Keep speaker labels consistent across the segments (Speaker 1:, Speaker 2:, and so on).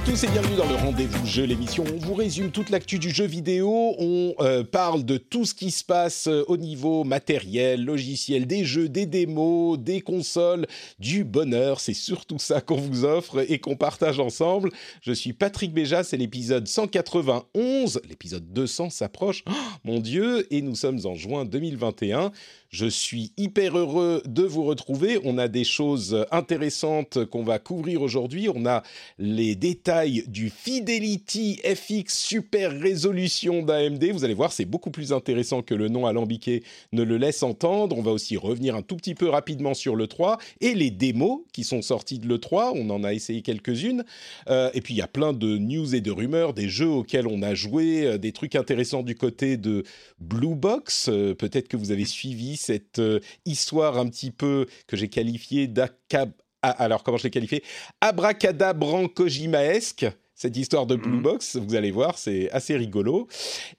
Speaker 1: À tous et bienvenue dans le Rendez-vous Jeu, l'émission. On vous résume toute l'actu du jeu vidéo. On euh, parle de tout ce qui se passe euh, au niveau matériel, logiciel, des jeux, des démos, des consoles, du bonheur. C'est surtout ça qu'on vous offre et qu'on partage ensemble. Je suis Patrick Béja, c'est l'épisode 191. L'épisode 200 s'approche. Oh, mon Dieu, et nous sommes en juin 2021. Je suis hyper heureux de vous retrouver. On a des choses intéressantes qu'on va couvrir aujourd'hui. On a les détails du Fidelity FX Super Résolution d'AMD. Vous allez voir, c'est beaucoup plus intéressant que le nom alambiqué ne le laisse entendre. On va aussi revenir un tout petit peu rapidement sur le 3 et les démos qui sont sorties de l'E3. On en a essayé quelques-unes. Euh, et puis, il y a plein de news et de rumeurs, des jeux auxquels on a joué, euh, des trucs intéressants du côté de Blue Box. Euh, Peut-être que vous avez suivi cette euh, histoire un petit peu que j'ai qualifiée d'acab... ah, alors, comment je l'ai qualifiée? Abracadabran Kojimaesque cette histoire de Blue
Speaker 2: Mhm.
Speaker 1: Box, vous allez voir, c'est assez rigolo.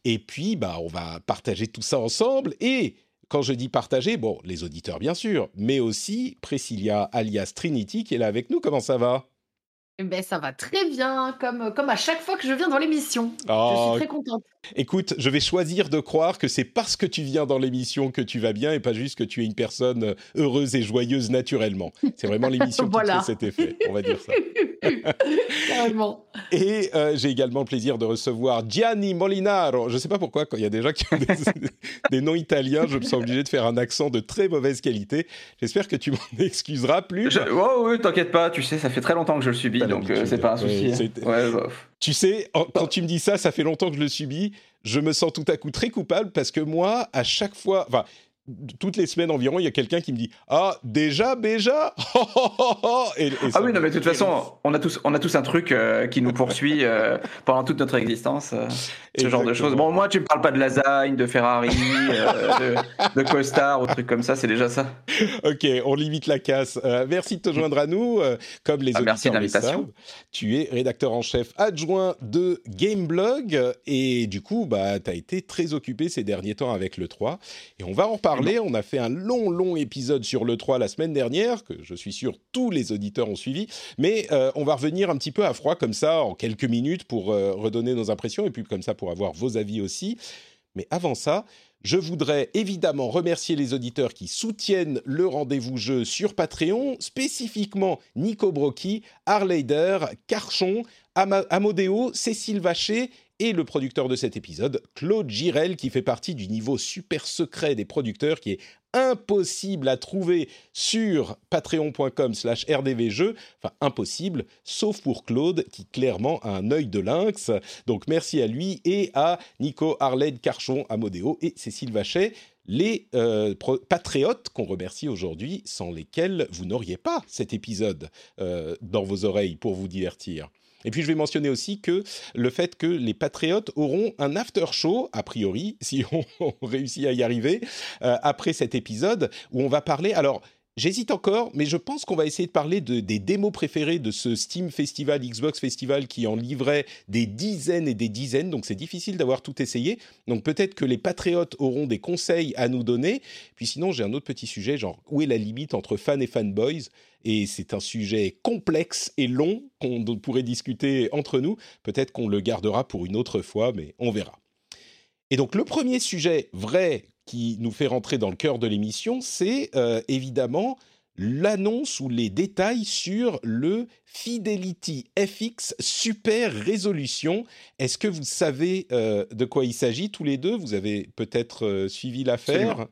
Speaker 1: Et puis, bah, on va partager tout ça ensemble. Et quand je dis partager, bon, les auditeurs bien sûr, mais aussi Priscilla alias Trinity qui est là avec nous. Comment ça va?
Speaker 2: Eh Ben, ça va très bien, comme, comme à chaque fois que je viens dans l'émission. Je suis très contente.
Speaker 1: Écoute, je vais choisir de croire que c'est parce que tu viens dans l'émission que tu vas bien et pas juste que tu es une personne heureuse et joyeuse naturellement. C'est vraiment l'émission
Speaker 2: Voilà.
Speaker 1: qui fait cet effet, on va dire ça.
Speaker 2: Carrément.
Speaker 1: Et euh, j'ai également le plaisir de recevoir Gianni Molinaro. Je ne sais pas pourquoi, quand il y a des gens qui ont des, des noms italiens, je me sens obligé de faire un accent de très mauvaise qualité. J'espère que tu m'en excuseras plus.
Speaker 3: Je... Oh, oui, t'inquiète pas, tu sais, ça fait très longtemps que je le subis, donc euh, c'est pas un souci. hein.
Speaker 1: c'est-
Speaker 3: Ouais, bah,
Speaker 1: Tu sais, quand tu me dis ça, ça fait longtemps que je le subis. Je me sens tout à coup très coupable parce que moi, à chaque fois, enfin, toutes les semaines environ, il y a quelqu'un qui me dit Ah, déjà, déjà? Et-
Speaker 3: Ah oui, non, mais de toute façon, on a tous, on a tous un truc euh, qui nous poursuit euh, pendant toute notre existence. euh, ce genre de choses. Bon, moi, tu me parles pas de lasagne, de Ferrari, de, de costard ou trucs comme ça, c'est déjà ça.
Speaker 1: Ok, on limite la casse. Merci de te joindre à nous. Comme les
Speaker 3: Ah, merci de l'invitation.
Speaker 1: tu es rédacteur en chef adjoint de Gameblog et du coup, bah, tu as été très occupé ces derniers temps avec le 3 et on va en On a fait un long, long épisode sur le 3 la semaine dernière que je suis sûr tous les auditeurs ont suivi, mais euh, on va revenir un petit peu à froid comme ça en quelques minutes pour euh, redonner nos impressions et puis comme ça pour avoir vos avis aussi. Mais avant ça, je voudrais évidemment remercier les auditeurs qui soutiennent le rendez-vous jeu sur Patreon, spécifiquement Nico Brocchi, Harleider, Carchon, Ama- Amodeo, Cécile Vacher et le producteur de cet épisode, Claude Girel, qui fait partie du niveau super secret des producteurs, qui est impossible à trouver sur patreon.com slash rdvjeux, enfin impossible, sauf pour Claude, qui clairement a un œil de lynx. Donc merci à lui et à Nico, Arlède, Carchon, Amodeo et Cécile Vachet, les euh, patriotes qu'on remercie aujourd'hui, sans lesquels vous n'auriez pas cet épisode euh, dans vos oreilles pour vous divertir. Et puis je vais mentionner aussi que le fait que les patriotes auront un after show, a priori, si on, réussit à y arriver, euh, après cet épisode, où on va parler. Alors, J'hésite encore, mais je pense qu'on va essayer de parler de, des démos préférées de ce Steam Festival, Xbox Festival qui en livrait des dizaines et des dizaines, donc c'est difficile d'avoir tout essayé. Donc peut-être que les patriotes auront des conseils à nous donner. Puis sinon, j'ai un autre petit sujet, genre où est la limite entre fans et fanboys? Et c'est un sujet complexe et long qu'on pourrait discuter entre nous. Peut-être qu'on le gardera pour une autre fois, mais on verra. Et donc le premier sujet vrai qui nous fait rentrer dans le cœur de l'émission, c'est euh, évidemment l'annonce ou les détails sur le Fidelity FX Super Résolution. Est-ce que vous savez euh, de quoi il s'agit tous les deux? Vous avez peut-être euh, suivi l'affaire?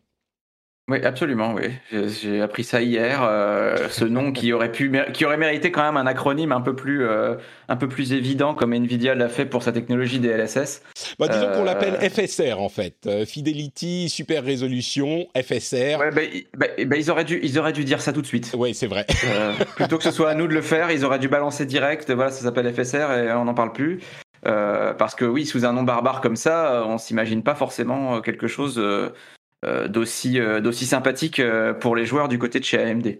Speaker 3: Oui, absolument, oui. J'ai- appris ça hier. euh, ce nom qui aurait pu, qui aurait mérité quand même un acronyme un peu plus, euh, un peu plus évident, comme Nvidia l'a fait pour sa technologie DLSS.
Speaker 1: Bah, disons qu'on
Speaker 3: Euh,
Speaker 1: l'appelle FSR en fait. Euh, Fidelity Super Résolution, FSR.
Speaker 3: Ouais, bah, bah, bah, ils auraient dû, ils auraient dû dire ça tout de suite.
Speaker 1: Ouais, c'est vrai.
Speaker 3: Euh, plutôt que ce soit à nous de le faire, ils auraient dû balancer direct. Voilà, ça s'appelle FSR et on n'en parle plus. Euh, parce que oui, sous un nom barbare comme ça, on s'imagine pas forcément quelque chose d'aussi euh, d'aussi sympathique euh, pour les joueurs du côté de chez AMD.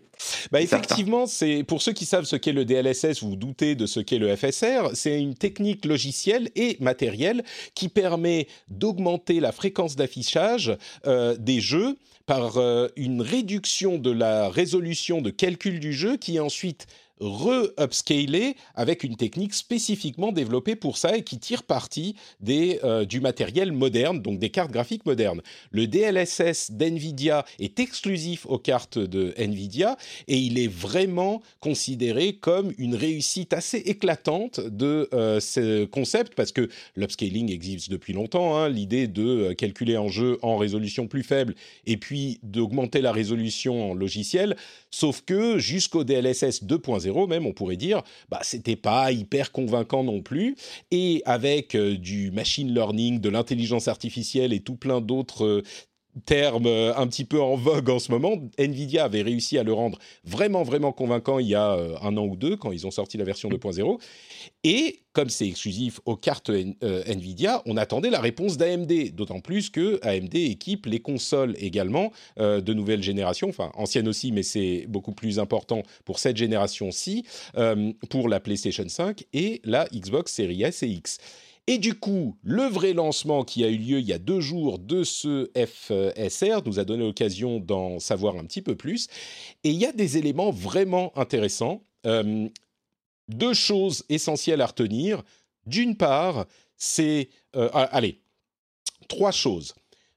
Speaker 1: Bah effectivement, c'est pour ceux qui savent ce qu'est le DLSS ou doutez de ce qu'est le FSR, c'est une technique logicielle et matérielle qui permet d'augmenter la fréquence d'affichage euh, des jeux par euh, une réduction de la résolution de calcul du jeu qui est ensuite re-upscalée avec une technique spécifiquement développée pour ça et qui tire parti des, euh, du matériel moderne, donc des cartes graphiques modernes. Le DLSS d'NVIDIA est exclusif aux cartes de NVIDIA et il est vraiment considéré comme une réussite assez éclatante de euh, ce concept parce que l'upscaling existe depuis longtemps. hein. L'idée de euh, calculer en jeu en résolution plus faible et puis d'augmenter la résolution en logiciel. Sauf que jusqu'au DLSS 2.0 même, on pourrait dire, bah c'était pas hyper convaincant non plus. Et avec euh, du machine learning, de l'intelligence artificielle et tout plein d'autres termes euh, un petit peu en vogue en ce moment, Nvidia avait réussi à le rendre vraiment vraiment convaincant il y a euh, un an ou deux quand ils ont sorti la version 2.0. Et comme c'est exclusif aux cartes euh, Nvidia, on attendait la réponse d'AMD, d'autant plus que AMD équipe les consoles également de nouvelle génération, enfin ancienne aussi, mais c'est beaucoup plus important pour cette génération-ci, pour la PlayStation 5 et la Xbox Series S et X. Et du coup, le vrai lancement qui a eu lieu il y a deux jours de ce FSR nous a donné l'occasion d'en savoir un petit peu plus. Et il y a des éléments vraiment intéressants. Euh, deux choses essentielles à retenir. D'une part, c'est... euh, ah, allez, trois choses.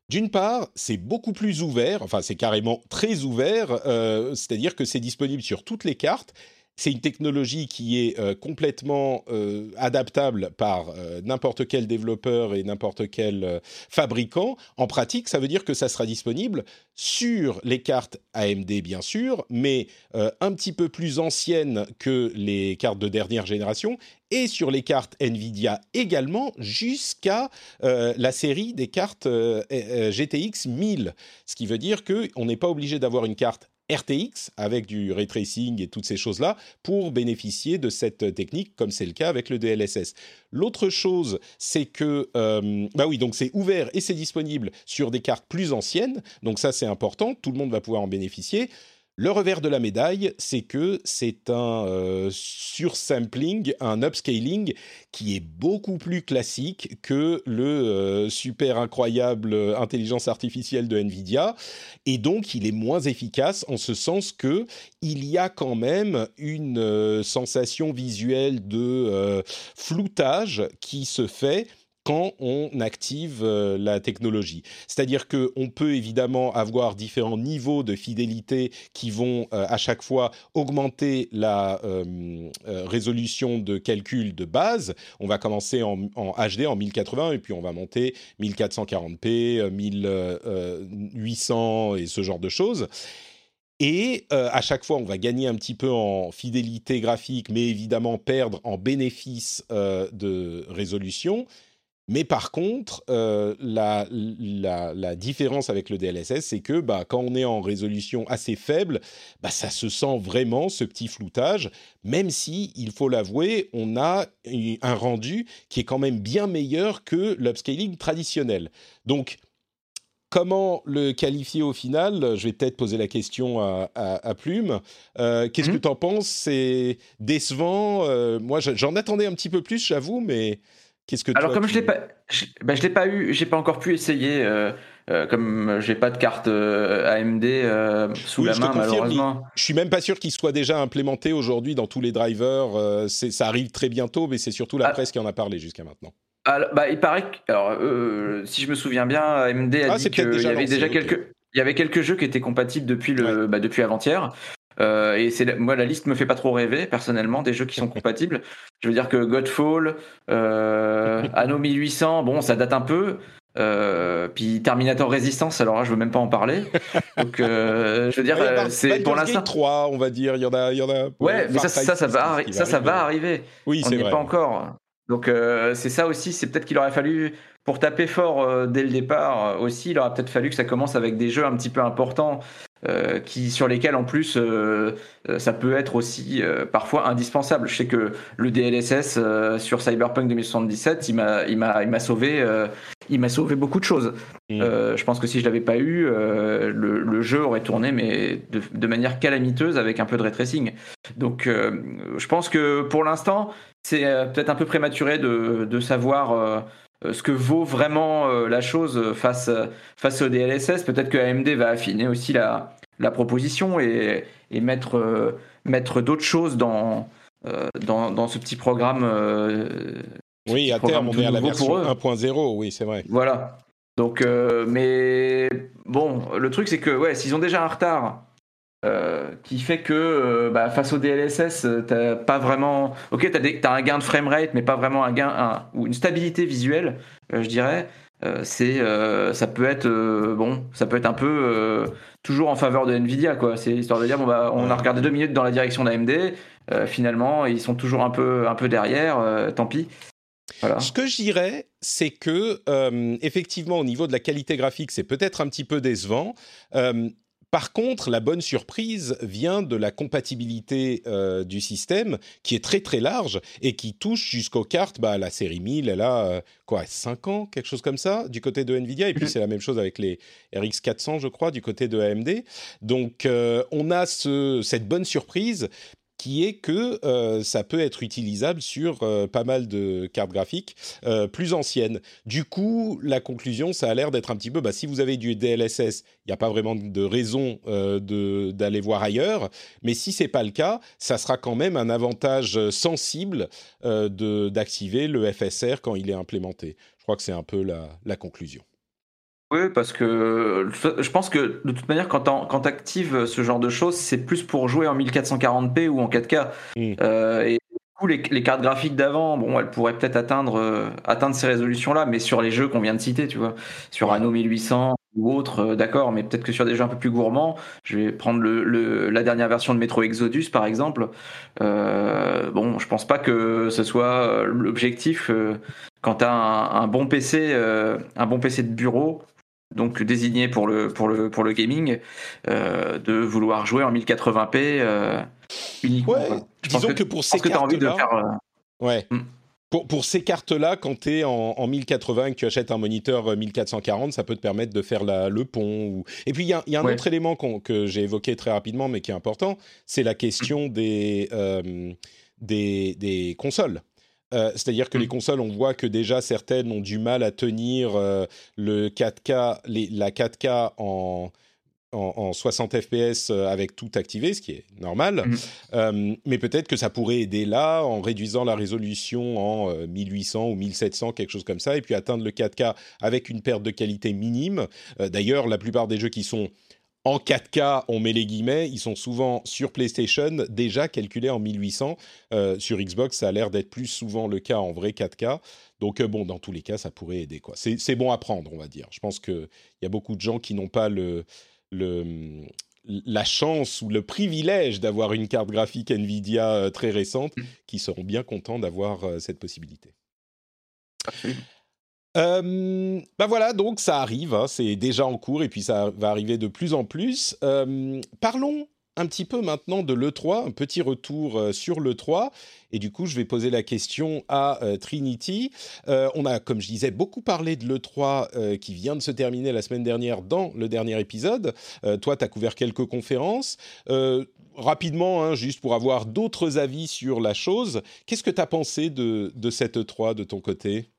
Speaker 1: D'une part, c'est beaucoup plus ouvert, enfin c'est carrément très ouvert, euh, c'est-à-dire que c'est disponible sur toutes les cartes. C'est une technologie qui est euh, complètement euh, adaptable par euh, n'importe quel développeur et n'importe quel fabricant. En pratique, ça veut dire que ça sera disponible sur les cartes AMD, bien sûr, mais un petit peu plus anciennes que les cartes de dernière génération, et sur les cartes Nvidia également, jusqu'à la série des cartes GTX 1000. Ce qui veut dire qu'on n'est pas obligé d'avoir une carte RTX avec du ray tracing et toutes ces choses-là pour bénéficier de cette technique, comme c'est le cas avec le DLSS. L'autre chose, c'est que, euh, bah oui, donc c'est ouvert et c'est disponible sur des cartes plus anciennes, donc ça c'est important, tout le monde va pouvoir en bénéficier. Le revers de la médaille, c'est que c'est un euh, sursampling, un upscaling qui est beaucoup plus classique que le euh, super incroyable euh, intelligence artificielle de Nvidia, et donc il est moins efficace en ce sens que il y a quand même une euh, sensation visuelle de floutage qui se fait quand on active euh, la technologie. C'est-à-dire qu'on peut évidemment avoir différents niveaux de fidélité qui vont euh, à chaque fois augmenter la euh, résolution de calcul de base. On va commencer en, HD, en 1080, et puis on va monter 1440p, euh, 1800 et ce genre de choses. Et à chaque fois, on va gagner un petit peu en fidélité graphique, mais évidemment perdre en bénéfice de résolution. Mais par contre, euh, la, la, la, différence avec le DLSS, c'est que bah, quand on est en résolution assez faible, bah, ça se sent vraiment ce petit floutage, même si, il faut l'avouer, on a un rendu qui est quand même bien meilleur que l'upscaling traditionnel. Donc, comment le qualifier au final? Je vais peut-être poser la question à, à, à Plume. Euh, Qu'est-ce mmh. que tu en penses? C'est décevant euh, Moi, j'en attendais un petit peu plus, j'avoue, mais... Qu'est-ce que
Speaker 3: Alors comme
Speaker 1: tu...
Speaker 3: je l'ai pas, je, ben, je l'ai pas eu, j'ai pas encore pu essayer. Euh, euh, comme j'ai pas de carte euh, AMD sous
Speaker 1: oui,
Speaker 3: la
Speaker 1: je
Speaker 3: main,
Speaker 1: te confirme,
Speaker 3: malheureusement.
Speaker 1: Je suis même pas sûr qu'il soit déjà implémenté aujourd'hui dans tous les drivers. Euh, ça arrive très bientôt, mais c'est surtout la ah. presse qui en a parlé jusqu'à maintenant.
Speaker 3: Alors, bah, il paraît que, alors, euh, si je me souviens bien, AMD a
Speaker 1: ah,
Speaker 3: dit qu'il y avait
Speaker 1: lancé,
Speaker 3: déjà
Speaker 1: okay.
Speaker 3: quelques, il y avait quelques jeux qui étaient compatibles depuis le, ouais. bah, depuis avant-hier. Euh, et c'est moi la liste me fait pas trop rêver personnellement des jeux qui sont compatibles. Je veux dire que Godfall, euh, Anno 1800, bon ça date un peu, Euh, puis Terminator Resistance, alors là, je veux même pas en parler. Donc, euh, je veux dire,
Speaker 1: Ouais,
Speaker 3: c'est pour l'instant.
Speaker 1: Gate 3, on va dire, il y en a, il y en a.
Speaker 3: Ouais, mais ça, ça, ça
Speaker 1: 6
Speaker 3: va, arri- ça, ça va
Speaker 1: arriver. Oui,
Speaker 3: On n'y est pas encore. Donc c'est ça aussi, c'est peut-être qu'il aurait fallu, pour taper fort dès le départ aussi, il aurait peut-être fallu que ça commence avec des jeux un petit peu importants, euh, qui, sur lesquels en plus euh, euh, ça peut être aussi euh, parfois indispensable. Je sais que le DLSS sur Cyberpunk 2077, il m'a, il m'a, il m'a sauvé, il m'a sauvé beaucoup de choses.
Speaker 1: Mm.
Speaker 3: Je pense que si je l'avais pas eu, le, le jeu aurait tourné mais de, de manière calamiteuse avec un peu de ray tracing. Donc je pense que pour l'instant c'est peut-être un peu prématuré de, de savoir ce que vaut vraiment euh, la chose face, euh, face au DLSS. Peut-être que AMD va affiner aussi la, la proposition et, et mettre, euh, mettre d'autres choses dans, euh, dans, dans ce petit programme. euh, ce
Speaker 1: Oui,
Speaker 3: petit
Speaker 1: à terme, on est à la version
Speaker 3: pour eux.
Speaker 1: 1.0, oui, c'est vrai.
Speaker 3: Voilà. Donc, euh, mais bon, le truc c'est que ouais, s'ils ont déjà un retard euh, qui fait que euh, bah, face au DLSS, euh, t'as pas vraiment. Ok, t'as t'as un gain de framerate, mais pas vraiment un gain ou une stabilité visuelle, euh, je dirais. C'est, ça peut être bon, ça peut être un peu toujours en faveur de Nvidia. C'est histoire de dire bon bah, on a regardé deux minutes dans la direction d'AMD. finalement, ils sont toujours un peu, un peu derrière. tant pis.
Speaker 1: Ce que je dirais, c'est que effectivement, au niveau de la qualité graphique, c'est peut-être un petit peu décevant. Par contre, la bonne surprise vient de la compatibilité euh, du système, qui est très très large et qui touche jusqu'aux cartes. Bah, la série 1000, elle a euh, quoi, 5 ans, quelque chose comme ça, du côté de Nvidia. Et puis
Speaker 3: Mhm.
Speaker 1: c'est la même chose avec les RX 400, je crois, du côté de AMD. Donc euh, on a ce, cette bonne surprise qui est que euh, ça peut être utilisable sur euh, pas mal de cartes graphiques euh, plus anciennes. Du coup, la conclusion, ça a l'air d'être un petit peu, bah, si vous avez du DLSS, il n'y a pas vraiment de raison d'aller voir ailleurs, mais si c'est pas le cas, ça sera quand même un avantage sensible d'activer le FSR quand il est implémenté. Je crois que c'est un peu la conclusion.
Speaker 3: Oui, parce que je pense que de toute manière, quand tu actives ce genre de choses, c'est plus pour jouer en 1440p ou en 4K.
Speaker 1: Mm.
Speaker 3: Euh, et du coup, les, les cartes graphiques d'avant, bon, elles pourraient peut-être atteindre, euh, atteindre ces résolutions-là, mais sur les jeux qu'on vient de citer, tu vois, sur. Anno 1800 ou autre, euh, d'accord, mais peut-être que sur des jeux un peu plus gourmands, je vais prendre le, le- la dernière version de Metro Exodus, par exemple. Bon, je pense pas que ce soit l'objectif quand tu as un, un bon PC, un bon PC de bureau donc désigné pour le, pour le, pour le gaming, euh, de vouloir jouer en 1080p euh, uniquement.
Speaker 1: Ouais,
Speaker 3: pense
Speaker 1: disons que, pour ces
Speaker 3: envie de
Speaker 1: cartes-là,
Speaker 3: faire. euh,
Speaker 1: Ouais. Pour, pour ces cartes-là, quand tu es en, en 1080 et que tu achètes un moniteur euh, 1440, ça peut te permettre de faire la, le pont. Ou... Et puis, il y a, il y a un
Speaker 3: Ouais.
Speaker 1: autre élément que j'ai évoqué très rapidement, mais qui est important, c'est la question des, euh, des, des consoles. Euh, C'est-à-dire que
Speaker 3: Mm.
Speaker 1: les consoles, on voit que déjà certaines ont du mal à tenir euh, le 4K, les- la 4K en, en, en 60 FPS euh, avec tout activé, ce qui est normal. Euh, mais peut-être que ça pourrait aider là en réduisant la résolution en euh, 1800 ou 1700, quelque chose comme ça, et puis atteindre le 4K avec une perte de qualité minime. D'ailleurs, la plupart des jeux qui sont en 4K, on met les guillemets, ils sont souvent sur PlayStation déjà calculés en 1800. Euh, sur Xbox, ça a l'air d'être plus souvent le cas en vrai 4K. Donc euh, bon, dans tous les cas, ça pourrait aider. quoi. C'est bon à prendre, on va dire. Je pense qu'il y a beaucoup de gens qui n'ont pas le, le, la chance ou le privilège d'avoir une carte graphique Nvidia euh, très récente, qui seront bien contents d'avoir cette possibilité.
Speaker 3: absolument.
Speaker 1: Euh, bah voilà, donc ça arrive, hein, c'est déjà en cours et puis ça va arriver de plus en plus. Parlons un petit peu maintenant de l'E3, un petit retour euh, sur l'E3. Et du coup, je vais poser la question à euh, Trinity. Euh, on a, comme je disais, beaucoup parlé de l'E3 euh, qui vient de se terminer la semaine dernière dans le dernier épisode. Toi, tu as couvert quelques conférences. Rapidement, hein, juste pour avoir d'autres avis sur la chose, qu'est-ce que tu as pensé de, de cette E3 de ton côté?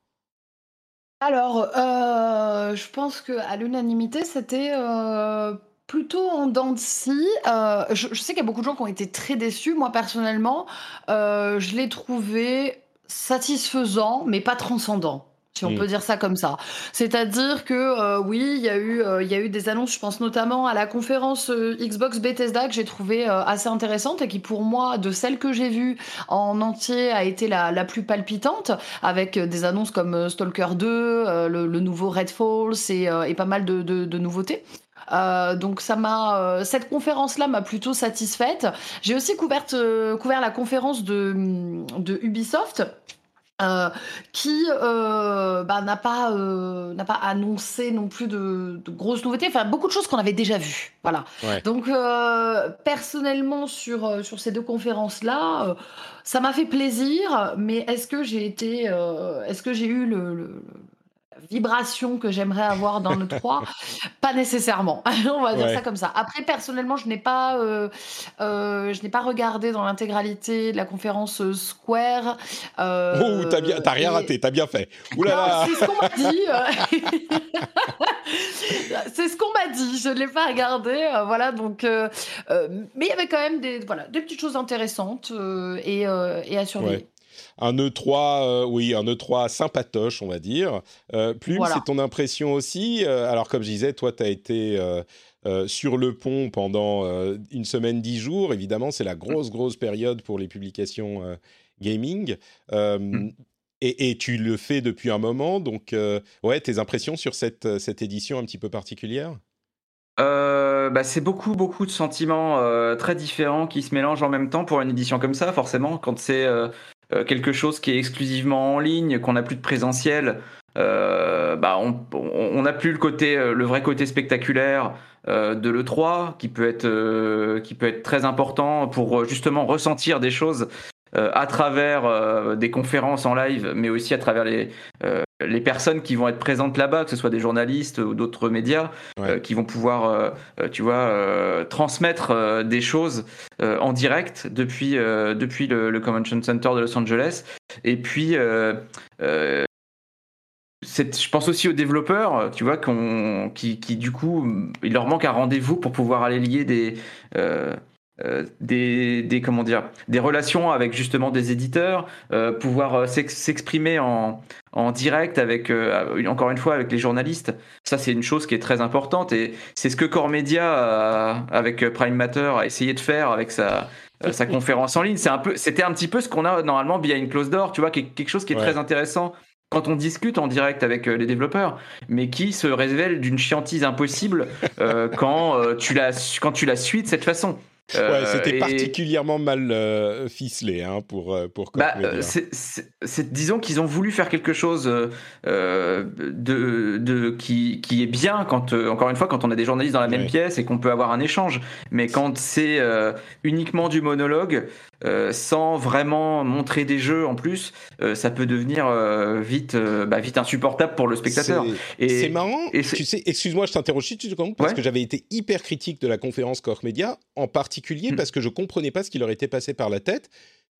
Speaker 2: Alors, euh, je pense qu'à l'unanimité, c'était euh, plutôt en dents de scie. Euh, je, sais qu'il y a beaucoup de gens qui ont été très déçus. Moi, personnellement, je l'ai trouvé satisfaisant, mais pas transcendant. Si on mm. peut dire ça comme ça. C'est-à-dire que euh, oui, il y a eu euh, il y a eu des annonces, je pense notamment à la conférence euh, Xbox Bethesda que j'ai trouvé assez intéressante et qui pour moi de celles que j'ai vues en entier a été la, la plus palpitante avec des annonces comme Stalker 2, le, nouveau Redfall et, et pas mal de, de, de nouveautés. Euh, donc ça m'a cette conférence là m'a plutôt satisfaite. J'ai aussi couvert couvert la conférence de, de Ubisoft euh, qui euh, bah, n'a pas euh, n'a pas annoncé non plus de, grosses nouveautés. Enfin beaucoup de choses qu'on avait déjà vues. Voilà. Donc personnellement sur sur ces deux conférences là ça m'a fait plaisir mais est-ce que j'ai été est-ce que j'ai eu le vibration que j'aimerais avoir dans le 3 Pas nécessairement. On va dire ça comme ça. Après, personnellement, je n'ai pas, euh, euh, je n'ai pas regardé dans l'intégralité de la conférence euh, Square.
Speaker 1: Euh, oh, t'as bien, t'as rien raté, t'as bien fait.
Speaker 2: C'est ce qu'on m'a dit. c'est ce qu'on m'a dit. Je ne l'ai pas regardé. voilà, donc, mais il y avait quand même des, voilà, des petites choses intéressantes et, et à surveiller
Speaker 1: un E3, euh, oui, un E3 sympatoche, on va dire. Euh, Plume, c'est ton impression aussi euh, Alors, comme je disais, toi, tu as été euh, sur le pont pendant une semaine, dix jours. Évidemment, c'est la grosse, grosse période pour les publications gaming. Mm. Et, tu le fais depuis un moment, donc ouais, tes impressions sur cette, cette édition un petit peu particulière?
Speaker 3: Bah, c'est beaucoup beaucoup de sentiments très différents qui se mélangent en même temps pour une édition comme ça forcément quand c'est euh, quelque chose qui est exclusivement en ligne, qu'on n'a plus de présentiel, euh, bah on n'a plus le côté, euh, le vrai côté spectaculaire de l'E3 qui peut être qui peut être très important pour justement ressentir des choses à travers des conférences en live, mais aussi à travers les les personnes qui vont être présentes là-bas, que ce soit des journalistes ou d'autres médias, euh, qui vont pouvoir, euh, euh, tu vois, transmettre des choses en direct depuis, depuis le, Convention Center de Los Angeles. Et puis, je pense aussi aux développeurs, tu vois, qui, qui, du coup, il leur manque un rendez-vous pour pouvoir aller lier des euh, des, des, comment dire des relations avec justement des éditeurs, euh, pouvoir euh, s'exprimer en, en direct avec encore une fois avec les journalistes. Ça c'est une chose qui est très importante et c'est ce que Core Media avec Prime Matter a essayé de faire avec sa sa conférence en ligne. C'est un peu c'était un petit peu ce qu'on a normalement une close door, tu vois, quelque chose qui est très intéressant quand on discute en direct avec les développeurs, mais qui se révèle d'une chiantise impossible quand, tu la, quand tu la suis de cette façin
Speaker 1: ouais, euh, c'était particulièrement mal euh, ficelé hein, pour euh, pour bah,
Speaker 3: c'est, disons qu'ils ont voulu faire quelque chose de, de qui, qui est bien quand encore une fois quand on a des journalistes dans la même pièce et qu'on peut avoir un échange. Mais quand c'est uniquement du monologue sans vraiment montrer des jeux en plus ça peut devenir vite bah, vite insupportable pour le spectateur
Speaker 1: c'est marrant et tu sais excuse-moi je t'interroge tu secondes parce que j'avais été hyper critique de la conférence Core Media en particulier mm. parce que je comprenais pas ce qui leur était passé par la tête.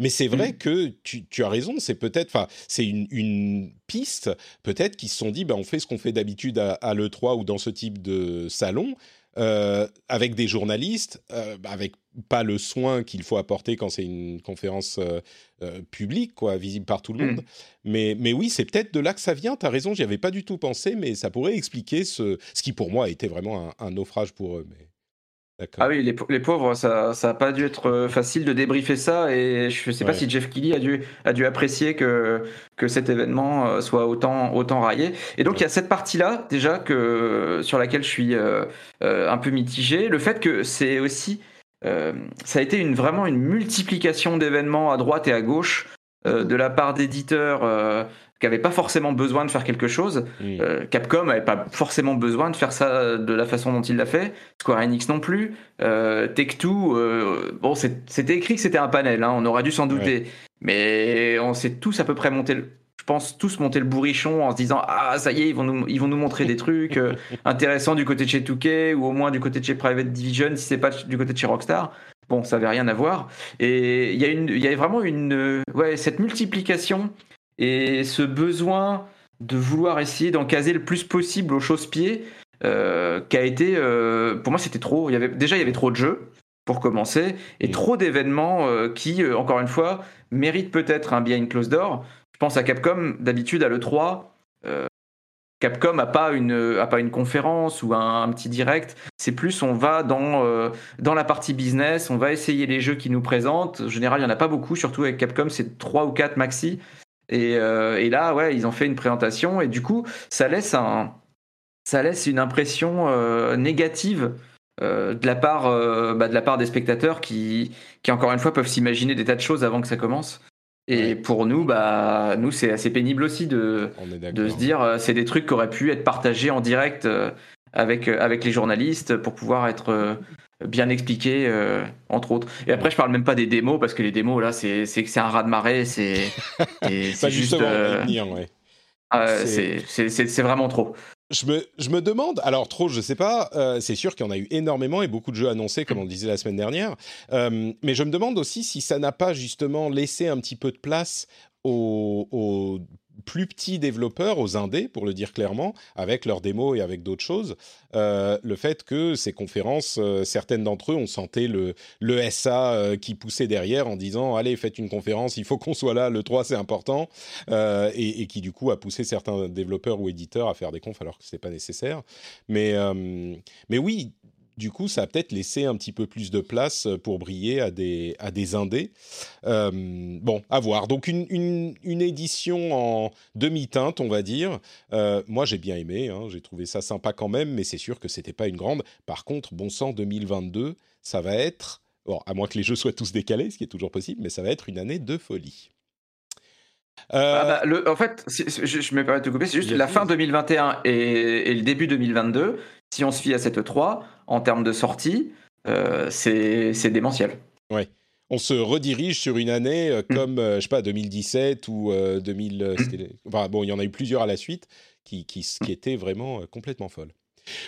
Speaker 1: Mais c'est vrai mm. que tu, as raison, c'est peut-être, enfin, c'est une, piste, peut-être qu'ils se sont dit, ben, on fait ce qu'on fait d'habitude à, l'E3 ou dans ce type de salon, euh, avec des journalistes, euh, avec pas le soin qu'il faut apporter quand c'est une conférence euh, publique, quoi, visible par tout le monde. Mm. Mais, mais oui, c'est peut-être de là que ça vient, tu as raison, j'y avais pas du tout pensé, mais ça pourrait expliquer ce, ce qui pour moi a été vraiment un, un naufrage pour eux. Mais...
Speaker 3: Ah oui, les, pauvres, ça n'a pas dû être euh, facile de débriefer ça et je ne sais pas si Jeff Kelly a dû, a dû apprécier que, que cet événement euh, soit autant, autant raillé. Et donc il y a cette partie-là déjà que, sur laquelle je suis euh, un peu mitigé. Le fait que c'est aussi, ça a été une, vraiment une multiplication d'événements à droite et à gauche de la part d'éditeurs qui n'avait pas forcément besoin de faire quelque chose. Euh, Capcom n'avait pas forcément besoin de faire ça de la façon dont il l'a fait. Square Enix non plus. Euh, Take-Two, euh, bon, c'était écrit que c'était un panel, hein, on aurait dû s'en douter. Mais on s'est tous à peu près monté je pense tous monter le bourrichon en se disant ah ça y est ils vont nous ils vont nous montrer des trucs intéressants du côté de chez 2K ou au moins du côté de chez Private Division si c'est pas du côté de chez Rockstar bon ça avait rien à voir et il y a une y a vraiment une ouais cette multiplication et ce besoin de vouloir essayer d'en caser le plus possible aux chausse-pieds, euh, qui a été, euh, pour moi, c'était trop. Il y avait, déjà, il y avait trop de jeux pour commencer, et trop d'événements euh, qui, encore une fois, méritent peut-être un behind closed door. Je pense à Capcom, d'habitude à l'E3, Capcom a pas une a pas une conférence ou un, petit direct. C'est plus on va dans dans la partie business, on va essayer les jeux qu'ils nous présentent. En général, il y en a pas beaucoup, surtout avec Capcom, c'est trois ou quatre maxi. Et, et, là, ouais, ils ont fait une présentation et du coup, ça laisse un ça laisse une impression négative euh, de la part euh, bah, de la part des spectateurs qui qui encore une fois peuvent s'imaginer des tas de choses avant que ça commence. Et pour nous bah nous c'est assez pénible aussi de de se dire euh, c'est des trucs qui auraient pu être partagés en direct avec avec les journalistes pour pouvoir être bien expliqués entre autres. Et après je parle même pas des démos parce que les démos là c'est c'est c'est un raz de marée c'est c'est juste c'est vraiment trop.
Speaker 1: Je me, je me, demande, alors trop, je sais pas, euh, c'est sûr qu'il y en a eu énormément et beaucoup de jeux annoncés, comme on le disait la semaine dernière, euh, mais je me demande aussi si ça n'a pas justement laissé un petit peu de place aux, aux plus petits développeurs, aux indés, pour le dire clairement, avec leurs démos et avec d'autres choses, euh, le fait que ces conférences, euh, certaines d'entre eux, on sentait le, le SA euh, qui poussait derrière en disant allez faites une conférence, il faut qu'on soit là, le 3 c'est important, et, qui du coup a poussé certains développeurs ou éditeurs à faire des confs alors que ce n'est pas nécessaire. Mais, mais oui, du coup, ça a peut-être laissé un petit peu plus de place euh, pour briller à des, à des indés. Euh, bon, à voir. Donc, une, une, édition en demi-teinte, on va dire. Euh, moi, j'ai bien aimé. Hein. j'ai trouvé ça sympa quand même, mais c'est sûr que c'était pas une grande. Par contre, bon sang 2022, ça va être. Bon, à moins que les jeux soient tous décalés, ce qui est toujours possible, mais ça va être une année de folie.
Speaker 3: Ah bah, le, en fait, je, je, me permets de te couper, c'est juste la fin 2021 et, et, le début 2022 si on se fie à cette 3, en termes de sortie, euh, c'est démentiel.
Speaker 1: Ouais. On se redirige sur une année euh, mm. comme, euh, je sais pas, 2017 ou 2000. Enfin, bon, il y en a eu plusieurs à la suite qui, qui, qui étaient vraiment complètement folles.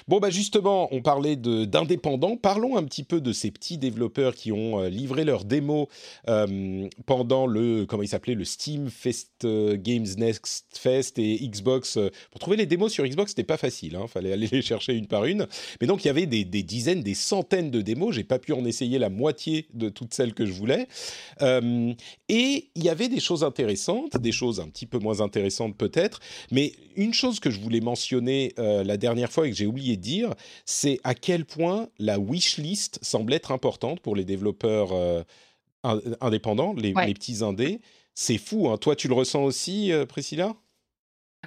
Speaker 1: Bon, bah justement, on parlait d'indépendants. Parlons un petit peu de ces petits développeurs qui ont euh, livré leur démo euh, pendant le, comment il s'appelait, le Steam Fest euh, Games Next Fest et Xbox. pour trouver les démos sur Xbox, c'était pas facile. Il hein, fallait aller les chercher une par une. Mais donc, il y avait des, dizaines, des centaines de démos. J'ai pas pu en essayer la moitié de toutes celles que je voulais. et il y avait des choses intéressantes, des choses un petit peu moins intéressantes peut-être. Mais une chose que je voulais mentionner la dernière fois et que j'ai oublié de dire, c'est à quel point la wishlist semble être importante pour les développeurs euh, indépendants, les, petits indés. C'est fou, hein. toi tu le ressens aussi, euh, Priscilla?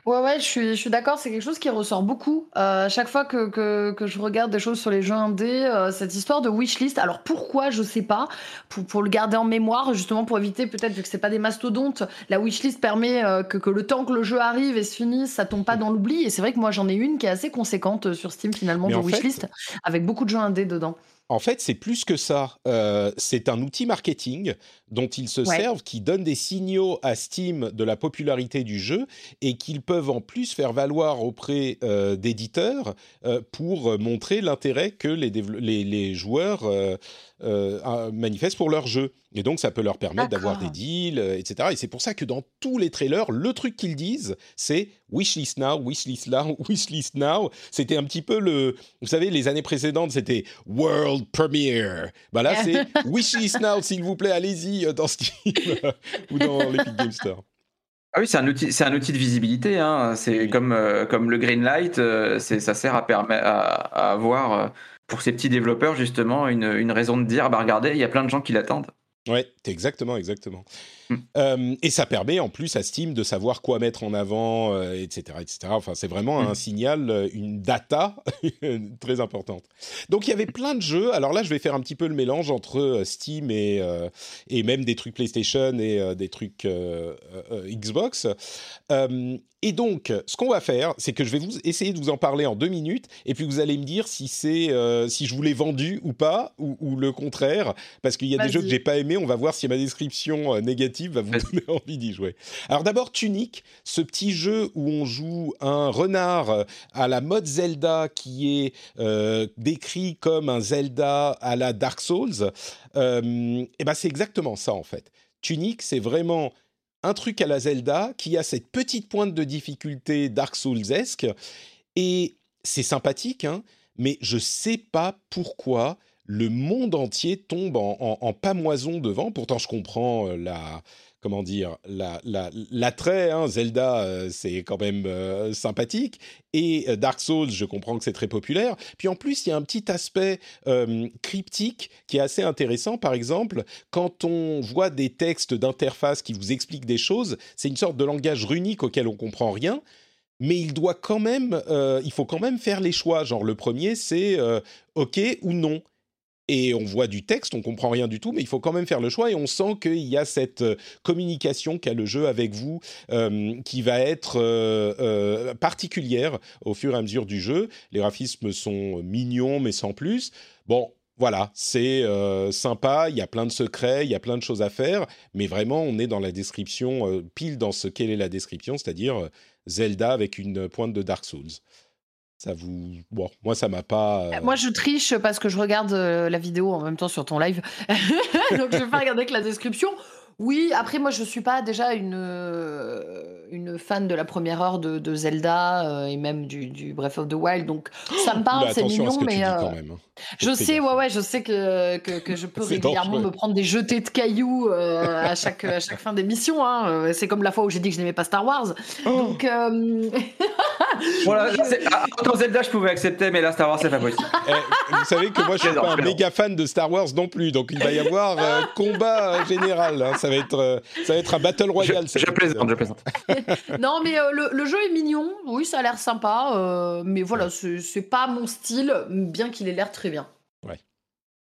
Speaker 2: Ouais, ouais, je suis, je suis d'accord, c'est quelque chose qui ressort beaucoup. Euh, à chaque fois que, que, que, je regarde des choses sur les jeux indés, euh, cette histoire de wishlist, alors pourquoi, je sais pas, pour, pour le garder en mémoire, justement pour éviter, peut-être, vu que c'est pas des mastodontes, la wishlist permet euh, que, que le temps que le jeu arrive et se finisse, ça tombe pas dans l'oubli. Et c'est vrai que moi, j'en ai une qui est assez conséquente sur Steam, finalement, de wishlist, avec beaucoup de jeux indés dedans.
Speaker 1: En fait, c'est plus que ça. Euh, c'est un outil marketing dont ils se servent, qui donne des signaux à Steam de la popularité du jeu et qu'ils peuvent en plus faire valoir auprès euh, d'éditeurs euh, pour montrer l'intérêt que les, les, les joueurs manifestent pour leur jeu. Et donc, ça peut leur permettre d'avoir des deals, etc. Et c'est pour ça que dans tous les trailers, le truc qu'ils disent, c'est wishlist now, wishlist now, wishlist now. C'était un petit peu le. Vous savez, les années précédentes, c'était world premiere. Bah là, c'est wishlist now, s'il vous plaît, allez-y euh, dans Steam ou dans l'Epic Game Store.
Speaker 3: Ah oui, c'est un outil, c'est un outil de visibilité. Hein. C'est comme euh, comme le green light, euh, c'est ça sert à permettre à, avoir pour ces petits développeurs justement une, raison de dire bah regardez, il y a plein de gens qui l'attendent.
Speaker 1: Ouais, exactement, exactement. Hmm. Euh, et ça permet en plus à Steam de savoir quoi mettre en avant, etc., euh, etc. Enfin, c'est vraiment un hmm. signal, euh, une data très importante. Donc il y avait plein de jeux. Alors là, je vais faire un petit peu le mélange entre Steam et et même des trucs PlayStation et des trucs Xbox. Et donc, ce qu'on va faire, c'est que je vais vous essayer de vous en parler en deux minutes, et puis vous allez me dire si c'est si je vous l'ai vendu ou pas, ou, le contraire, parce qu'il y a des jeux que j'ai pas aimés. On va voir si ma description euh, va vous donner envie d'y jouer. Alors d'abord, Tunic, ce petit jeu où on joue un renard euh, à la mode Zelda, qui est décrit comme un Zelda à la Dark Souls. et ben c'est exactement ça en fait. Tunic, c'est vraiment un truc à la Zelda qui a cette petite pointe de difficulté Dark Souls-esque. Et c'est sympathique, hein, mais je sais pas pourquoi le monde entier tombe en, pamoison devant. Pourtant, je comprends euh, la comment dire, l'attrait. Hein, Zelda, euh, c'est quand même euh, sympathique. Et Dark Souls, je comprends que c'est très populaire. Puis en plus, il y a un petit aspect cryptique qui est assez intéressant. Par exemple, quand on voit des textes d'interface qui vous expliquent des choses, c'est une sorte de langage runique auquel on comprend rien. Mais il doit quand même, il faut quand même faire les choix. Genre le premier, c'est OK ou non et on voit du texte, on comprend rien du tout, mais il faut quand même faire le choix et on sent qu'il y a cette euh, communication qu'a le jeu avec vous euh, qui va être euh, particulière au fur et à mesure du jeu. Les graphismes sont mignons, mais sans plus. Bon, voilà, c'est sympa, il y a plein de secrets, il y a plein de choses à faire, mais vraiment, on est dans la description, pile dans ce qu'elle est la description, c'est-à-dire Zelda avec une pointe de Dark Souls ça vous bon moi ça m'a pas
Speaker 2: euh, moi je triche parce que je regarde euh, la vidéo en même temps sur ton live donc je vais pas regarder que la description oui, après moi je suis pas déjà une, euh, une fan de la première heure de, Zelda et même du, du, Breath of the Wild, donc ça me parle, c'est mignon, mais hein. je sais, ouais, ouais, je sais que, que, je peux régulièrement me prendre des jetés de cailloux à chaque à chaque fin d'émission. Hein. C'est comme la fois où j'ai dit que je n'aimais pas Star Wars. Oh. Donc
Speaker 3: voilà, autant Zelda je pouvais accepter, mais là Star Wars c'est pas possible.
Speaker 1: Eh, vous savez que moi je suis pas un méga fan de Star Wars non plus, donc il va y avoir combat général. Hein, ça va être, euh, ça va être un battle royale.
Speaker 3: Je, je plaisante, je plaisante.
Speaker 2: non, mais euh, le, jeu est mignon. Oui, ça a l'air sympa. Euh, mais voilà, c'est pas mon style, bien qu'il ait l'air très bien.
Speaker 1: Ouais,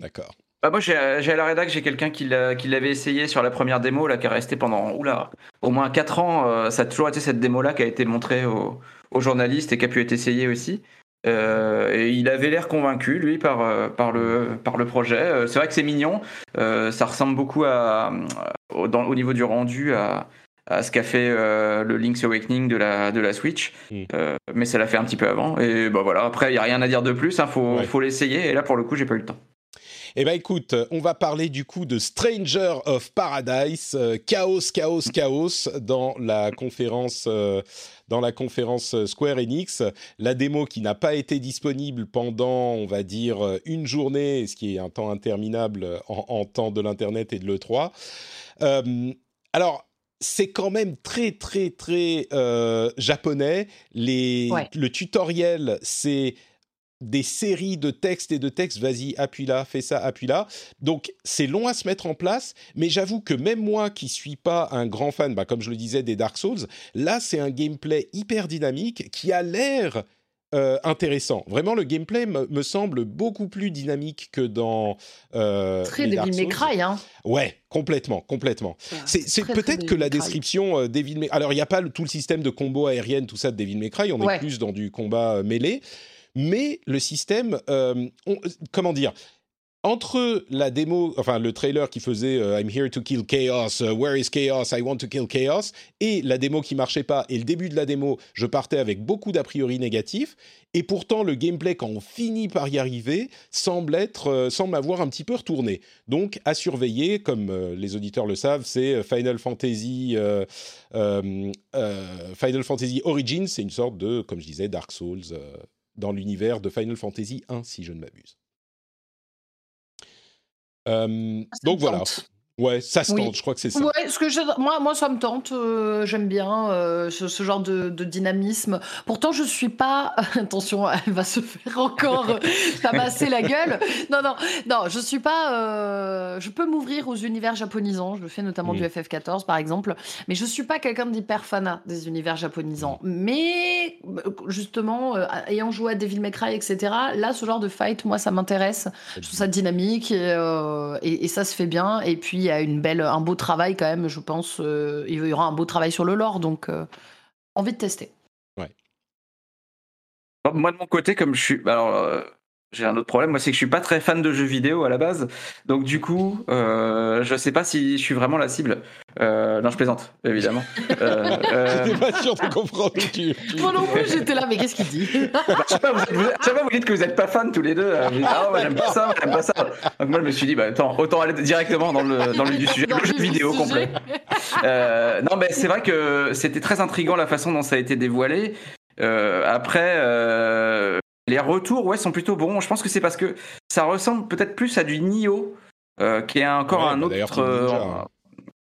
Speaker 1: d'accord.
Speaker 3: Bah moi, j'ai à la rédac, j'ai quelqu'un qui l'avait essayé sur la première démo, là, qui est resté pendant oula, au moins 4 ans. ça a toujours été cette démo-là qui a été montrée aux, aux journalistes et qui a pu être essayée aussi. Euh, et il avait l'air convaincu, lui, par, euh, par, le, par le projet. Euh, c'est vrai que c'est mignon. ça ressemble beaucoup à, au, au, niveau du rendu à, à ce qu'a fait le Link's Awakening de la, de la Switch. Mm. mais ça l'a fait un petit peu avant. Et bah voilà, après, il n'y a rien à dire de plus. Il hein, faut, faut l'essayer. Et là, pour le coup, j'ai pas eu le temps.
Speaker 1: Eh bien, écoute, on va parler du coup de Stranger of Paradise, euh, chaos, chaos, chaos dans la conférence. Euh, dans la conférence Square Enix, la démo qui n'a pas été disponible pendant, on va dire, une journée, ce qui est un temps interminable en, temps de l'Internet et de l'E3. Euh, alors, c'est quand même très très très japonais. Les, Le tutoriel, c'est des séries de textes et de textes, vas-y, appuie là, fais ça, appuie là. Donc c'est long à se mettre en place, mais j'avoue que même moi qui suis pas un grand fan, bah, comme je le disais, des Dark Souls, là c'est un gameplay hyper dynamique qui a l'air euh, intéressant. Vraiment, le gameplay me, semble beaucoup plus dynamique que dans
Speaker 2: euh, très Devil May Cry, hein.
Speaker 1: Ouais, complètement, complètement. C'est peut-être que la description euh, Devil May. Alors, il n'y a pas tout le système de combo aérienne, tout ça de Devil May Cry. On est plus dans du combat mêlé mais le système, euh, comment dire, entre la démo, enfin le trailer qui faisait euh, I'm here to kill chaos, euh, where is chaos, I want to kill chaos, et la démo qui marchait pas, et le début de la démo, je partais avec beaucoup d'a priori négatifs, et pourtant le gameplay quand on finit par y arriver semble être, semble avoir un petit peu retourné. Donc à surveiller, comme les auditeurs le savent, c'est Final Fantasy, Final Fantasy Origins, c'est une sorte de, comme je disais, Dark Souls dans l'univers de Final Fantasy 1, si je ne m'abuse. Euh, donc voilà. Ouais, ça se tente, je crois que c'est ça.
Speaker 2: Ouais, ce que moi, moi, ça me tente. Euh, j'aime bien euh, ce, genre de, dynamisme. Pourtant, je suis pas. Attention, elle va se faire encore tabasser la gueule. Non, non, non, je suis pas. Euh, je peux m'ouvrir aux univers japonisants. Je le fais notamment du FF14, par exemple. Mais je suis pas quelqu'un d'hyper fanat des univers japonisants. Mais justement, ayant joué à Devil May Cry, etc. Là, ce genre de fight, moi, ça m'intéresse. Je trouve ça dynamique et, et ça se fait bien. Et puis y a une belle, un beau travail quand même, je pense. Euh, il y aura un beau travail sur le lore, donc euh, envie de tester.
Speaker 1: Ouais.
Speaker 3: Moi de mon côté, comme je suis, alors euh, j'ai un autre problème, moi c'est que je suis pas très fan de jeux vidéo à la base, donc du coup, euh, je sais pas si je suis vraiment la cible. Euh, non, je plaisante, évidemment.
Speaker 1: Euh, euh... J'étais pas sûr de comprendre. Tu,
Speaker 2: Moi non plus, j'étais là, mais qu'est-ce qu'il dit
Speaker 3: bah, Je sais pas, vous, vous, dites que vous êtes pas fan tous les deux. ah ouais, j'aime pas ça, j'aime pas ça. Donc moi je me suis dit, bah attends, autant aller directement dans le dans le du sujet, le jeu vidéo complet. Euh, non, mais c'est vrai que c'était très intriguant la façon dont ça a été dévoilé. Euh, après, euh, les retours, ouais, sont plutôt bons. Je pense que c'est parce que ça ressemble peut-être plus à du Nioh, euh, qui est encore un autre.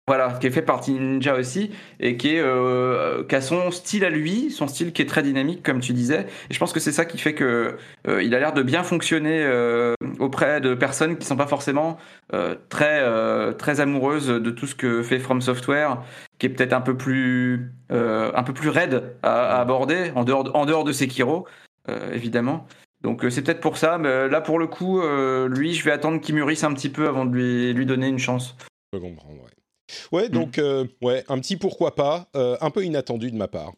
Speaker 3: Voilà, qui est fait par Ninja aussi et qui, est, euh, qui a son style à lui, son style qui est très dynamique, comme tu disais. Et je pense que c'est ça qui fait que euh, il a l'air de bien fonctionner euh, auprès de personnes qui sont pas forcément euh, très euh, très amoureuses de tout ce que fait From Software, qui est peut-être un peu plus euh, un peu plus raide à, à aborder en dehors de, en dehors de Sekiro, euh, évidemment. Donc euh, c'est peut-être pour ça, mais là pour le coup, euh, lui, je vais attendre qu'il mûrisse un petit peu avant de lui lui donner une chance.
Speaker 1: Je peux comprendre, ouais. Ouais, donc, euh, ouais, un petit pourquoi pas, euh, un peu inattendu de ma part.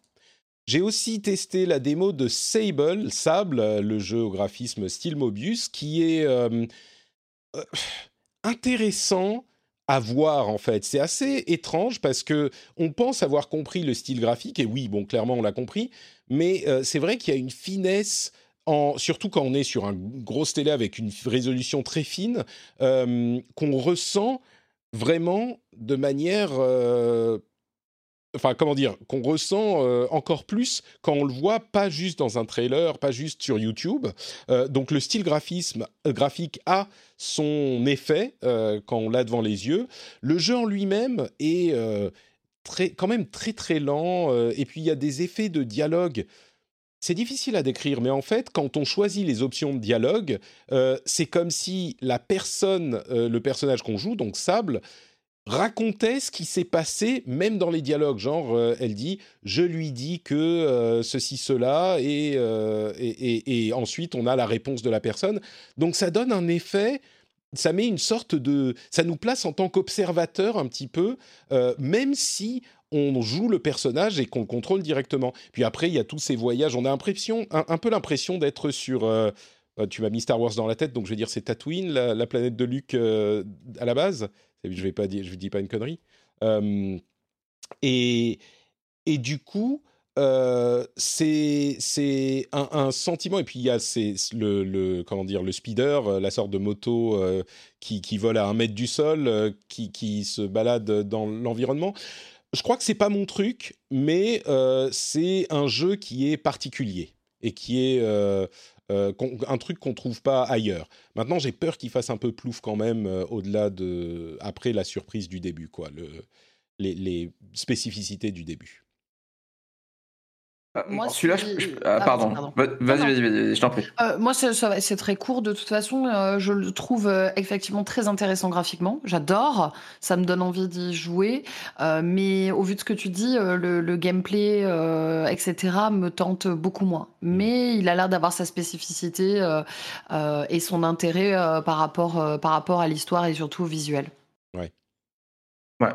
Speaker 1: J'ai aussi testé la démo de Sable, Sable, euh, le jeu au graphisme style Mobius, qui est euh, euh, intéressant à voir en fait. C'est assez étrange parce que on pense avoir compris le style graphique et oui, bon, clairement on l'a compris, mais euh, c'est vrai qu'il y a une finesse. En, surtout quand on est sur un grosse télé avec une résolution très fine, qu'on ressent vraiment de manière euh, enfin comment dire, qu'on ressent euh, encore plus quand on le voit pas juste dans un trailer, pas juste sur YouTube. Donc le style graphisme, graphique a son effet quand on l'a devant les yeux. Le jeu en lui-même est très, quand même très très lent, euh, et puis il y a des effets de dialogue. C'est difficile à décrire, mais en fait, quand on choisit les options de dialogue, euh, c'est comme si la personne, euh, le personnage qu'on joue, donc Sable, racontait ce qui s'est passé, même dans les dialogues. Genre, elle dit Je lui dis que ceci, cela, et- et ensuite on a la réponse de la personne. Donc ça donne un effet. Ça met une sorte de. Ça nous place en tant qu'observateur un petit peu, euh, même si on joue le personnage et qu'on le contrôle directement. Puis après, il y a tous ces voyages. On a un, peu l'impression d'être sur. euh, euh, tu m'as mis Star Wars dans la tête, donc je vais dire c'est Tatooine, la, la planète de Luke à la base. Je vais je dis pas une connerie. Et du coup, euh, c'est un, sentiment. Et puis il y a le, comment dire le speeder, euh, la sorte de moto euh, qui, qui vole à un mètre du sol, qui, qui se balade dans l'environnement. Je crois que c'est pas mon truc, mais c'est un jeu qui est particulier et qui est un truc qu'on trouve pas ailleurs. Maintenant, j'ai peur qu'il fasse un peu plouf quand même au-delà de après la surprise du début, quoi, le, les, les spécificités du début.
Speaker 2: Moi,
Speaker 3: Celui-là,
Speaker 2: si-
Speaker 3: je- je-
Speaker 2: Ah,
Speaker 3: ah, pardon.
Speaker 2: pardon.
Speaker 3: Va- Vas-y, vas-y, vas-y, je t'en prie.
Speaker 2: Euh, moi, c'est ça va- c'est très court de toute façon. euh, je le trouve euh, effectivement très intéressant graphiquement. J'adore. Ça me donne envie d'y jouer. Euh, mais au vu de ce que tu dis, euh, le, le gameplay, euh, etc., me tente beaucoup moins. Mais il a l'air d'avoir sa spécificité euh, euh, et son intérêt euh, par, rapport, euh, par rapport à l'histoire et surtout au visuel.
Speaker 3: Ouais,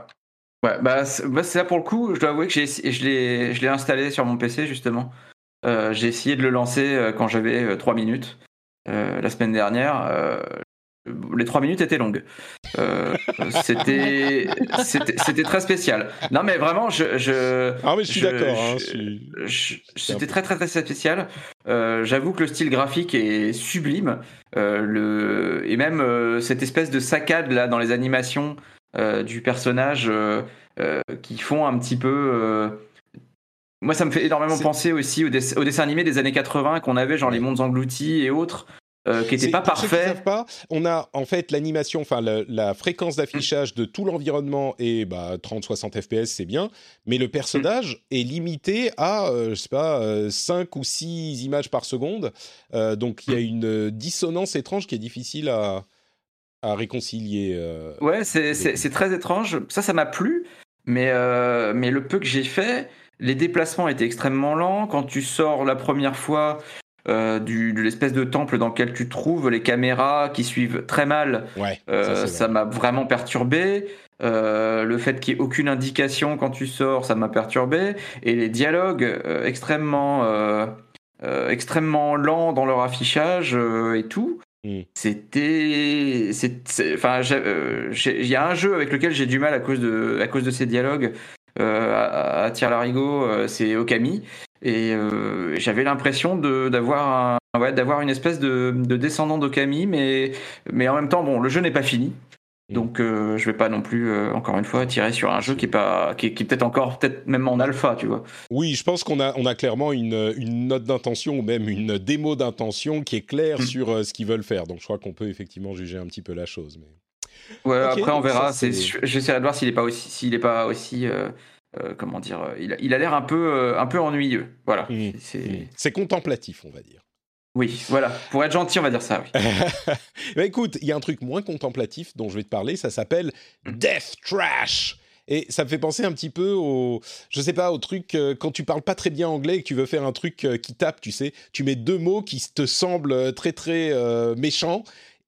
Speaker 3: bah, c'est bah, c'est ça pour le coup. Je dois avouer que j'ai je l'ai installé sur mon PC justement. Euh, j'ai essayé de le lancer euh, quand j'avais 3 minutes euh, la semaine dernière. euh, les 3 minutes étaient longues. C'était c'était très spécial. Non mais vraiment, je, je
Speaker 1: Ah mais je suis d'accord. hein,
Speaker 3: C'était très très très spécial. J'avoue que le style graphique est sublime. Le et même cette espèce de saccade là dans les animations du personnage euh, euh, qui font un petit peu. euh, Moi, ça me fait énormément penser aussi aux, dess- aux dessins animés des années 80 qu'on avait, genre les mondes engloutis et autres, euh, qui n'étaient
Speaker 1: C'est-
Speaker 3: pas
Speaker 1: pour ceux qui savent pas, on a en fait l'animation, enfin la fréquence d'affichage de tout l'environnement est bah, 30-60 FPS, c'est bien, mais le personnage est limité à, euh, je sais pas, euh, 5 ou 6 images par seconde. Euh, donc il y a une euh, dissonance étrange qui est difficile à, à réconcilier. euh.
Speaker 3: Ouais, c'est c'est- c'est très étrange. Ça, ça m'a plu, mais, euh, mais le peu que j'ai fait, les déplacements étaient extrêmement lents. Quand tu sors la première fois euh, du, de l'espèce de temple dans lequel tu te trouves, les caméras qui suivent très mal,
Speaker 1: Ouais, ça, vrai.
Speaker 3: m'a vraiment perturbé. Le fait qu'il n'y ait aucune indication quand tu sors, ça m'a perturbé. Et les dialogues extrêmement, extrêmement lents dans leur affichage et tout.
Speaker 1: Mm.
Speaker 3: C'était, enfin, euh, il y a un jeu avec lequel j'ai du mal à cause de, à cause de ces dialogues euh, à, à tir larigot, euh, c'est Okami. Et euh, j'avais l'impression d'avoir un, ouais, d'avoir une espèce de, de descendant d'Okami, mais mais en même temps, bon, le jeu n'est pas fini. Donc euh, je vais pas non plus euh, encore une fois tirer sur un jeu qui est pas qui est, qui est peut-être encore peut-être même en alpha, tu vois.
Speaker 1: Oui, je pense qu'on a, on a clairement une, une note d'intention ou même une démo d'intention qui est claire
Speaker 3: Mm.
Speaker 1: sur euh, ce qu'ils veulent faire. Donc je crois qu'on peut effectivement juger un petit peu la chose. Mais...
Speaker 3: Ouais, après on verra. J'essaierai de voir s'il n'est pas aussi, s'il est pas aussi, comment dire, il a, il a l'air un peu, un peu ennuyeux. Voilà.
Speaker 1: Mmh. Mmh. C'est contemplatif, on va dire.
Speaker 3: Oui, voilà. Pour être gentil, on va dire ça. Oui.
Speaker 1: bah, écoute, il y a un truc moins contemplatif dont je vais te parler. Ça s'appelle mmh. Death Trash. Et ça me fait penser un petit peu au, je sais pas, au truc euh, quand tu parles pas très bien anglais et que tu veux faire un truc euh, qui tape, tu sais, tu mets deux mots qui te semblent très très euh, méchants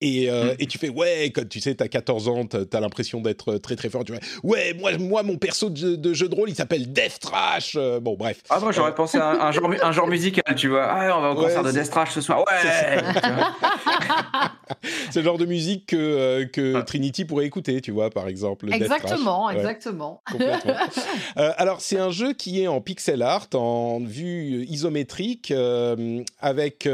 Speaker 1: euh, mm. Et, tu fais, ouais, quand tu sais, t'as 14 ans, t'as l'impression d'être très très fort. Tu fais, ouais, moi, moi mon perso de, jeu de rôle, il s'appelle Death Trash. Euh, bon, bref.
Speaker 3: Ah, moi, j'aurais euh, pensé à un, genre, un genre musical, tu vois. Ah, on va au concert de Death Trash ce soir. Ouais
Speaker 1: C'est le genre de musique que, que Trinity pourrait écouter, tu vois, par exemple.
Speaker 2: Exactement, exactement.
Speaker 1: alors, c'est un jeu qui est en pixel art, en vue isométrique, avec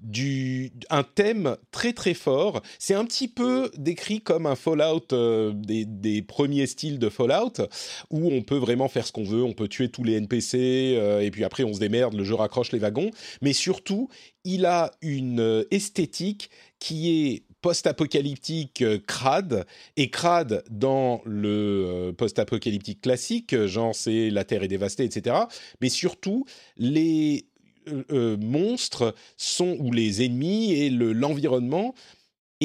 Speaker 1: du, un thème très très fort. C'est un petit peu décrit comme un Fallout euh, des, premiers styles de Fallout, où on peut vraiment faire ce qu'on veut, on peut tuer tous les NPC, euh, et puis après on se démerde, le jeu raccroche les wagons. Mais surtout, il a une euh, esthétique qui est post-apocalyptique crade, et crade dans le post-apocalyptique classique, genre c'est la Terre est dévastée, etc. Mais surtout, les euh, monstres sont, ou les ennemis et l'environnement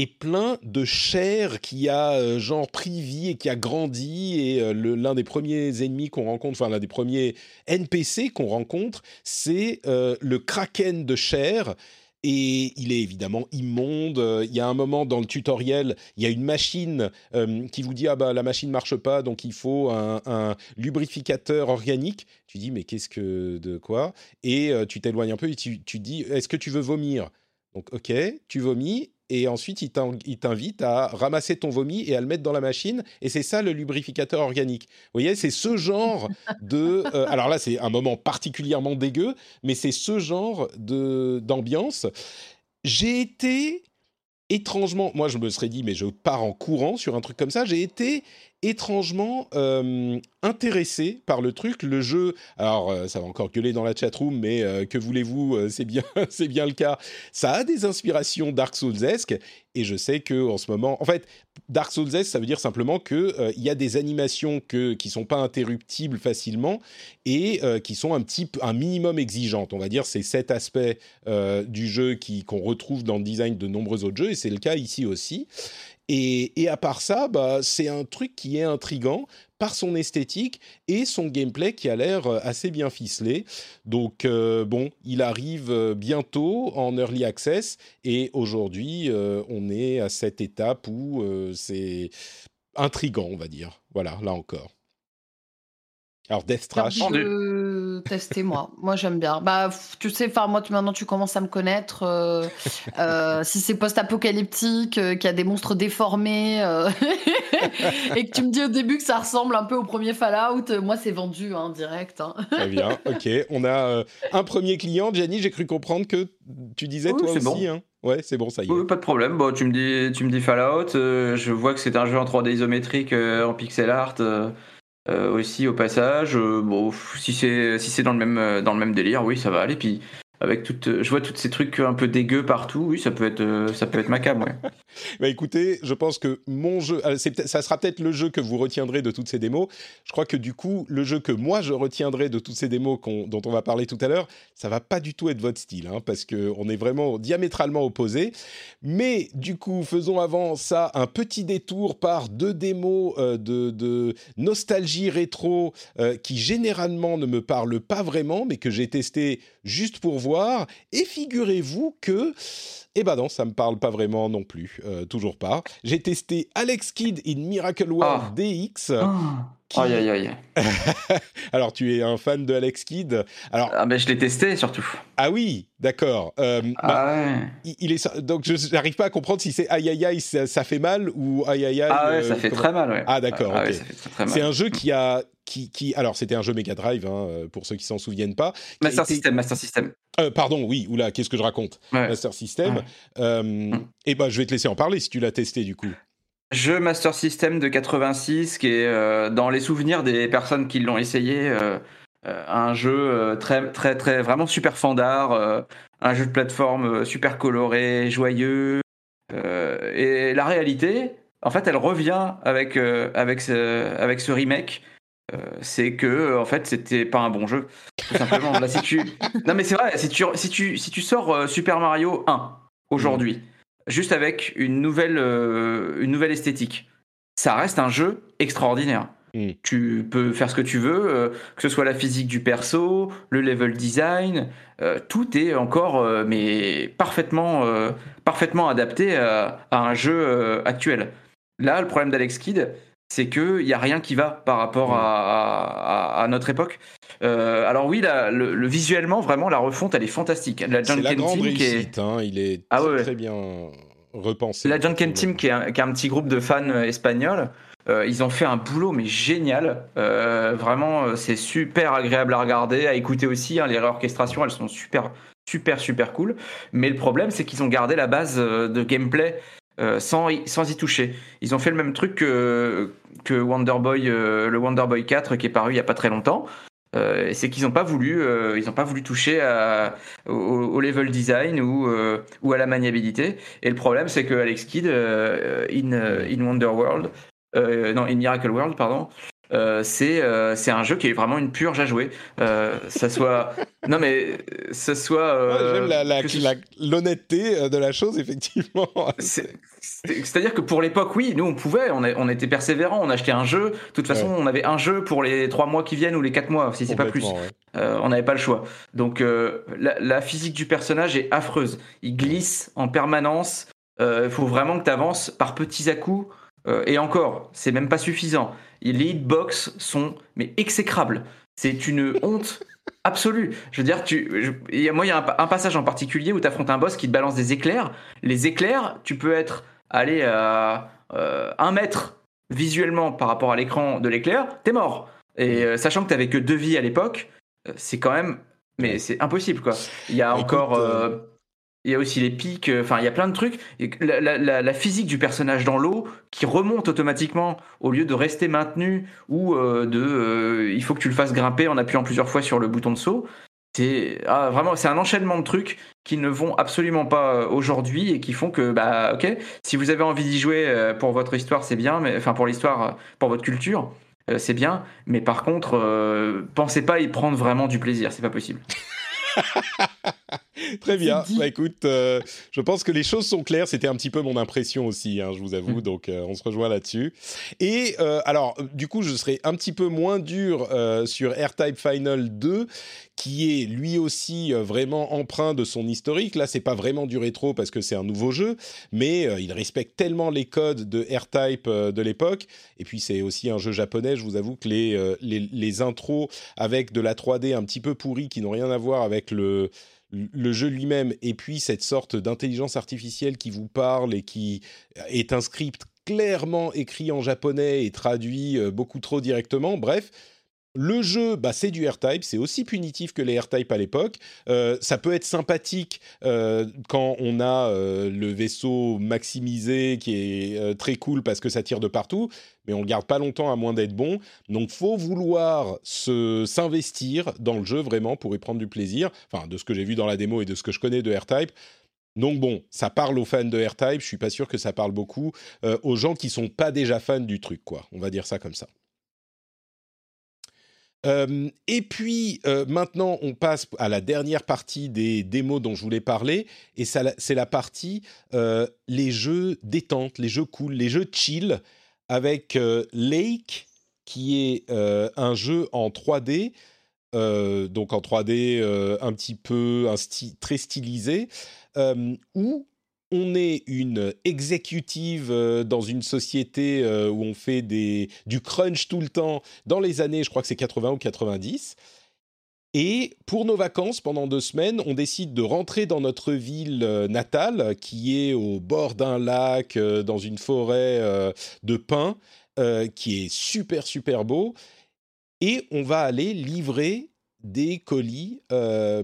Speaker 1: est plein de chair qui a euh, genre pris vie et qui a grandi et l'un des premiers ennemis qu'on rencontre, enfin l'un des premiers NPC qu'on rencontre, c'est le kraken de chair et il est évidemment immonde. Il y a un moment dans le tutoriel, il y a une machine euh, qui vous dit ah bah la machine marche pas, donc il faut un, lubrificateur organique. Tu dis mais qu'est-ce que de quoi? Et euh, tu t'éloignes un peu et tu dis est-ce que tu veux vomir? Donc ok, tu vomis et ensuite il t'invite à ramasser ton vomi et à le mettre dans la machine, et c'est ça le lubrificateur organique. Vous voyez, c'est ce genre de... Euh, alors là, c'est un moment particulièrement dégueu, mais c'est ce genre d'ambiance. J'ai été étrangement, moi je me serais dit, mais je pars en courant sur un truc comme ça, j'ai été étrangement euh, intéressé par le truc. Le jeu, alors euh, ça va encore gueuler dans la chatroom, mais euh, que voulez-vous, c'est bien, c'est bien le cas. Ça a des inspirations Dark Souls-esque, et je sais que en ce moment, en fait, Dark Souls-esque, ça veut dire simplement que il y a des animations que, qui sont pas interruptibles facilement et qui sont un petit, un minimum exigeantes. On va dire c'est cet aspect du jeu qu'on retrouve dans le design de nombreux autres jeux, et c'est le cas ici aussi. Et, à part ça, bah, c'est un truc qui est intrigant par son esthétique et son gameplay qui a l'air euh, assez bien ficelé. Donc euh, bon, il arrive euh, bientôt en early access et aujourd'hui on est à cette étape où c'est intrigant, on va dire. Voilà, là encore. Alors Death Trash.
Speaker 2: Je tester moi. moi j'aime bien. Bah tu sais, enfin moi tu, maintenant tu commences à me connaître. Euh, euh, si c'est post-apocalyptique, euh, qu'il y a des monstres déformés et que tu me dis au début que ça ressemble un peu au premier Fallout, moi c'est vendu hein, direct. Hein.
Speaker 1: Très bien. Ok. On a un premier client, Gianni. J'ai cru comprendre que tu disais toi aussi. Bon. Hein. Ouais, c'est bon, ça y est.
Speaker 3: pas de problème. Bon, tu me dis, tu me dis Fallout. je vois que c'est un jeu en 3D isométrique, en pixel art. Euh, aussi au passage. Euh, bon, si c'est si c'est dans le même euh, dans le même délire, oui, ça va aller. Puis avec toute, je vois tous ces trucs un peu dégueux partout. Oui, ça peut être, ça peut être macabre. Ouais.
Speaker 1: bah écoutez, je pense que mon jeu, ça sera peut-être le jeu que vous retiendrez de toutes ces démos. Je crois que du coup, le jeu que moi je retiendrai de toutes ces démos dont on va parler tout à l'heure, ça va pas du tout être votre style, hein, parce que on est vraiment diamétralement opposés. Mais du coup, faisons avant ça un petit détour par deux démos de, de, nostalgie rétro qui généralement ne me parlent pas vraiment, mais que j'ai testé juste pour voir. Et figurez-vous que, eh ben non, ça me parle pas vraiment non plus, euh, toujours pas. J'ai testé Alex Kidd in Miracle World ah. DX.
Speaker 3: Ah. Aïe aïe aïe.
Speaker 1: Alors tu es un fan de Alex Kidd. Alors
Speaker 3: ah ben je l'ai testé surtout.
Speaker 1: Ah oui, d'accord. Euh, bah, il, est donc je n'arrive pas à comprendre si c'est aïe aïe aïe ça, fait mal ou aïe aïe aïe.
Speaker 3: Ah ouais, ça euh, fait très mal. Ouais.
Speaker 1: Ah d'accord. c'est un jeu qui a qui, qui alors c'était un jeu Mega Drive hein, euh, pour ceux qui s'en souviennent pas.
Speaker 3: Master System, Master System.
Speaker 1: pardon, oui, oula, qu'est-ce que je raconte? Master System. Mm. Et ben je vais te laisser en parler si tu l'as testé du coup.
Speaker 3: Jeu Master System de 86 qui est euh, dans les souvenirs des personnes qui l'ont essayé euh, euh, un jeu très très très vraiment super fandard, un jeu de plateforme super coloré, joyeux. et la réalité, en fait, elle revient avec, avec, ce, avec ce remake. C'est que en fait c'était pas un bon jeu tout simplement Là, si tu... non mais c'est vrai si tu, si tu, si tu sors Super Mario 1 aujourd'hui mm. juste avec une nouvelle, une nouvelle esthétique ça reste un jeu extraordinaire Mm. Tu peux faire ce que tu veux, euh, que ce soit la physique du perso, le level design, euh, tout est encore euh, mais parfaitement, parfaitement adapté à, un jeu actuel. Là, le problème d'Alex Kidd, c'est qu'il n'y a rien qui va par rapport à, notre époque. alors oui, le, visuellement, vraiment, la refonte, elle est fantastique.
Speaker 1: La la grande réussite, est... Hein, il est ah très, bien repensé.
Speaker 3: La Junken Team, qui est, un, qui est, un, petit groupe de fans espagnols, euh, ils ont fait un boulot mais génial. Euh, vraiment, euh, c'est super agréable à regarder, à écouter aussi. Hein. les réorchestrations, elles sont super, super, super cool. Mais le problème, c'est qu'ils ont gardé la base de gameplay sans, y, sans y toucher. Ils ont fait le même truc que, que Wonder Boy, le Wonder Boy 4 qui est paru il y a pas très longtemps. c'est qu'ils n'ont pas voulu, ont pas voulu toucher au, level design ou, à la maniabilité. Et le problème, c'est que Alex Kidd, in, in Wonder World, euh, non, In Miracle World, pardon. Euh, c'est euh, c'est un jeu qui est vraiment une purge à jouer. ça soit non mais ça soit.
Speaker 1: J'aime l'honnêteté de la chose effectivement.
Speaker 3: C'est-à-dire que pour l'époque, oui, nous on pouvait, on, on, était persévérant, on achetait un jeu. De toute façon, on avait un jeu pour les trois mois qui viennent ou les quatre mois, si c'est pas plus. on n'avait pas le choix. Donc la, la, physique du personnage est affreuse. Il glisse en permanence. Il faut vraiment que tu avances par petits à coups. Euh, et encore, c'est même pas suffisant. Les hitbox sont mais exécrables. C'est une honte absolue. Je veux dire, tu, moi, il y a un, passage en particulier où tu affrontes un boss qui te balance des éclairs. Les éclairs, tu peux être allé à euh, un mètre visuellement par rapport à l'écran de l'éclair, t'es mort. Et euh, sachant que t'avais que deux vies à l'époque, c'est quand même, mais c'est impossible quoi. Il y a encore il y a aussi les pics, euh, enfin il y a plein de trucs. La, physique du personnage dans l'eau qui remonte automatiquement au lieu de rester maintenu ou euh, de euh, il faut que tu le fasses grimper en appuyant plusieurs fois sur le bouton de saut. C'est ah, vraiment c'est un enchaînement de trucs qui ne vont absolument pas aujourd'hui et qui font que bah ok si vous avez envie d'y jouer pour votre histoire c'est bien mais enfin pour l'histoire pour votre culture c'est bien mais par contre pensez pas y prendre vraiment du plaisir c'est pas possible.
Speaker 1: Très bien. Bah, écoute, euh, je pense que les choses sont claires. C'était un petit peu mon impression aussi, hein, je vous avoue. Mm. Donc, euh, on se rejoint là-dessus. Et euh, alors, du coup, je serai un petit peu moins dur sur R-Type Final 2, qui est lui aussi vraiment empreint de son historique. Là, c'est pas vraiment du rétro parce que c'est un nouveau jeu, mais il respecte tellement les codes de R-Type de l'époque. Et puis, c'est aussi un jeu japonais. Je vous avoue que les, les, les intros avec de la 3D un petit peu pourrie qui n'ont rien à voir avec le le jeu lui-même et puis cette sorte d'intelligence artificielle qui vous parle et qui est un script clairement écrit en japonais et traduit euh, beaucoup trop directement. Bref, le jeu, bah, c'est du R-Type, c'est aussi punitif que les R-Type à l'époque. Euh, ça peut être sympathique euh, quand on a euh, le vaisseau maximisé qui est très cool parce que ça tire de partout, mais on le garde pas longtemps à moins d'être bon. Donc faut vouloir se s'investir dans le jeu vraiment pour y prendre du plaisir. Enfin, de ce que j'ai vu dans la démo et de ce que je connais de R-Type. Donc bon, ça parle aux fans de R-Type, je suis pas sûr que ça parle beaucoup aux gens qui sont pas déjà fans du truc, quoi. On va dire ça comme ça et puis maintenant, on passe à la dernière partie des démos dont je voulais parler, et c'est la partie les jeux détente, les jeux cool, les jeux chill, avec Lake, qui est un jeu en 3D, donc en 3D un petit peu très stylisé, où on est une exécutive euh, dans une société euh, où on fait du crunch tout le temps dans les années, je crois que c'est 80 ou 90. Et pour nos vacances, pendant deux semaines, on décide de rentrer dans notre ville euh, natale, qui est au bord d'un lac, dans une forêt de pins, qui est super, super beau. Et on va aller livrer des colis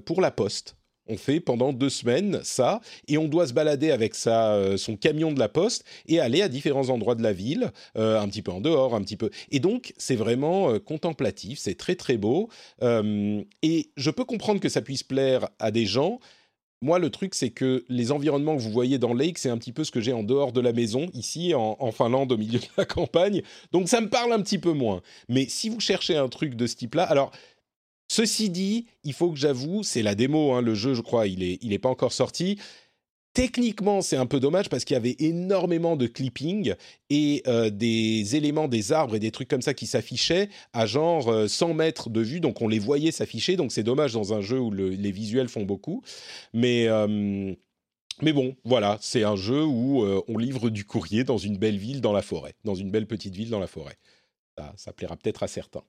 Speaker 1: pour la poste. On fait pendant deux semaines ça, et on doit se balader avec sa, euh, son camion de la poste et aller à différents endroits de la ville, euh, un petit peu en dehors, un petit peu. Et donc, c'est vraiment euh, contemplatif, c'est très très beau. et je peux comprendre que ça puisse plaire à des gens, moi, le truc, c'est que les environnements que vous voyez dans Lake, c'est un petit peu ce que j'ai en dehors de la maison, ici, en, Finlande, au milieu de la campagne. Donc, ça me parle un petit peu moins. Mais si vous cherchez un truc de ce type-là, alors, ceci dit, il faut que j'avoue, c'est la démo, hein, le jeu, je crois, il n'est est pas encore sorti. Techniquement, c'est un peu dommage parce qu'il y avait énormément de clipping et euh, des éléments des arbres et des trucs comme ça qui s'affichaient à genre 100 euh, mètres de vue, donc on les voyait s'afficher. Donc c'est dommage dans un jeu où les visuels font beaucoup. Mais euh, mais bon, voilà, c'est un jeu où on livre du courrier dans une belle ville dans la forêt, dans une belle petite ville dans la forêt. ça plaira peut-être à certains.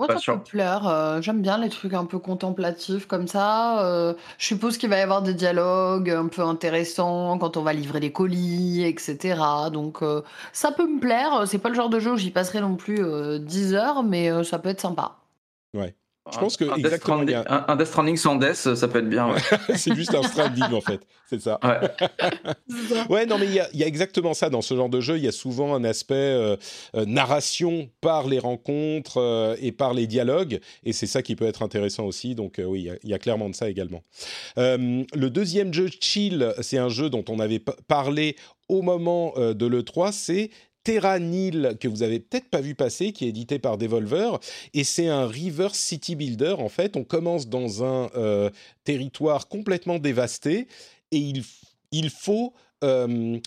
Speaker 2: Moi, ça peut plaire. Euh, j'aime bien les trucs un peu contemplatifs comme ça. Euh, je suppose qu'il va y avoir des dialogues un peu intéressants quand on va livrer des colis, etc. Donc, euh, ça peut me plaire. C'est pas le genre de jeu où j'y passerai non plus 10 heures, mais ça peut être sympa.
Speaker 1: Ouais. Je pense que
Speaker 3: un, exactement, Death un, un, Death Stranding sans Death, ça peut être bien.
Speaker 1: c'est juste un Stranding en fait, c'est ça. Ouais. non mais il y, y a, exactement ça dans ce genre de jeu. Il y a souvent un aspect euh, euh, narration par les rencontres euh, et par les dialogues, et c'est ça qui peut être intéressant aussi. Donc oui, il y, y, a clairement de ça également. le deuxième jeu Chill, c'est un jeu dont on avait parlé au moment de l'E3, c'est Terranil que vous avez peut-être pas vu passer, qui est édité par Devolver, et c'est un reverse city builder. En fait, on commence dans un euh, territoire complètement dévasté et il, il faut euh,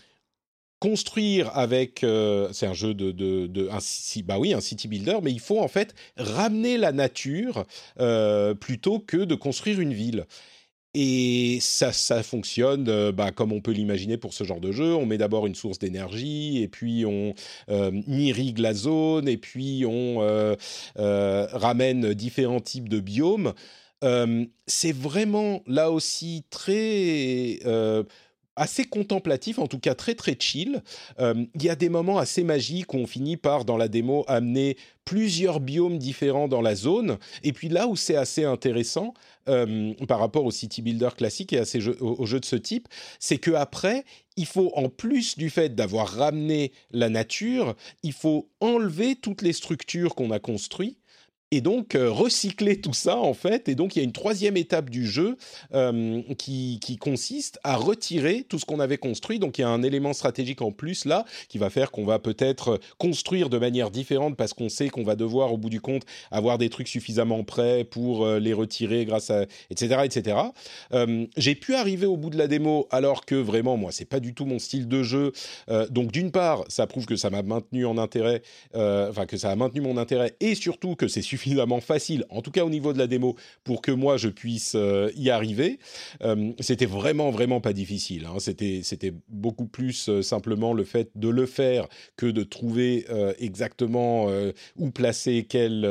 Speaker 1: construire avec. Euh, c'est un jeu de, de, bah oui, un city builder, mais il faut en fait ramener la nature plutôt que de construire une ville. Et ça, ça fonctionne euh, bah, comme on peut l'imaginer pour ce genre de jeu. On met d'abord une source d'énergie, et puis on euh, irrigue la zone, et puis on euh, ramène différents types de biomes. c'est vraiment là aussi très assez contemplatif, en tout cas très très chill. Il y a des moments assez magiques où on finit par, dans la démo, amener plusieurs biomes différents dans la zone. Et puis là où c'est assez intéressant euh, par rapport au city builder classique et à ces aux, jeux de ce type, c'est que après, il faut en plus du fait d'avoir ramené la nature, il faut enlever toutes les structures qu'on a construites et donc euh, recycler tout ça en fait. Et donc il y a une troisième étape du jeu euh, qui, consiste à retirer tout ce qu'on avait construit. Donc il y a un élément stratégique en plus là qui va faire qu'on va peut-être construire de manière différente parce qu'on sait qu'on va devoir au bout du compte avoir des trucs suffisamment prêts pour euh, les retirer grâce à etc etc. J'ai pu arriver au bout de la démo alors que vraiment moi c'est pas du tout mon style de jeu. donc d'une part ça prouve que ça m'a maintenu en intérêt, enfin que ça a maintenu mon intérêt et surtout que c'est suffisant suffisamment facile, en tout cas au niveau de la démo, pour que moi je puisse euh, y arriver. Euh, c'était vraiment vraiment pas difficile. Hein. C'était c'était beaucoup plus euh, simplement le fait de le faire que de trouver exactement où placer quel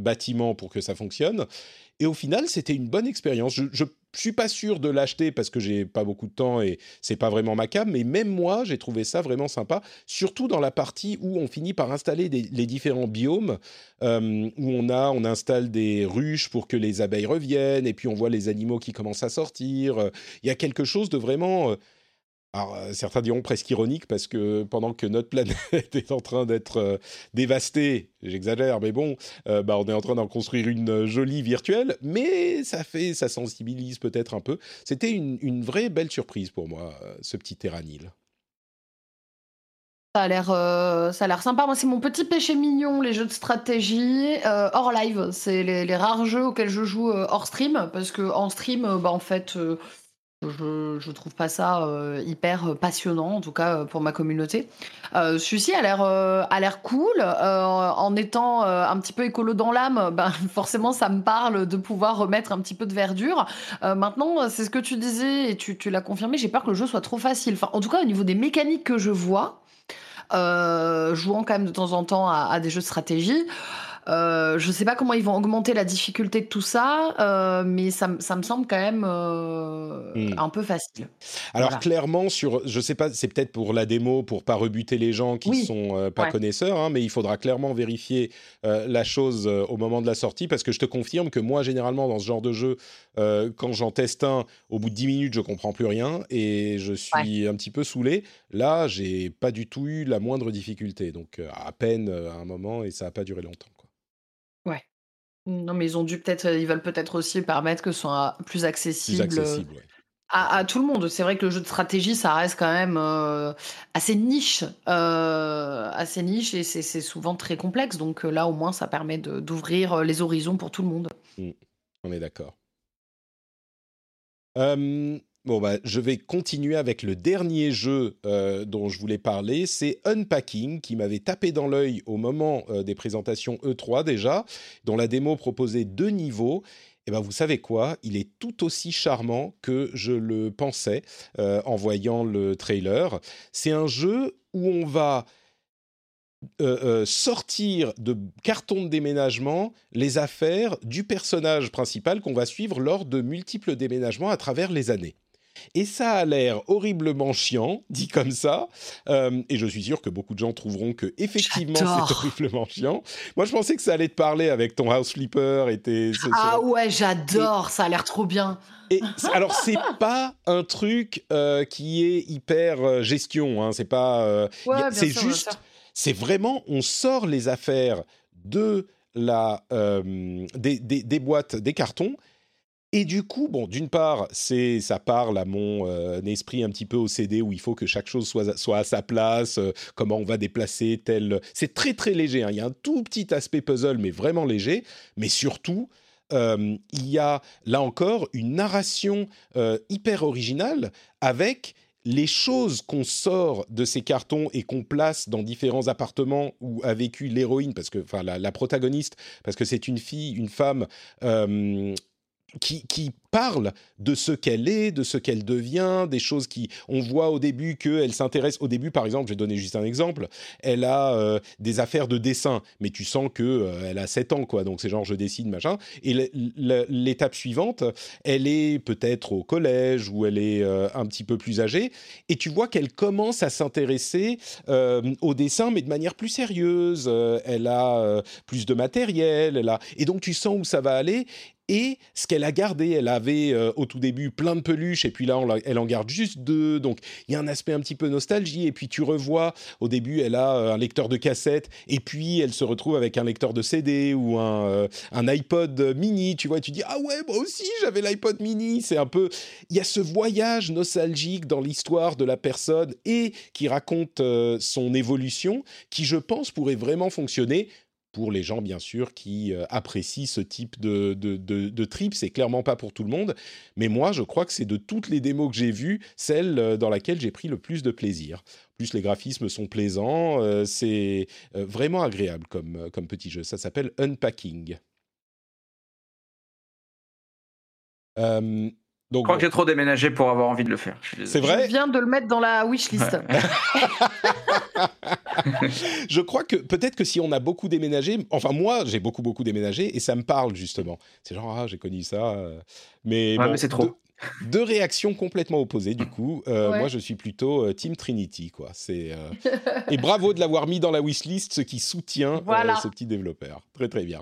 Speaker 1: bâtiment pour que ça fonctionne. Et au final, c'était une bonne expérience. Je, je suis pas sûr de l'acheter parce que j'ai pas beaucoup de temps et c'est pas vraiment ma cam, mais même moi, j'ai trouvé ça vraiment sympa, surtout dans la partie où on finit par installer les différents biomes, euh, où on a, on installe des ruches pour que les abeilles reviennent, et puis on voit les animaux qui commencent à sortir. Il y a quelque chose de vraiment euh, alors, euh, certains diront presque ironique parce que pendant que notre planète est en train d'être euh, dévastée, j'exagère, mais bon, euh, bah, on est en train d'en construire une jolie virtuelle, mais ça fait, ça sensibilise peut-être un peu. C'était une, vraie belle surprise pour moi, ce petit Terranil.
Speaker 2: Ça a l'air, ça a l'air sympa. Moi, c'est mon petit péché mignon, les jeux de stratégie hors live. C'est les, rares jeux auxquels je joue hors stream, parce que en stream, bah en fait je, je trouve pas ça euh, hyper passionnant, en tout cas euh, pour ma communauté. Euh, Celui-ci a l'air cool, en étant un petit peu écolo dans l'âme. Ben forcément, ça me parle de pouvoir remettre un petit peu de verdure. maintenant, c'est ce que tu disais et tu, l'as confirmé. J'ai peur que le jeu soit trop facile. En tout cas, au niveau des mécaniques que je vois, jouant quand même de temps en temps à des jeux de stratégie. Euh, je ne sais pas comment ils vont augmenter la difficulté de tout ça, euh, mais ça, ça, me semble quand même euh, hmm. un peu facile.
Speaker 1: Alors clairement, sur, je sais pas, c'est peut-être pour la démo, pour pas rebuter les gens qui ne sont pas connaisseurs, hein, mais il faudra clairement vérifier la chose au moment de la sortie, parce que je te confirme que moi, généralement, dans ce genre de jeu, quand j'en teste un, au bout de 10 minutes, je comprends plus rien et je suis un petit peu saoulé. Là, j'ai pas du tout eu la moindre difficulté, donc à peine à un moment et ça n'a pas duré longtemps.
Speaker 2: Non, mais ils ont dû peut-être, ils veulent peut-être aussi permettre que ce soit plus accessible. Plus accessible, ouais à, tout le monde. C'est vrai que le jeu de stratégie, ça reste quand même euh, assez niche, euh, assez niche et c'est souvent très complexe. Donc euh, là, au moins, ça permet d'ouvrir les horizons pour tout le monde.
Speaker 1: Mmh. on est d'accord. Bon, bah, je vais continuer avec le dernier jeu dont je voulais parler. C'est Unpacking, qui m'avait tapé dans l'œil au moment des présentations E3 déjà, dont la démo proposait deux niveaux eh ben vous savez quoi, il est tout aussi charmant que je le pensais euh, en voyant le trailer. C'est un jeu où on va euh, euh, sortir de carton de déménagement les affaires du personnage principal qu'on va suivre lors de multiples déménagements à travers les années. Et ça a l'air horriblement chiant, dit comme ça. Euh, et je suis sûr que beaucoup de gens trouveront que effectivement c'est horriblement chiant. Moi, je pensais que ça allait te parler avec ton House Flipper et tes.
Speaker 2: Ah ouais, j'adore. Ça a l'air trop bien.
Speaker 1: Et alors c'est pas un truc euh, qui est hyper euh, gestion, hein, c'est pas. c'est juste, c'est vraiment, on sort les affaires de la des, des, boîtes, des cartons, et du coup, bon, d'une part, c'est ça parle à mon euh, esprit un petit peu au CD où il faut que chaque chose soit, soit à sa place, euh, comment on va déplacer tel. C'est très très léger. Hein. Il y a un tout petit aspect puzzle, mais vraiment léger. Mais surtout, euh, il y a là encore une narration hyper originale avec les choses qu'on sort de ces cartons et qu'on place dans différents appartements où a vécu l'héroïne, parce que, enfin, la, protagoniste, parce que c'est une fille, une femme qui, parle de ce qu'elle est, de ce qu'elle devient, des choses qui... On voit au début qu'elle s'intéresse... Au début, par exemple, je vais donner juste un exemple, elle a euh, des affaires de dessin, mais tu sens que euh, elle a 7 ans, quoi. Donc c'est genre, je dessine, machin. Et l'étape suivante, elle est peut-être au collège, ou elle est euh, un petit peu plus âgée, et tu vois qu'elle commence à s'intéresser au dessin, mais de manière plus sérieuse. elle a plus de matériel, elle a... Et donc tu sens où ça va aller, et ce qu'elle a gardé, elle avait euh, au tout début plein de peluches et puis là elle en garde juste deux. Donc il y a un aspect un petit peu nostalgie et puis tu revois au début elle a euh, un lecteur de cassette et puis elle se retrouve avec un lecteur de CD ou un, euh, un iPod mini. Tu vois, tu dis ah ouais moi aussi j'avais l'iPod mini. C'est un peu il y a ce voyage nostalgique dans l'histoire de la personne et qui raconte son évolution qui je pense pourrait vraiment fonctionner pour les gens, bien sûr, qui euh, apprécient ce type de, de, de, trip. C'est clairement pas pour tout le monde. Mais moi, je crois que c'est de toutes les démos que j'ai vues, celle euh, dans laquelle j'ai pris le plus de plaisir. plus, les graphismes sont plaisants. Euh, c'est vraiment agréable comme, comme petit jeu. Ça s'appelle Unpacking.
Speaker 3: Donc, je crois que j'ai trop déménagé pour avoir envie de le faire.
Speaker 1: C'est vrai.
Speaker 2: Je viens de le mettre dans la wishlist.
Speaker 1: je crois que peut-être que si on a beaucoup déménagé, enfin moi j'ai beaucoup beaucoup déménagé et ça me parle justement. C'est genre ah j'ai connu ça, euh, mais,
Speaker 3: mais c'est trop.
Speaker 1: Deux, réactions complètement opposées du coup. Euh, moi je suis plutôt euh, Team Trinity quoi. C'est et bravo de l'avoir mis dans la wishlist, ce qui soutient ce petit développeur. Très très bien.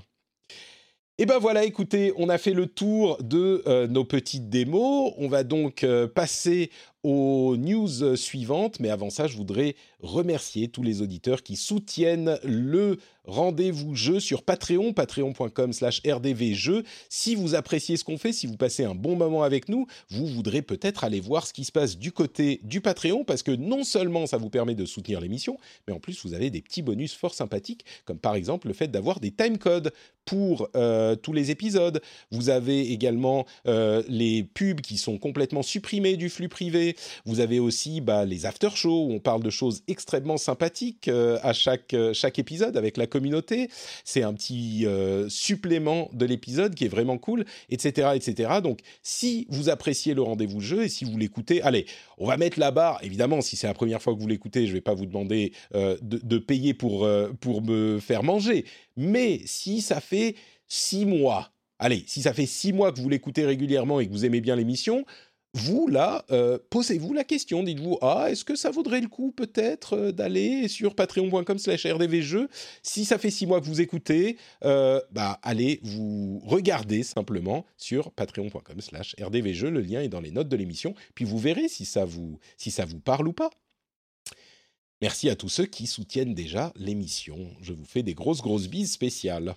Speaker 1: Et ben voilà, écoutez, on a fait le tour de nos petites démos. On va donc passer aux news suivantes. Mais avant ça, je voudrais remercier tous les auditeurs qui soutiennent le rendez-vous jeu sur Patreon, patreon.com slash rdvjeux. Si vous appréciez ce qu'on fait, si vous passez un bon moment avec nous, vous voudrez peut-être aller voir ce qui se passe du côté du Patreon, parce que non seulement ça vous permet de soutenir l'émission, mais en plus vous avez des petits bonus fort sympathiques, comme par exemple le fait d'avoir des timecodes pour euh, tous les épisodes. Vous avez également euh, les pubs qui sont complètement supprimés du flux privé. Vous avez aussi bah, les after-shows où on parle de choses extrêmement sympathiques euh, à chaque, chaque épisode avec la communauté. C'est un petit euh, supplément de l'épisode qui est vraiment cool, etc., etc. Donc, si vous appréciez le rendez-vous jeu et si vous l'écoutez, allez, on va mettre la barre. Évidemment, si c'est la première fois que vous l'écoutez, je ne vais pas vous demander euh, de, payer pour, euh, pour me faire manger. Mais si ça fait six mois, allez, si ça fait six mois que vous l'écoutez régulièrement et que vous aimez bien l'émission, vous, là, euh, posez-vous la question. Dites-vous, ah, est-ce que ça vaudrait le coup peut-être euh, d'aller sur patreon.com slash rdvjeux Si ça fait six mois que vous écoutez, euh, bah, allez vous regardez simplement sur patreon.com slash rdvjeux. Le lien est dans les notes de l'émission. Puis vous verrez si ça vous, si ça vous parle ou pas. Merci à tous ceux qui soutiennent déjà l'émission. Je vous fais des grosses, grosses bises spéciales.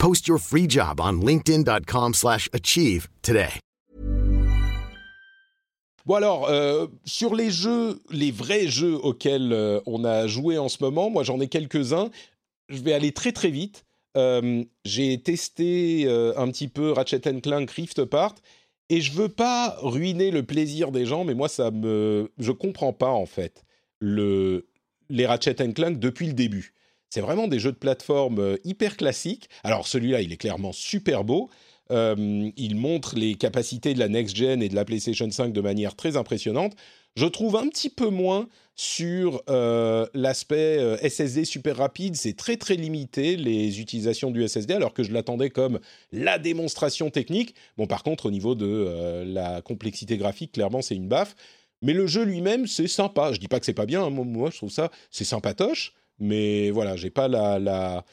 Speaker 4: Post your free job on linkedin.com/achieve slash achieve today.
Speaker 1: Bon alors, euh, sur les jeux, les vrais jeux auxquels euh, on a joué en ce moment, moi j'en ai quelques-uns. Je vais aller très très vite. Euh, J'ai testé un petit peu Ratchet Clank Rift Apart et je veux pas ruiner le plaisir des gens, mais moi ça me, je comprends pas en fait le les Ratchet Clank depuis le début. C'est vraiment des jeux de plateforme euh, hyper classiques. Alors celui-là, il est clairement super beau. Euh, il montre les capacités de la next gen et de la PlayStation 5 de manière très impressionnante. Je trouve un petit peu moins sur euh, l'aspect SSD super rapide. C'est très très limité les utilisations du SSD, alors que je l'attendais comme la démonstration technique. Bon, par contre, au niveau de la complexité graphique, clairement, c'est une baffe. Mais le jeu lui-même, c'est sympa. Je dis pas que c'est pas bien. hein. Moi, je trouve ça, c'est sympatoche. Mais voilà, j'ai pas la,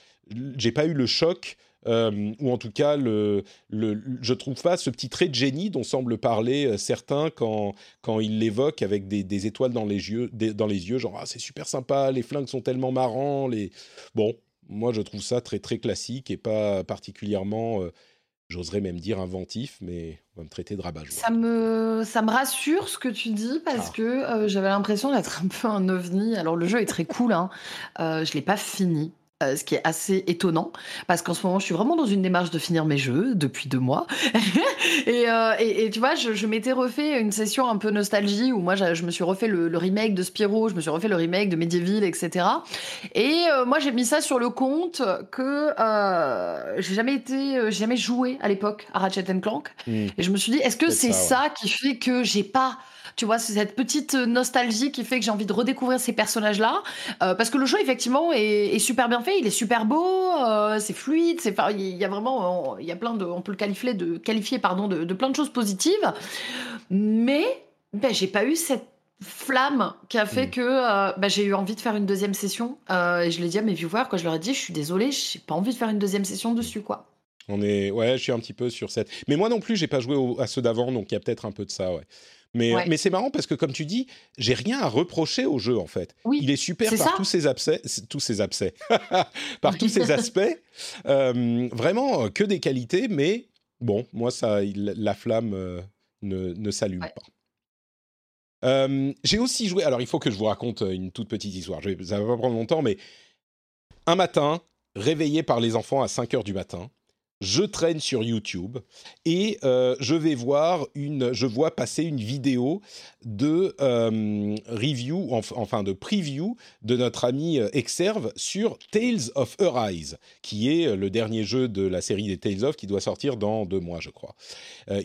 Speaker 1: j'ai pas eu le choc euh, ou en tout cas, le, je trouve pas ce petit trait de génie dont semblent parler euh, certains quand, quand ils l'évoquent avec des, étoiles dans les yeux, dans les yeux genre ah, c'est super sympa, les flingues sont tellement marrants. Les... Bon, moi je trouve ça très très classique et pas particulièrement, euh, j'oserais même dire inventif, mais on va me traiter de rabat-joie.
Speaker 2: Ça me, ça me rassure ce que tu dis parce
Speaker 1: Ah.
Speaker 2: que euh, j'avais l'impression d'être un peu un ovni. Alors le jeu est très cool, hein. Euh, je l'ai pas fini. Euh, ce qui est assez étonnant parce qu'en ce moment je suis vraiment dans une démarche de finir mes jeux depuis deux mois. Et, euh, et, et tu vois je, je m'étais refait une session un peu nostalgie où moi je, je me suis refait le, le remake de Spyro je me suis refait le remake de Medieval etc et euh, moi j'ai mis ça sur le compte que j'ai jamais été j'ai jamais joué à l'époque à Ratchet Clank.
Speaker 1: Mm.
Speaker 2: et je me suis dit, est-ce que c'est
Speaker 1: ça,
Speaker 2: ça, qui fait que j'ai pas, tu vois, c'est cette petite nostalgie qui fait que j'ai envie de redécouvrir ces personnages-là Euh, Parce que le jeu, effectivement, est, est super bien fait, il est super beau, euh, c'est fluide, c'est, il y a vraiment, euh, il y a plein de, on peut le qualifier de, qualifier, pardon, de, de plein de choses positives, mais ben, j'ai pas eu cette flamme qui a fait
Speaker 1: Mm.
Speaker 2: que euh, ben, j'ai eu envie de faire une deuxième session euh, et je l'ai dit à mes viewers quand je leur ai dit je suis désolée j'ai pas envie de faire une deuxième session dessus quoi
Speaker 1: On est, ouais, je suis un petit peu sur cette. Mais moi non plus, j'ai pas joué au- à ceux d'avant, donc il y a peut-être un peu de ça, ouais. Mais,
Speaker 2: Ouais.
Speaker 1: mais c'est marrant parce que comme tu dis, j'ai rien à reprocher au jeu en fait.
Speaker 2: Oui,
Speaker 1: il est super par
Speaker 2: ça.
Speaker 1: tous ses abcès, tous ses abcès, par tous ses aspects. Euh, vraiment euh, que des qualités, mais bon, moi ça, il- la flamme euh, ne, ne s'allume
Speaker 2: Ouais.
Speaker 1: pas. Euh, j'ai aussi joué. Alors il faut que je vous raconte euh, une toute petite histoire. Je vais, ça va pas prendre longtemps, mais un matin, réveillé par les enfants à 5 heures du matin, je traîne sur YouTube et euh, je vais voir une, je vois passer une vidéo de euh, review, enf- enfin de preview de notre ami euh, Exerve sur Tales of Arise, qui est euh, le dernier jeu de la série des Tales of qui doit sortir dans deux mois, je crois.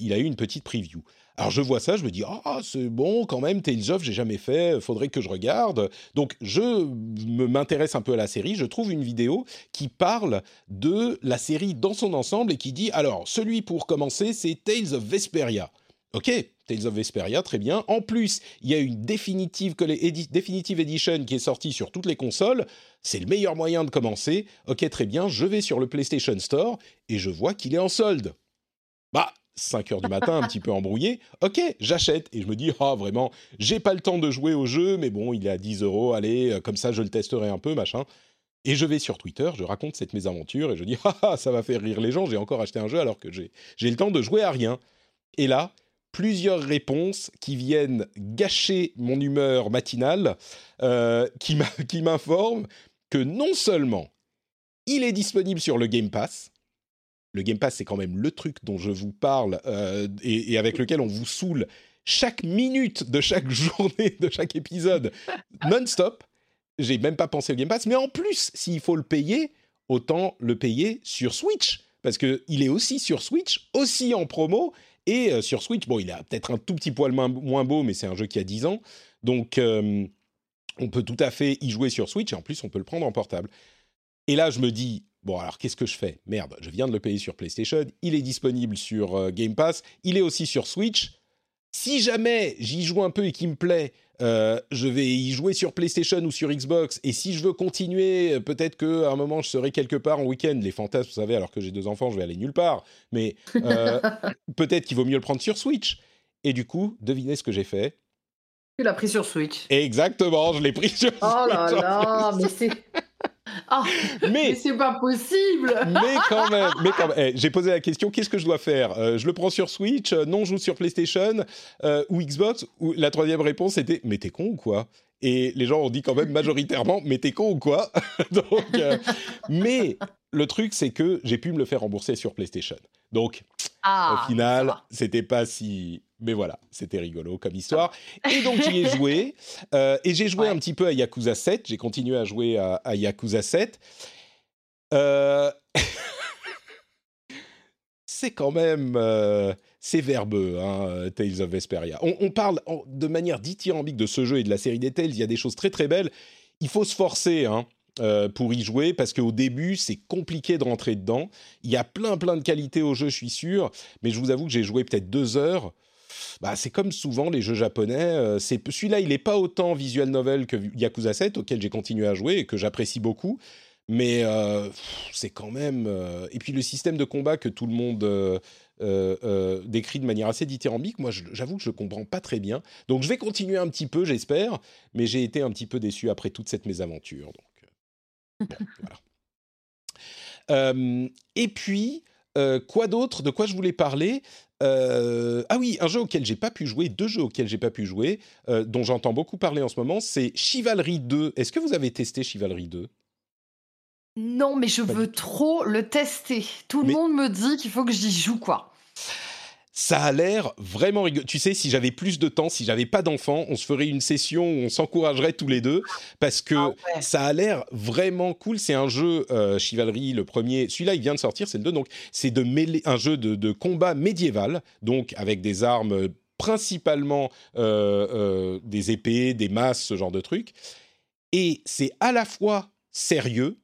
Speaker 1: Il a eu une petite preview. Alors je vois ça, je me dis ah c'est bon quand même Tales of j'ai jamais fait, faudrait que je regarde. Donc je m'intéresse un peu à la série, je trouve une vidéo qui parle de la série dans son ensemble et qui dit alors celui pour commencer c'est Tales of Vesperia. Ok, Tales of Vesperia, très bien. En plus, il y a une définitive, Definitive Edition qui est sortie sur toutes les consoles. C'est le meilleur moyen de commencer. Ok, très bien. Je vais sur le PlayStation Store et je vois qu'il est en solde. Bah, 5 heures du matin, un petit peu embrouillé. Ok, j'achète et je me dis, ah vraiment, j'ai pas le temps de jouer au jeu, mais bon, il est à 10 euros. Allez, euh, comme ça, je le testerai un peu, machin. Et je vais sur Twitter, je raconte cette mésaventure et je dis, ah, ah, ça va faire rire les gens, j'ai encore acheté un jeu alors que j'ai le temps de jouer à rien. Et là, plusieurs réponses qui viennent gâcher mon humeur matinale, euh, qui m'informent que non seulement il est disponible sur le Game Pass, le Game Pass c'est quand même le truc dont je vous parle euh, et, avec lequel on vous saoule chaque minute de chaque journée, de chaque épisode, non-stop. J'ai même pas pensé au Game Pass, mais en plus, s'il faut le payer, autant le payer sur Switch, parce que il est aussi sur Switch, aussi en promo, et euh, sur Switch, bon, il a peut-être un tout petit poil moins, moins beau, mais c'est un jeu qui a 10 ans, donc euh, on peut tout à fait y jouer sur Switch, et en plus, on peut le prendre en portable. Et là, je me dis, Bon, alors qu'est-ce que je fais? Merde, je viens de le payer sur PlayStation, il est disponible sur euh, Game Pass, il est aussi sur Switch. Si jamais j'y joue un peu et qu'il me plaît, euh, je vais y jouer sur PlayStation ou sur Xbox. Et si je veux continuer, peut-être qu'à un moment, je serai quelque part en week-end. Les fantasmes, vous savez, alors que j'ai deux enfants, je vais aller nulle part. Mais euh, peut-être qu'il vaut mieux le prendre sur Switch. Et du coup, devinez ce que j'ai fait.
Speaker 2: Tu l'as pris sur Switch.
Speaker 1: Exactement, je l'ai pris sur
Speaker 2: oh
Speaker 1: Switch.
Speaker 2: Oh là là, mais c'est. Ah, mais, c'est pas possible.
Speaker 1: mais quand même, mais quand même. Eh, j'ai posé la question qu'est-ce que je dois faire? Euh, Je le prends sur Switch euh, Non, je joue sur PlayStation euh, ou Xbox ou la troisième réponse était mais t'es con ou quoi? Et les gens ont dit quand même majoritairement mais t'es con ou quoi? Donc, mais le truc c'est que j'ai pu me le faire rembourser sur PlayStation. Donc,
Speaker 2: ah,
Speaker 1: au final, c'était pas si mais voilà, c'était rigolo comme histoire. Et donc j'y ai joué. Euh, et j'ai joué un petit peu à Yakuza 7. J'ai continué à jouer à, Yakuza 7. Euh, c'est quand même... Euh, c'est verbeux, hein, Tales of Vesperia. On, parle de manière dithyrambique de ce jeu et de la série des Tales. Il y a des choses très très belles. Il faut se forcer, hein. pour y jouer parce qu'au début c'est compliqué de rentrer dedans. Il y a plein plein de qualités au jeu, je suis sûr, mais je vous avoue que j'ai joué peut-être deux heures bah, c'est comme souvent les jeux japonais. Euh, c'est celui-là, il n'est pas autant visual novel que Yakuza 7, auquel j'ai continué à jouer et que j'apprécie beaucoup. Mais euh, c'est quand même. Euh, et puis le système de combat que tout le monde décrit de manière assez dithyrambique, moi j'avoue que je ne comprends pas très bien. Donc je vais continuer un petit peu, j'espère. Mais j'ai été un petit peu déçu après toute cette mésaventure. Donc bon, voilà. et puis. quoi d'autre? De quoi je voulais parler? Euh, ah oui, un jeu auquel j'ai pas pu jouer, deux jeux auxquels j'ai pas pu jouer, euh, dont j'entends beaucoup parler en ce moment, c'est Chivalry 2. Est-ce que vous avez testé Chivalry 2
Speaker 2: Non, mais je veux trop le tester. Tout le monde me dit qu'il faut que j'y joue, quoi
Speaker 1: ça a l'air vraiment rigolo. Tu sais, si j'avais plus de temps, si j'avais pas d'enfants, on se ferait une session où on s'encouragerait tous les deux parce que ah ça a l'air vraiment cool. C'est un jeu euh, Chivalry, le premier. Celui-là, il vient de sortir, c'est le 2. Donc, c'est de un jeu de, combat médiéval, donc avec des armes principalement euh, euh, des épées, des masses, ce genre de trucs. Et c'est à la fois sérieux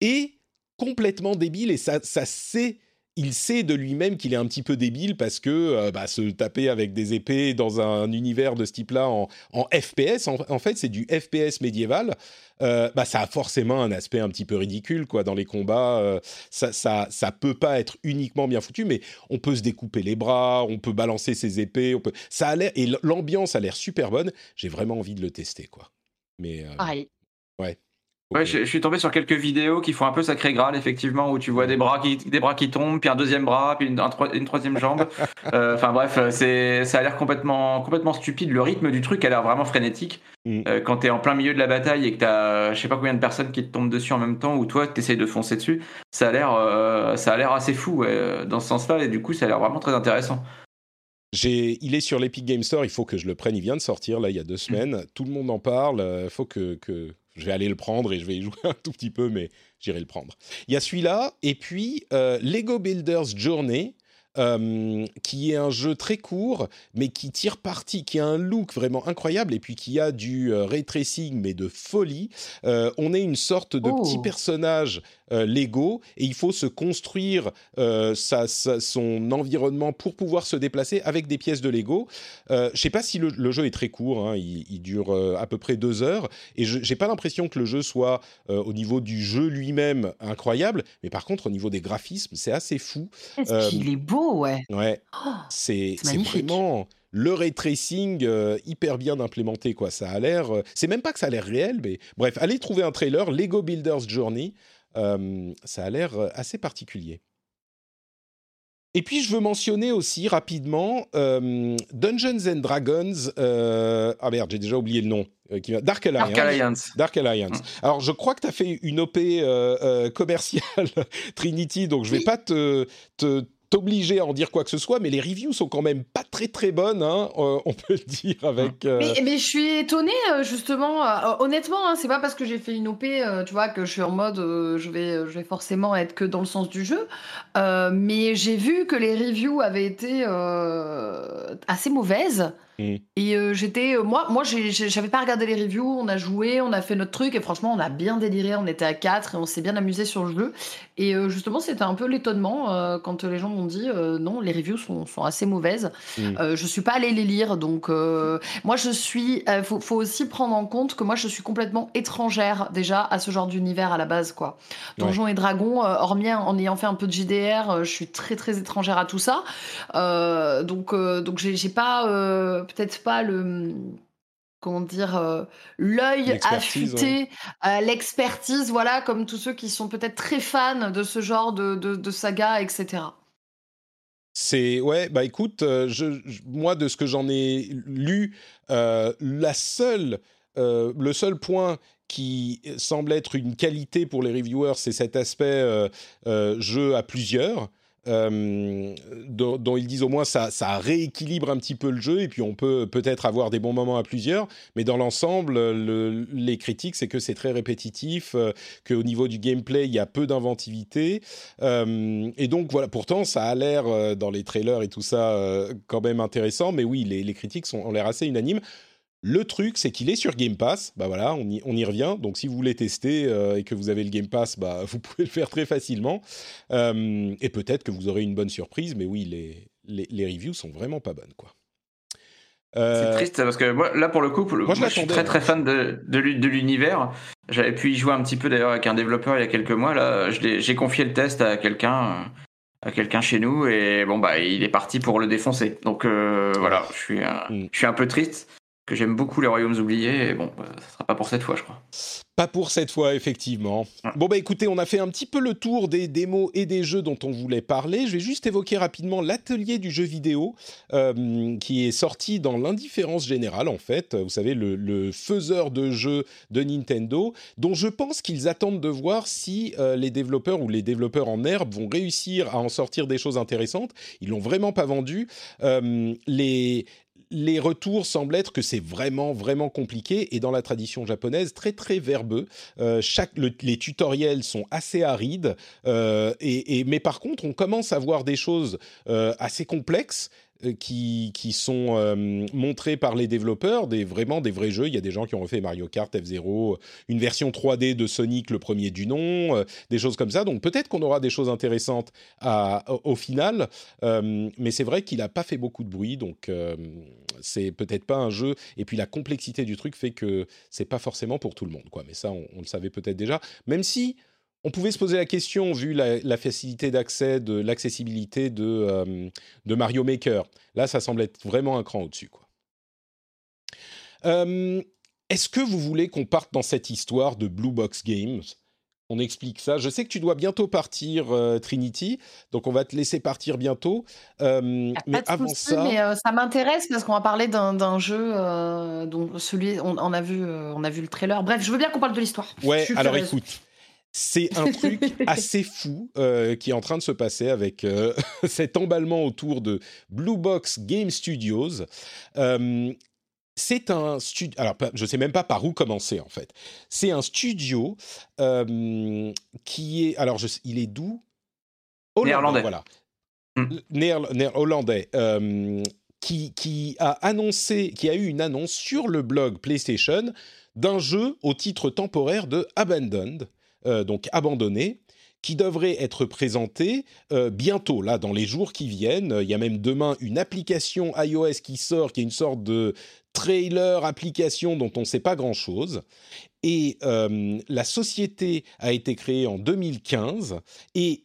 Speaker 1: et complètement débile et ça, ça sait il sait de lui-même qu'il est un petit peu débile parce que euh, bah, se taper avec des épées dans un univers de ce type-là en, FPS, en, fait, c'est du FPS médiéval. Euh, bah, ça a forcément un aspect un petit peu ridicule quoi dans les combats. Euh, ça, ça, ça peut pas être uniquement bien foutu, mais on peut se découper les bras, on peut balancer ses épées, on peut. Ça a l'air et l'ambiance a l'air super bonne. J'ai vraiment envie de le tester quoi. Mais ouais.
Speaker 3: Ouais, je, suis tombé sur quelques vidéos qui font un peu sacré graal, effectivement, où tu vois des bras qui, des bras qui tombent, puis un deuxième bras, puis une, une troisième jambe. Euh, enfin bref, c'est, ça a l'air complètement, complètement stupide. Le rythme du truc a l'air vraiment frénétique. Mm. Euh, quand tu es en plein milieu de la bataille et que tu as je sais pas combien de personnes qui te tombent dessus en même temps, ou toi tu essayes de foncer dessus, ça a l'air, euh, ça a l'air assez fou dans ce sens-là, et du coup ça a l'air vraiment très intéressant.
Speaker 1: J'ai, il est sur l'Epic Game Store, il faut que je le prenne. Il vient de sortir là il y a deux semaines. Tout le monde en parle. Il faut que, que, je vais aller le prendre et je vais y jouer un tout petit peu, mais j'irai le prendre. Il y a celui-là, et puis euh, Lego Builders Journey, euh, qui est un jeu très court, mais qui tire parti, qui a un look vraiment incroyable, et puis qui a du euh, ray tracing, mais de folie. on est une sorte de petit oh. personnage euh, Lego et il faut se construire euh, son environnement pour pouvoir se déplacer avec des pièces de Lego. Euh, je sais pas si le, jeu est très court, hein, il, dure à peu près deux heures et je n'ai pas l'impression que le jeu soit au niveau du jeu lui-même incroyable, mais par contre au niveau des graphismes c'est assez fou.
Speaker 2: Est-ce qu'il est beau, ouais.
Speaker 1: Ouais, oh, c'est vraiment le ray tracing hyper bien implémenté quoi ça a l'air c'est même pas que ça a l'air réel mais bref allez trouver un trailer Lego Builders Journey euh, ça a l'air euh, assez particulier. Et puis je veux mentionner aussi rapidement euh, Dungeons and Dragons. ah merde, j'ai déjà oublié le nom. Dark Alliance. Dark Alliance. Mm. Alors je crois que tu as fait une OP commerciale Trinity, donc je vais pas te, te, obligé à en dire quoi que ce soit, mais les reviews sont quand même pas très très bonnes, hein, euh, on peut le dire avec.
Speaker 2: Euh, mais, je suis étonnée euh, justement. honnêtement, hein, c'est pas parce que j'ai fait une OP, tu vois, que je suis en mode, je vais, je vais forcément être que dans le sens du jeu. mais j'ai vu que les reviews avaient été assez mauvaises. Mm. Et euh, j'étais, euh, moi, moi, j'avais pas regardé les reviews. On a joué, on a fait notre truc et franchement, on a bien déliré. On était à 4 et on s'est bien amusé sur le jeu. Et euh, justement, c'était un peu l'étonnement quand les gens m'ont dit non, les reviews sont, sont assez mauvaises. Mm. je suis pas allée les lire, donc moi, je suis. Faut, faut, aussi prendre en compte que moi, je suis complètement étrangère déjà à ce genre d'univers à la base, quoi. Donjons et Dragons, hormis en ayant fait un peu de JDR, je suis très très étrangère à tout ça. donc donc j'ai pas peut-être pas le comment dire euh, l'œil affûté, l'expertise, voilà, comme tous ceux qui sont peut-être très fans de ce genre de, de, saga, etc.
Speaker 1: C'est ouais, bah écoute, euh, je, moi de ce que j'en ai lu, euh, la seule, le seul point qui semble être une qualité pour les reviewers, c'est cet aspect jeu à plusieurs. Euh, dont, ils disent au moins ça, ça rééquilibre un petit peu le jeu et puis on peut peut-être avoir des bons moments à plusieurs, mais dans l'ensemble, les critiques c'est que c'est très répétitif, euh, qu'au niveau du gameplay il y a peu d'inventivité euh, et donc voilà. Pourtant ça a l'air dans les trailers et tout ça quand même intéressant, mais oui les, critiques sont, ont l'air assez unanimes. Le truc, c'est qu'il est sur Game Pass. Bah voilà, on y, on y revient. Donc si vous voulez tester euh, et que vous avez le Game Pass, bah vous pouvez le faire très facilement. Euh, et peut-être que vous aurez une bonne surprise. Mais oui, les, les, les reviews sont vraiment pas bonnes, quoi.
Speaker 3: Euh, c'est triste parce que moi, là pour le coup, moi, je, suis très très fan de, de, l'univers. J'avais pu y jouer un petit peu d'ailleurs avec un développeur il y a quelques mois. Là, j'ai confié le test à quelqu'un à quelqu'un chez nous et bon bah il est parti pour le défoncer. Donc voilà, je suis mm. je suis un peu triste que j'aime beaucoup les royaumes oubliés. Et bon, bah, ça sera pas pour cette fois, je crois.
Speaker 1: Pas pour cette fois, effectivement. Bon, bah écoutez, on a fait un petit peu le tour des démos et des jeux dont on voulait parler. Je vais juste évoquer rapidement l'atelier du jeu vidéo euh, qui est sorti dans l'indifférence générale, en fait. Vous savez, le, faiseur de jeux de Nintendo, dont je pense qu'ils attendent de voir si euh, les développeurs ou les développeurs en herbe vont réussir à en sortir des choses intéressantes. Ils l'ont vraiment pas vendu. Euh, les, les retours semblent être que c'est vraiment, vraiment compliqué et dans la tradition japonaise, très, très verbeux. Euh, les tutoriels sont assez arides, euh, et, mais par contre, on commence à voir des choses euh, assez complexes qui, qui sont euh, montrés par les développeurs, des, vraiment des vrais jeux. Il y a des gens qui ont refait Mario Kart, F-Zero, une version 3D de Sonic, le premier du nom, euh, des choses comme ça. Donc peut-être qu'on aura des choses intéressantes au, final, mais c'est vrai qu'il n'a pas fait beaucoup de bruit, donc c'est peut-être pas un jeu. Et puis la complexité du truc fait que c'est pas forcément pour tout le monde, quoi. Mais ça, on le savait peut-être déjà. Même si on pouvait se poser la question, vu la, facilité d'accès, de l'accessibilité de, euh, de, Mario Maker. Là, ça semble être vraiment un cran au-dessus. Euh, est-ce que vous voulez qu'on parte dans cette histoire de Blue Box Games? On explique ça. Je sais que tu dois bientôt partir, euh, Trinity, donc on va te laisser partir bientôt.
Speaker 2: mais avant ça, mais ça m'intéresse parce qu'on va parler d'un jeu dont celui, on, a vu, on a vu le trailer. Bref, je veux bien qu'on parle de l'histoire.
Speaker 1: Ouais, alors écoute. C'est un truc assez fou euh, qui est en train de se passer avec euh, cet emballement autour de Blue Box Game Studios. Euh, c'est un studio. Alors, je ne sais même pas par où commencer en fait. C'est un studio qui est. Alors, il est d'où?
Speaker 3: Néerlandais.
Speaker 1: Voilà. Hollandais. Qui, qui, a annoncé, qui a eu une annonce sur le blog PlayStation d'un jeu au titre temporaire de Abandoned, euh, donc abandonné, qui devrait être présenté euh, bientôt, là, dans les jours qui viennent. Il y a même demain une application iOS qui sort, qui est une sorte de trailer application dont on ne sait pas grand-chose. Et euh, la société a été créée en 2015. Et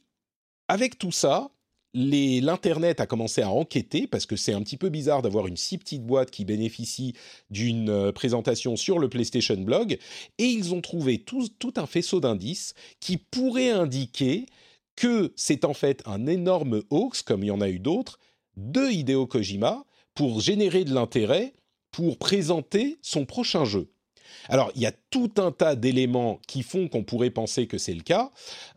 Speaker 1: avec tout ça, l'internet a commencé à enquêter parce que c'est un petit peu bizarre d'avoir une si petite boîte qui bénéficie d'une euh, présentation sur le PlayStation Blog et ils ont trouvé tout, un faisceau d'indices qui pourraient indiquer que c'est en fait un énorme hoax comme il y en a eu d'autres de Hideo Kojima pour générer de l'intérêt pour présenter son prochain jeu. Alors, il y a tout un tas d'éléments qui font qu'on pourrait penser que c'est le cas,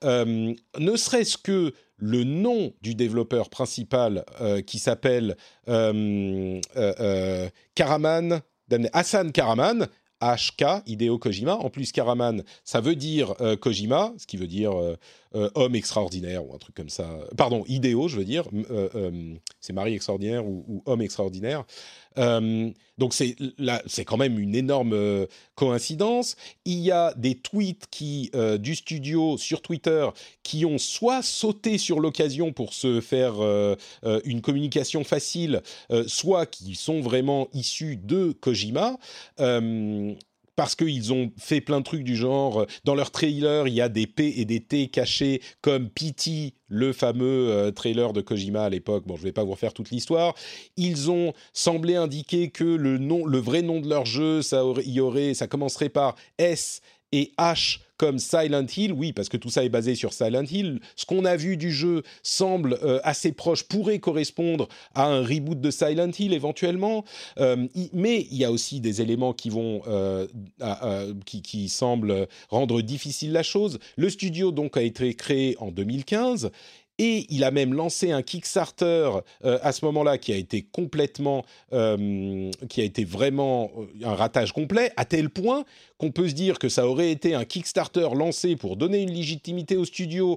Speaker 1: euh, ne serait-ce que le nom du développeur principal euh, qui s'appelle euh, euh, Karaman, Hassan Karaman, HK, Hideo Kojima. En plus, Karaman, ça veut dire Kojima, ce qui veut dire Homme extraordinaire ou un truc comme ça. Pardon, Idéo, je veux dire. c'est Marie extraordinaire ou Homme extraordinaire. Euh, donc c'est c'est quand même une énorme euh, coïncidence. Il y a des tweets qui euh, du studio sur Twitter qui ont soit sauté sur l'occasion pour se faire une communication facile, soit qui sont vraiment issus de Kojima parce qu'ils ont fait plein de trucs du genre. Dans leur trailer, il y a des P et des T cachés comme PT, le fameux euh, trailer de Kojima à l'époque. Bon, je ne vais pas vous refaire toute l'histoire. Ils ont semblé indiquer que le nom, le vrai nom de leur jeu, ça y aurait, ça commencerait par S et H comme Silent Hill, oui, parce que tout ça est basé sur Silent Hill. Ce qu'on a vu du jeu semble euh, assez proche, pourrait correspondre à un reboot de Silent Hill éventuellement, euh, mais il y a aussi des éléments qui vont, euh, qui, qui, semblent rendre difficile la chose. Le studio donc a été créé en 2015 et il a même lancé un Kickstarter euh, à ce moment-là qui a été complètement, euh, qui a été vraiment euh, un ratage complet, à tel point qu'on peut se dire que ça aurait été un Kickstarter lancé pour donner une légitimité au studio,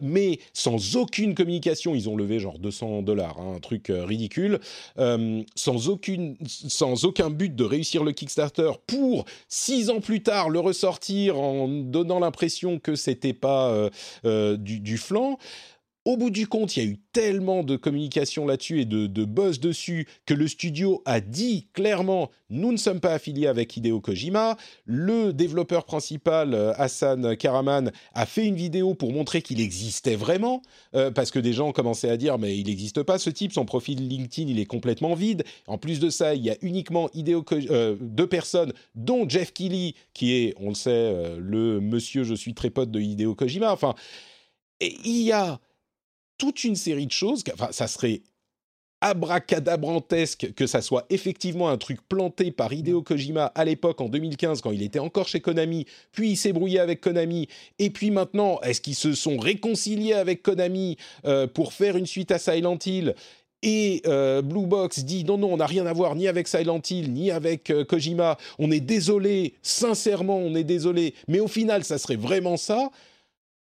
Speaker 1: mais sans aucune communication. Ils ont levé genre 200 dollars, hein, un truc ridicule, sans, aucune, sans aucun but de réussir le Kickstarter pour six ans plus tard le ressortir en donnant l'impression que c'était pas du, du flanc au bout du compte, il y a eu tellement de communication là-dessus et de, buzz dessus que le studio a dit clairement nous ne sommes pas affiliés avec Hideo Kojima. Le développeur principal, euh, Hassan Karaman, a fait une vidéo pour montrer qu'il existait vraiment, euh, parce que des gens commençaient à dire mais il n'existe pas ce type, son profil LinkedIn il est complètement vide. En plus de ça, il y a uniquement Hideo euh, deux personnes, dont Jeff Keighley, qui est, on le sait, le monsieur je suis très pote de Hideo Kojima. Enfin, il y a toute une série de choses. Enfin, ça serait abracadabrantesque que ça soit effectivement un truc planté par Hideo Kojima à l'époque en 2015 quand il était encore chez Konami, puis il s'est brouillé avec Konami, et puis maintenant est-ce qu'ils se sont réconciliés avec Konami euh, pour faire une suite à Silent Hill? Et euh, Blue Box dit non, non, on n'a rien à voir ni avec Silent Hill, ni avec euh, Kojima. On est désolé, sincèrement, on est désolé. Mais au final, ça serait vraiment ça.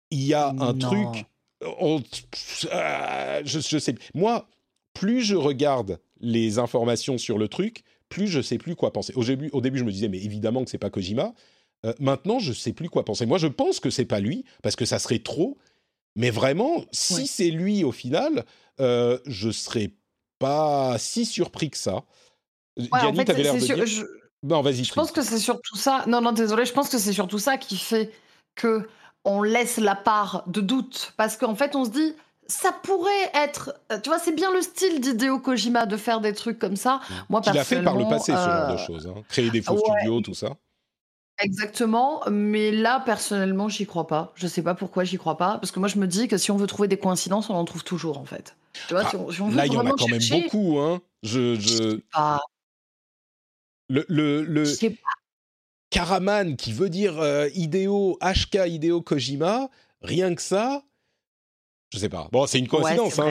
Speaker 1: Il y a un truc euh, je, sais. Moi, plus je regarde les informations sur le truc, plus je sais plus quoi penser. Au début, au début je me disais, mais évidemment que c'est pas Kojima. Euh, maintenant, je sais plus quoi penser. Moi, je pense que c'est pas lui parce que ça serait trop. Mais vraiment, si c'est lui au final, euh, je serais pas si surpris que ça.
Speaker 2: Ouais, en fait, l'air de dire... Je... vas-y. Je pense que c'est surtout ça. Non, non, désolé. Je pense que c'est surtout ça qui fait que on laisse la part de doute parce qu'en fait on se dit ça pourrait être, euh, tu vois, c'est bien le style d'Hideo Kojima de faire des trucs comme ça.
Speaker 1: Mmh. Moi, il a fait par le passé ce genre de euh, choses, hein. créer des faux studios, tout ça.
Speaker 2: Exactement, mais là personnellement, j'y crois pas. Je sais pas pourquoi j'y crois pas, parce que moi je me dis que si on veut trouver des coïncidences, on en trouve toujours en fait.
Speaker 1: Tu vois, là, il y en a quand même beaucoup, hein. Je, je... Le, le, le... Karaman, qui veut dire euh, Hideo, HK Hideo Kojima, rien que ça, je sais pas. Bon, c'est une coïncidence. hein,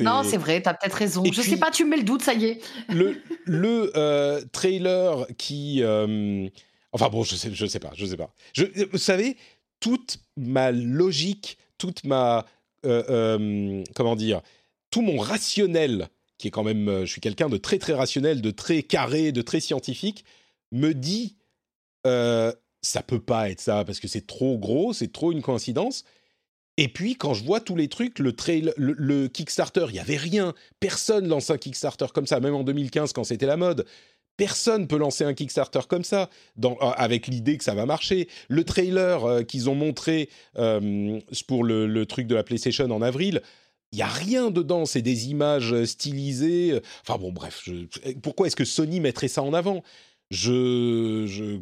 Speaker 2: Non, c'est vrai, tu as peut-être raison. je sais pas, tu mets le doute, ça y est.
Speaker 1: le le euh, trailer qui. Euh, enfin bon, je sais, je sais pas, je sais pas. Je, vous savez, toute ma logique, toute ma. comment dire Tout mon rationnel, qui est quand même. je suis quelqu'un de très, très rationnel, de très carré, de très scientifique, me dit euh, ça peut pas être ça parce que c'est trop gros, c'est trop une coïncidence. Et puis quand je vois tous les trucs, le, Kickstarter, il y avait rien. Personne lance un Kickstarter comme ça, même en 2015 quand c'était la mode. Personne peut lancer un Kickstarter comme ça, euh, avec l'idée que ça va marcher. Le trailer euh, qu'ils ont montré pour le, truc de la PlayStation en avril, il y a rien dedans. C'est des images stylisées. Enfin bon, bref. pourquoi est-ce que Sony mettrait ça en avant? Je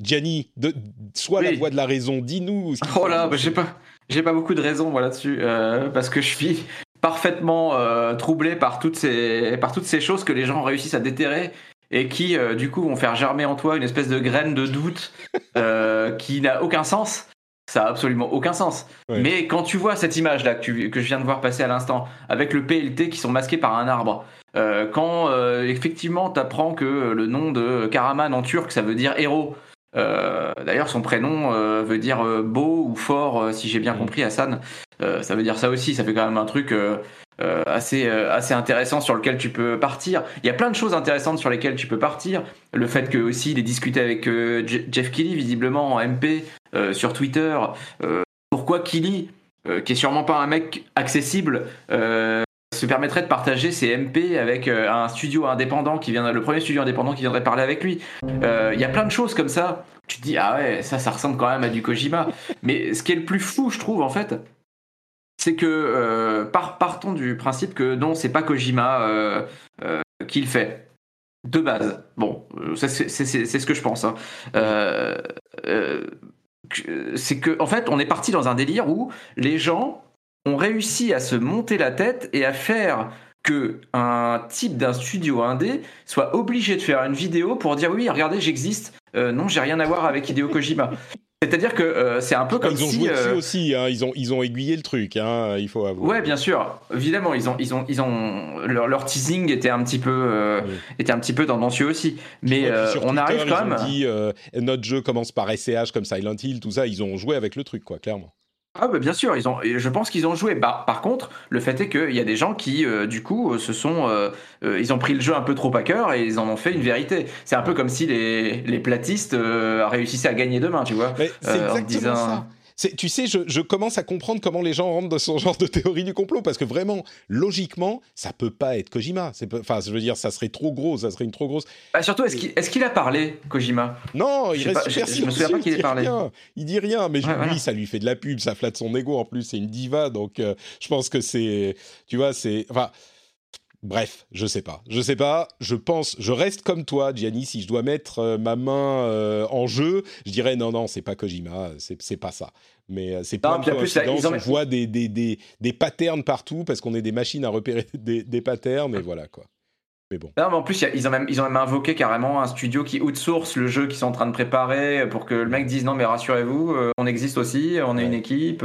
Speaker 1: Gianni, de, sois la voix de la raison, dis-nous.
Speaker 3: Oh là, bah, j'ai pas, j'ai pas beaucoup de raisons moi là-dessus, euh, parce que je suis parfaitement euh, troublé par toutes ces, par toutes ces choses que les gens réussissent à déterrer et qui, euh, du coup, vont faire germer en toi une espèce de graine de doute qui n'a aucun sens. Ça a absolument aucun sens. Mais quand tu vois cette image là que, que je viens de voir passer à l'instant, avec le PLT qui sont masqués par un arbre, quand effectivement tu apprends que le nom de Karaman en turc ça veut dire héros, D'ailleurs, son prénom veut dire beau ou fort, si j'ai bien compris, Hassan. ça veut dire ça aussi. Ça fait quand même un truc assez assez intéressant sur lequel tu peux partir. Il y a plein de choses intéressantes sur lesquelles tu peux partir. Le fait que aussi il ait discuté avec Jeff Kelly visiblement en MP sur Twitter. pourquoi Kelly, qui est sûrement pas un mec accessible, se permettrait de partager ses MP avec euh, un studio indépendant qui vient, le premier studio indépendant qui viendrait parler avec lui. Euh, il y a plein de choses comme ça. Tu te dis ah ouais, ça, ça ressemble quand même à du Kojima. Mais ce qui est le plus fou, je trouve en fait, c'est que euh, partons du principe que non, c'est pas Kojima euh, qui le fait. De base, bon, c'est ce que je pense. Hein. c'est que en fait, on est parti dans un délire où les gens ont réussi à se monter la tête et à faire que un type d'un studio indé soit obligé de faire une vidéo pour dire oui regardez j'existe. Euh, non j'ai rien à voir avec Hideo Kojima. C'est-à-dire que euh, c'est un peu comme
Speaker 1: ils ont
Speaker 3: si,
Speaker 1: joué euh, aussi hein. ils ont ils ont aiguillé le truc hein, il faut avouer.
Speaker 3: Ouais bien sûr. Évidemment ils ont ils ont ils ont leur, teasing était un petit peu était un petit peu tendancieux aussi. Mais on arrive quand même.
Speaker 1: dit notre jeu commence par SCH comme Silent Hill tout ça ils ont joué avec le truc quoi clairement
Speaker 3: ah bah bien sûr, ils ont, je pense qu'ils ont joué. Bah, par contre, le fait est qu'il y a des gens qui, euh, du coup, euh, se sont, euh, ils ont pris le jeu un peu trop à cœur et ils en ont fait une vérité. C'est un peu comme si les, les platistes réussissaient à gagner demain, tu vois.
Speaker 1: c'est exactement ça tu sais, je, commence à comprendre comment les gens rentrent dans ce genre de théorie du complot, parce que vraiment, logiquement, ça peut pas être Kojima. Enfin, je veux dire, ça serait trop gros, ça serait une trop grosse.
Speaker 3: Bah, surtout, est-ce qu'il a parlé, Kojima?
Speaker 1: Non, il reste super Je, me souviens pas qu'il ait parlé. Rien. Il dit rien, mais lui, ça lui fait de la pub, ça flatte son ego. En plus, c'est une diva, donc euh, je pense que c'est, tu vois, c'est, enfin. Bref, je sais pas. Je sais pas. Je pense, je reste comme toi, Gianni. Si je dois mettre euh, ma main euh, en jeu, je dirais non, non, c'est pas Kojima, c'est pas ça. Mais euh, c'est pas. On voit des, des, des, des, patterns partout parce qu'on est des machines à repérer des, des patterns et voilà quoi. Mais bon.
Speaker 3: Non, mais en plus, ils ont, même, ils ont même invoqué carrément un studio qui outsource le jeu qu'ils sont en train de préparer pour que le mec dise non, mais rassurez-vous, on existe aussi, on est une équipe.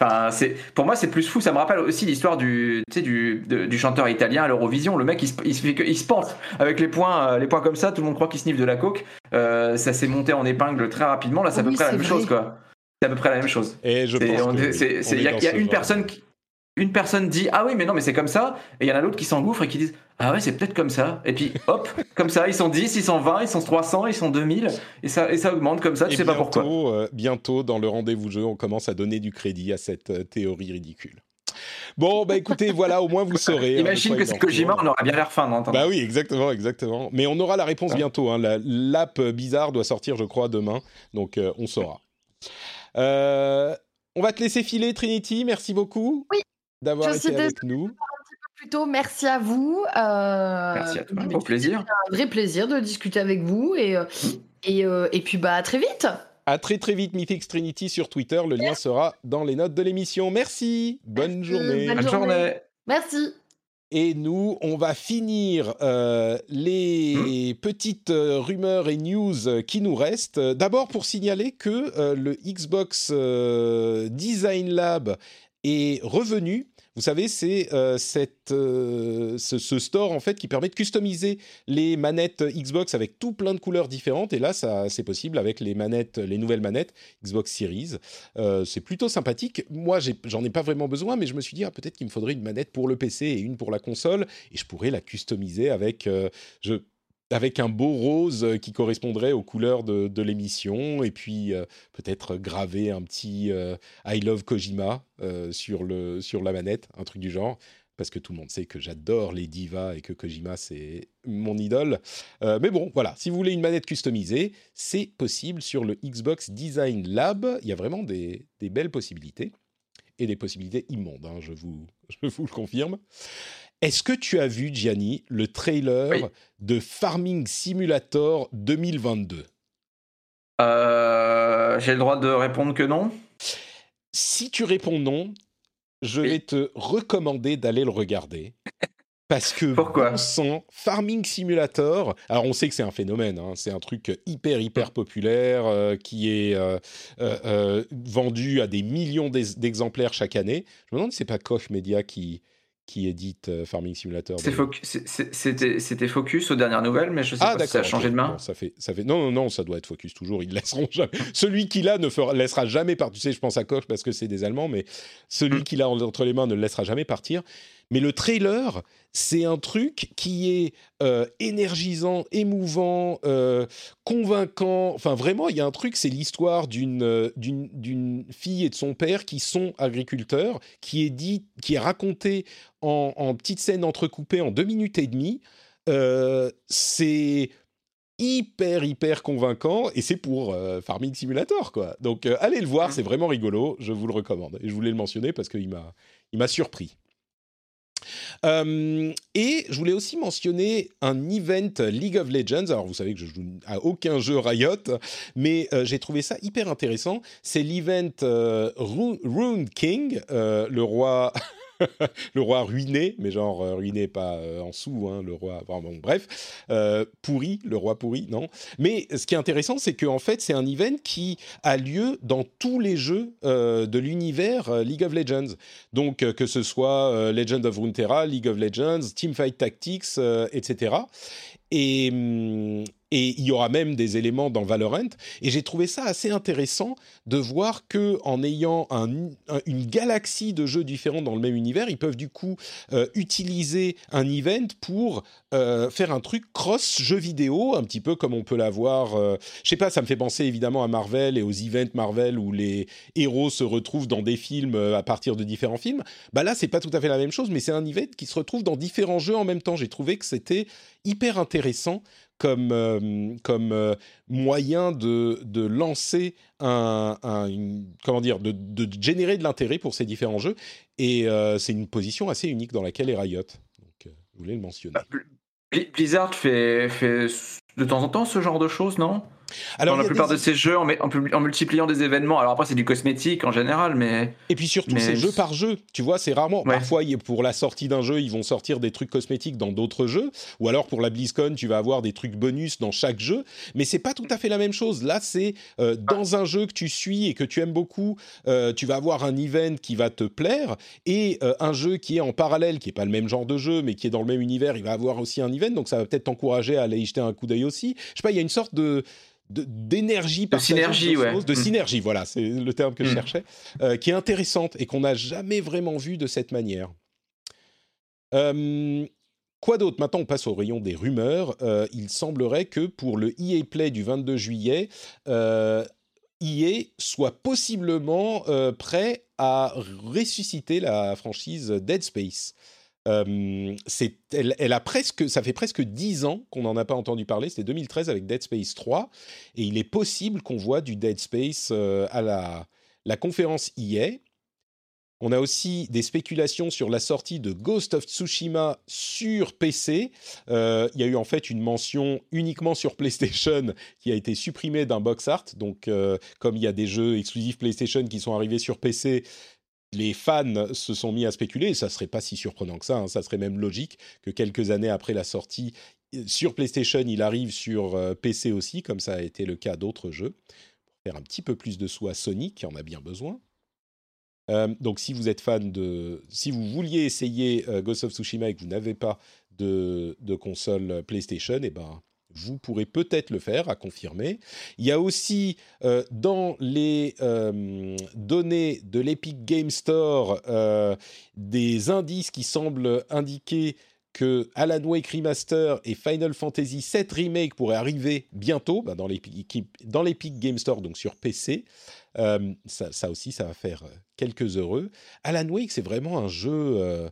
Speaker 3: Enfin, c'est pour moi c'est plus fou. Ça me rappelle aussi l'histoire du, du, du chanteur italien à l'Eurovision. Le mec il se, il se, il se pense avec les points, euh, les points comme ça. Tout le monde croit qu'il sniffe de la coke. Euh, ça s'est monté en épingle très rapidement. Là, c'est à peu près la même chose, quoi. C'est à peu près la même chose.
Speaker 1: Et je pense
Speaker 3: il y a, y a une personne qui une personne dit ah oui mais non mais c'est comme ça et il y en a l'autre qui s'engouffre et qui disent ah ouais c'est peut-être comme ça et puis hop comme ça ils sont 10 ils sont 20 ils sont 300 ils sont 2000 et ça et ça augmente comme ça tu sais pas pourquoi
Speaker 1: euh, bientôt dans le rendez-vous jeu on commence à donner du crédit à cette euh, théorie ridicule Bon, bah écoutez, voilà, au moins vous saurez.
Speaker 3: Hein, Imagine que c'est Kojima, on aura bien l'air fin, non
Speaker 1: Bah oui, exactement, exactement. Mais on aura la réponse bientôt. Hein. L'app bizarre doit sortir, je crois, demain. Donc, euh, on saura. on va te laisser filer, Trinity. Merci beaucoup.
Speaker 2: Oui
Speaker 1: d'avoir été avec nous.
Speaker 2: Plutôt, merci à vous.
Speaker 3: Euh, merci à toi, pour plaisir.
Speaker 2: Un vrai plaisir de discuter avec vous et, euh, et, euh, et, puis bah à très vite.
Speaker 1: À très très vite, Mythix Trinity sur Twitter. Le lien sera dans les notes de l'émission. Merci. Bonne journée.
Speaker 2: Bonne, journée. Merci.
Speaker 1: Et nous, on va finir les hmm. petites rumeurs et news qui nous restent. D'abord pour signaler que le Xbox Design Lab est revenu vous savez, c'est euh, euh, ce, store en fait qui permet de customiser les manettes Xbox avec tout plein de couleurs différentes. Et là, c'est possible avec les manettes, les nouvelles manettes Xbox Series. Euh, c'est plutôt sympathique. Moi, j'en ai, pas vraiment besoin, mais je me suis dit ah, peut-être qu'il me faudrait une manette pour le PC et une pour la console, et je pourrais la customiser avec. je avec un beau rose euh, qui correspondrait aux couleurs de, l'émission, et puis euh, peut-être graver un petit euh, I love Kojima sur, le, sur la manette, un truc du genre, parce que tout le monde sait que j'adore les divas et que Kojima c'est mon idole. mais bon, voilà, si vous voulez une manette customisée, c'est possible sur le Xbox Design Lab. Il y a vraiment des, belles possibilités, et des possibilités immondes, hein, je, vous, je vous le confirme. Est-ce que tu as vu, Gianni, le trailer de Farming Simulator 2022
Speaker 3: euh, J'ai le droit de répondre que non?
Speaker 1: Si tu réponds non, je vais te recommander d'aller le regarder. Parce que
Speaker 3: Pourquoi?
Speaker 1: Farming Simulator, alors on sait que c'est un phénomène, hein, c'est un truc hyper hyper populaire euh, qui est euh, vendu à des millions d'exemplaires chaque année. Je me demande si c'est pas Koch Media qui, qui édite Farming Simulator.
Speaker 3: C'était Focus aux dernières nouvelles, mais je sais ah, pas si ça a changé de main.
Speaker 1: ça fait, ça fait... Non, non, non, ça doit être Focus toujours. Ils laisseront jamais. celui qui l'a ne fera... laissera jamais partir. Tu sais, je pense à Koch parce que c'est des Allemands, mais celui mm. qui l'a entre les mains ne le laissera jamais partir. Mais le trailer, c'est un truc qui est euh, énergisant, émouvant, euh, convaincant. Enfin, vraiment, il y a un truc, c'est l'histoire d'une, euh, d'une, fille et de son père qui sont agriculteurs, qui est, dit, qui est raconté en, en petites scènes entrecoupées en deux minutes et demie. c'est hyper hyper convaincant et c'est pour Farming Simulator quoi. Donc allez le voir, c'est vraiment rigolo, je vous le recommande et je voulais le mentionner parce qu'il m'a il m'a surpris. Euh, et je voulais aussi mentionner un event League of Legends. Alors vous savez que je joue à aucun jeu Riot, mais euh, j'ai trouvé ça hyper intéressant. C'est l'event euh, Rune King, le roi le roi ruiné, mais genre euh, ruiné pas euh, en sous, hein, le roi. bon, bref, euh, pourri, le roi pourri, non. Mais ce qui est intéressant, c'est qu'en fait, c'est un event qui a lieu dans tous les jeux de l'univers League of Legends. Donc, que ce soit Legend of Runeterra, League of Legends, Teamfight Tactics, etc. Et, et il y aura même des éléments dans Valorant. Et j'ai trouvé ça assez intéressant de voir que en ayant une galaxie de jeux différents dans le même univers, ils peuvent du coup euh, utiliser un event pour euh, faire un truc cross jeux vidéo, un petit peu comme on peut l'avoir. Euh, je sais pas, ça me fait penser évidemment à Marvel et aux events Marvel où les héros se retrouvent dans des films à partir de différents films. Bah là, c'est pas tout à fait la même chose, mais c'est un event qui se retrouve dans différents jeux en même temps. J'ai trouvé que c'était hyper intéressant comme, euh, comme euh, moyen de, de lancer un, comment dire, de, de, générer de l'intérêt pour ces différents jeux. Et euh, c'est une position assez unique dans laquelle est Riot. Donc, je voulais le mentionner.
Speaker 3: Bah, Blizzard fait, fait de temps en temps ce genre de choses, non? Alors, Dans la plupart de ces jeux, en, en, multipliant des événements. Alors après, c'est du cosmétique en général, mais.
Speaker 1: Et puis surtout, c'est jeu par jeu. Tu vois, c'est rarement. Parfois, pour la sortie d'un jeu, ils vont sortir des trucs cosmétiques dans d'autres jeux. Ou alors, pour la BlizzCon, tu vas avoir des trucs bonus dans chaque jeu. Mais c'est pas tout à fait la même chose. Là, c'est euh, dans un jeu que tu suis et que tu aimes beaucoup, euh, tu vas avoir un event qui va te plaire. Et euh, un jeu qui est en parallèle, qui est pas le même genre de jeu, mais qui est dans le même univers, il va avoir aussi un event. Donc, ça va peut-être t'encourager à aller y jeter un coup d'œil aussi. Je sais pas, il y a une sorte de d'énergie
Speaker 3: de synergie ouais.
Speaker 1: de mm. synergie voilà c'est le terme que je mm. cherchais euh, qui est intéressante et qu'on n'a jamais vraiment vu de cette manière euh, quoi d'autre? Maintenant on passe au rayon des rumeurs euh, il semblerait que pour le EA Play du 22 juillet EA soit possiblement prêt à ressusciter la franchise Dead Space euh, elle, a presque, ça fait presque 10 ans qu'on n'en a pas entendu parler. C'était 2013 avec Dead Space 3. Et il est possible qu'on voit du Dead Space euh, à la, conférence EA. On a aussi des spéculations sur la sortie de Ghost of Tsushima sur PC. Euh, il y a eu en fait une mention uniquement sur PlayStation qui a été supprimée d'un box art. Donc, comme il y a des jeux exclusifs PlayStation qui sont arrivés sur PC, les fans se sont mis à spéculer, et ça serait pas si surprenant que ça, hein. ça serait même logique que quelques années après la sortie sur PlayStation, il arrive sur euh, PC aussi, comme ça a été le cas d'autres jeux, pour faire un petit peu plus de sous à Sony, qui en a bien besoin. Euh, donc si vous êtes fan de... Si vous vouliez essayer euh, Ghost of Tsushima et que vous n'avez pas de, de console PlayStation, eh ben, vous pourrez peut-être le faire, à confirmer. Il y a aussi euh, dans les euh, données de l'Epic Game Store euh, des indices qui semblent indiquer que Alan Wake Remaster et Final Fantasy VII Remake pourraient arriver bientôt bah, dans l'Epic Game Store, donc sur PC. Ça, aussi, ça va faire quelques heureux. Alan Wake, c'est vraiment un jeu,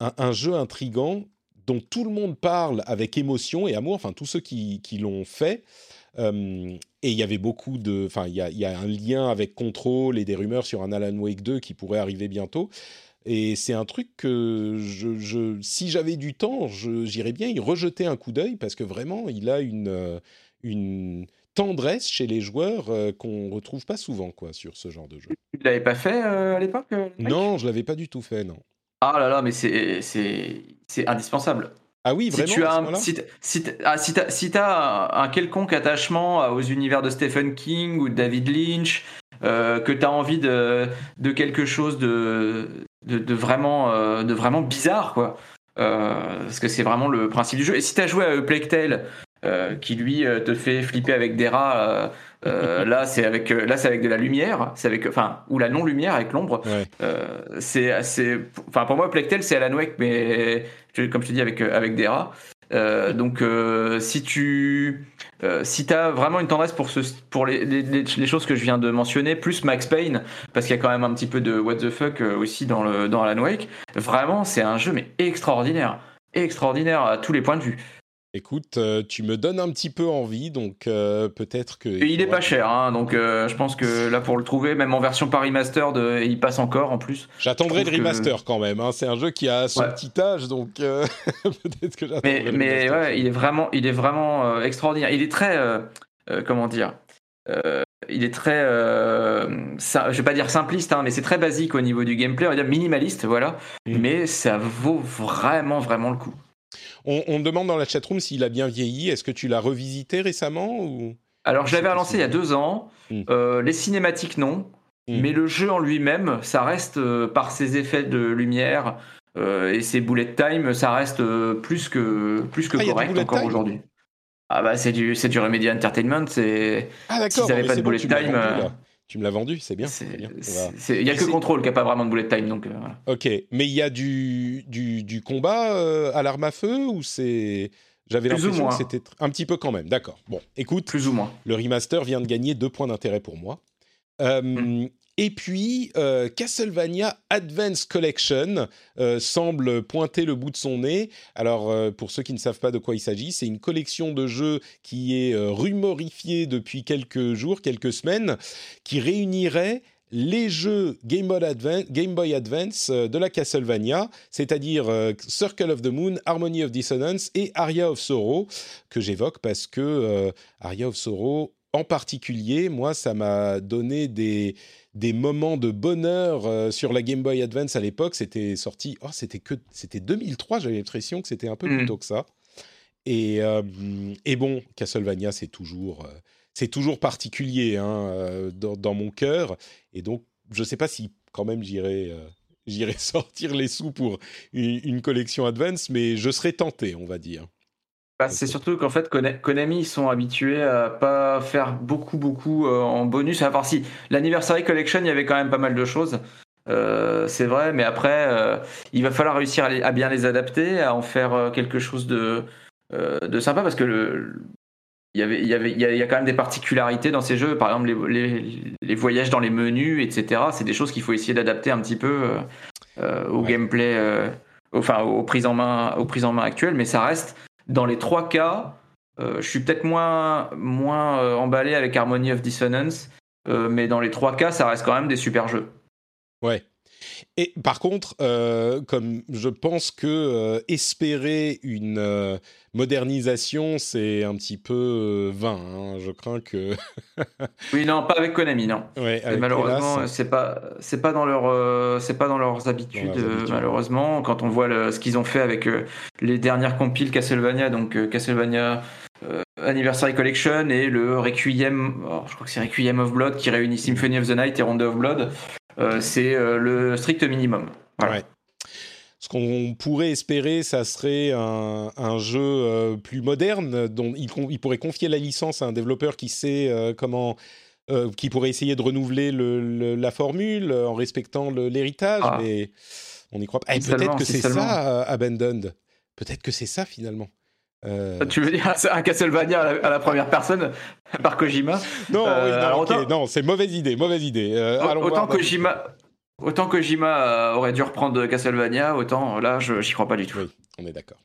Speaker 1: un, jeu intrigant dont tout le monde parle avec émotion et amour, enfin tous ceux qui, qui l'ont fait. Euh, et il y avait beaucoup de, enfin il y a, y a, un lien avec Control et des rumeurs sur un Alan Wake 2 qui pourrait arriver bientôt. Et c'est un truc que je, je si j'avais du temps, j'irais bien y rejeter un coup d'œil parce que vraiment il a une, euh, une tendresse chez les joueurs euh, qu'on retrouve pas souvent quoi sur ce genre de jeu.
Speaker 3: Tu l'avais pas fait à l'époque
Speaker 1: Non, je l'avais pas du tout fait, non.
Speaker 3: Ah là là, mais c'est indispensable.
Speaker 1: Ah oui, vraiment
Speaker 3: Si tu as, si, si, ah, si as un, quelconque attachement aux univers de Stephen King ou David Lynch, euh, que tu as envie de, de quelque chose de, de, vraiment, de vraiment bizarre, quoi. parce que c'est vraiment le principe du jeu. Et si tu as joué à Plague Tale, qui lui te fait flipper avec des rats euh, là, c'est avec euh, là, c'est avec de la lumière, c'est avec enfin ou la non lumière avec l'ombre. Euh, c'est assez, enfin pour moi, Plectel, c'est Alan Wake, mais comme je te dis avec avec des rats. donc si tu si t'as vraiment une tendresse pour ce pour les, les, les, choses que je viens de mentionner, plus Max Payne, parce qu'il y a quand même un petit peu de what the fuck aussi dans le dans Alan Wake. Vraiment, c'est un jeu mais extraordinaire, extraordinaire à tous les points de vue.
Speaker 1: Écoute, euh, tu me donnes un petit peu envie, donc euh, peut-être que.
Speaker 3: il est pas cher, hein, donc euh, je pense que là pour le trouver, même en version Paris Master, il passe encore en plus.
Speaker 1: J'attendrai le remaster quand même. Hein. C'est un jeu qui a son petit âge, donc peut-être que
Speaker 3: j'attendrai. Mais, mais ouais, il est vraiment, il est vraiment extraordinaire. Il est très, comment dire. il est très, je vais pas dire simpliste, hein, mais c'est très basique au niveau du gameplay, on va dire minimaliste, voilà. Mm. Mais ça vaut vraiment, vraiment le coup.
Speaker 1: On, demande dans la chatroom s'il a bien vieilli. Est-ce que tu l'as revisité récemment ou...
Speaker 3: Alors, je l'avais relancé il y a deux ans. Hmm. Euh, les cinématiques, non. Hmm. Mais le jeu en lui-même, ça reste, euh, par ses effets de lumière euh, et ses bullet time, ça reste plus que, plus que ah, correct encore aujourd'hui. Ah bah c'est du, c'est du Remedy Entertainment. C'est...
Speaker 1: Ah d'accord. S'ils n'avaient pas de bullet time... Tu me l'as vendu, c'est bien.
Speaker 3: Il n'y a que Control qui n'a pas vraiment de bullet time. Donc,
Speaker 1: euh, Ok, mais il y a du, du, du combat euh, à l'arme à feu ou c'est. J'avais l'impression que c'était un petit peu quand même. D'accord. Bon, écoute.
Speaker 3: Plus ou moins.
Speaker 1: Le remaster vient de gagner deux points d'intérêt pour moi. Euh, hmm. Et puis, euh, Castlevania Advance Collection euh, semble pointer le bout de son nez. Alors, euh, pour ceux qui ne savent pas de quoi il s'agit, c'est une collection de jeux qui est rumorifiée depuis quelques jours, quelques semaines, qui réunirait les jeux Game Boy Advance, Game Boy Advance de la Castlevania, c'est-à-dire Circle of the Moon, Harmony of Dissonance et Aria of Sorrow, que j'évoque parce que Aria of Sorrow, en particulier, moi, ça m'a donné des des moments de bonheur euh, sur la Game Boy Advance à l'époque. C'était sorti, oh, c'était que c'était 2003. J'avais l'impression que c'était un peu plus mm. tôt que ça. Et, euh, et bon, Castlevania, c'est toujours, euh, c'est toujours particulier hein, dans, mon cœur. Et donc, je ne sais pas si quand même j'irai, j'irai sortir les sous pour une, collection Advance, mais je serais tenté, on va dire.
Speaker 3: Bah, c'est surtout qu'en fait, Konami sont habitués à pas faire beaucoup, beaucoup euh, en bonus. À part si l'Anniversary Collection, il y avait quand même pas mal de choses. Euh, c'est vrai, mais après, euh, il va falloir réussir à, bien les adapter, à en faire quelque chose de, de sympa, parce que le, il y avait, il y avait, il y, a, quand même des particularités dans ces jeux. Par exemple, les, les, voyages dans les menus, etc. C'est des choses qu'il faut essayer d'adapter un petit peu au gameplay, enfin aux prises en main, aux prises en main actuelles, mais ça reste dans les trois cas, euh, je suis peut-être moins, moins euh, emballé avec Harmony of Dissonance, euh, mais dans les trois cas, ça reste quand même des super jeux.
Speaker 1: Ouais. Et par contre, comme je pense que espérer une modernisation, c'est un petit peu euh, vain. Hein. Je crains que.
Speaker 3: oui, non, pas avec Konami, non. malheureusement, c'est pas, c'est pas dans leur, euh, c'est pas dans leurs habitudes. Euh, malheureusement, quand on voit ce qu'ils ont fait avec les dernières compiles Castlevania, donc Castlevania. Anniversary Collection et le Requiem, oh, je crois que c'est Requiem of Blood qui réunit Symphony of the Night et Rondo of Blood. C'est le strict minimum.
Speaker 1: Voilà ce qu'on pourrait espérer, ça serait un, jeu euh, plus moderne, dont il, pourrait confier la licence à un développeur qui sait euh, comment, euh, qui pourrait essayer de renouveler la formule en respectant l'héritage, ah. mais on n'y croit pas. Eh, peut-être que c'est ça, Abandoned. Peut-être que c'est ça finalement.
Speaker 3: Tu veux dire un Castlevania à la, première personne par Kojima
Speaker 1: Non, non, c'est mauvaise idée, mauvaise idée.
Speaker 3: autant Kojima, Autant que Jima euh, aurait dû reprendre Castlevania, autant là, je j'y crois pas du tout.
Speaker 1: Oui, on est d'accord.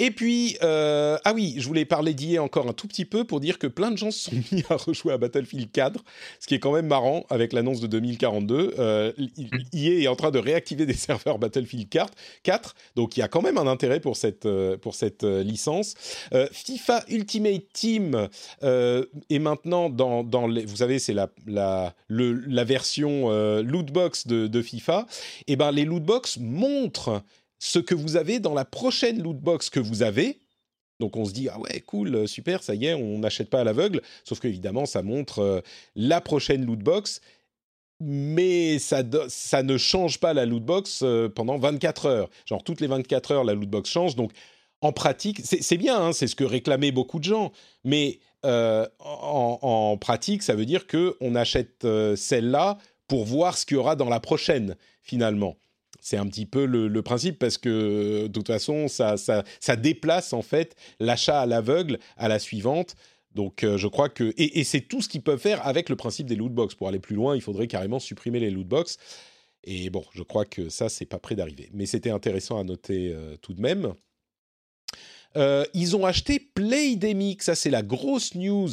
Speaker 1: Et puis, euh, ah oui, je voulais parler d'IA encore un tout petit peu pour dire que plein de gens se sont mis à rejouer à Battlefield 4, ce qui est quand même marrant avec l'annonce de 2042. Euh, EA est en train de réactiver des serveurs Battlefield 4, 4 donc il y a quand même un intérêt pour cette, euh, pour cette euh, licence. FIFA Ultimate Team est maintenant dans, dans les, vous savez, c'est la, la, la version lootbox de, de FIFA. Et eh ben les lootbox montrent ce que vous avez dans la prochaine loot box que vous avez. Donc on se dit ah ouais cool super ça y est on n'achète pas à l'aveugle sauf qu'évidemment ça montre euh, la prochaine loot box mais ça, ne change pas la lootbox pendant 24 heures. Genre toutes les 24 heures, la lootbox change. Donc en pratique, c'est bien, hein, c'est ce que réclamaient beaucoup de gens, mais en, en, pratique, ça veut dire qu'on achète celle-là pour voir ce qu'il y aura dans la prochaine, finalement. C'est un petit peu le, principe parce que de toute façon, ça, ça, déplace en fait l'achat à l'aveugle à la suivante. Donc euh, je crois que... Et, c'est tout ce qu'ils peuvent faire avec le principe des loot box. Pour aller plus loin, il faudrait carrément supprimer les loot box. Et bon, je crois que ça, c'est pas près d'arriver. Mais c'était intéressant à noter euh, tout de même. Euh, ils ont acheté Playdemic, ça c'est la grosse news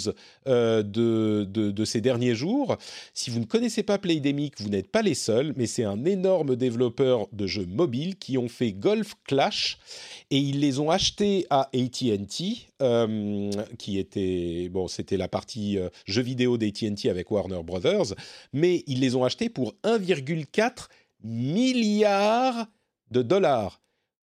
Speaker 1: euh, de, de, ces derniers jours. Si vous ne connaissez pas Playdemic, vous n'êtes pas les seuls, mais c'est un énorme développeur de jeux mobiles qui ont fait Golf Clash et ils les ont achetés à AT&T, euh, qui était bon, c'était la partie jeux vidéo d'AT&T avec Warner Brothers, mais ils les ont achetés pour 1,4 milliard de dollars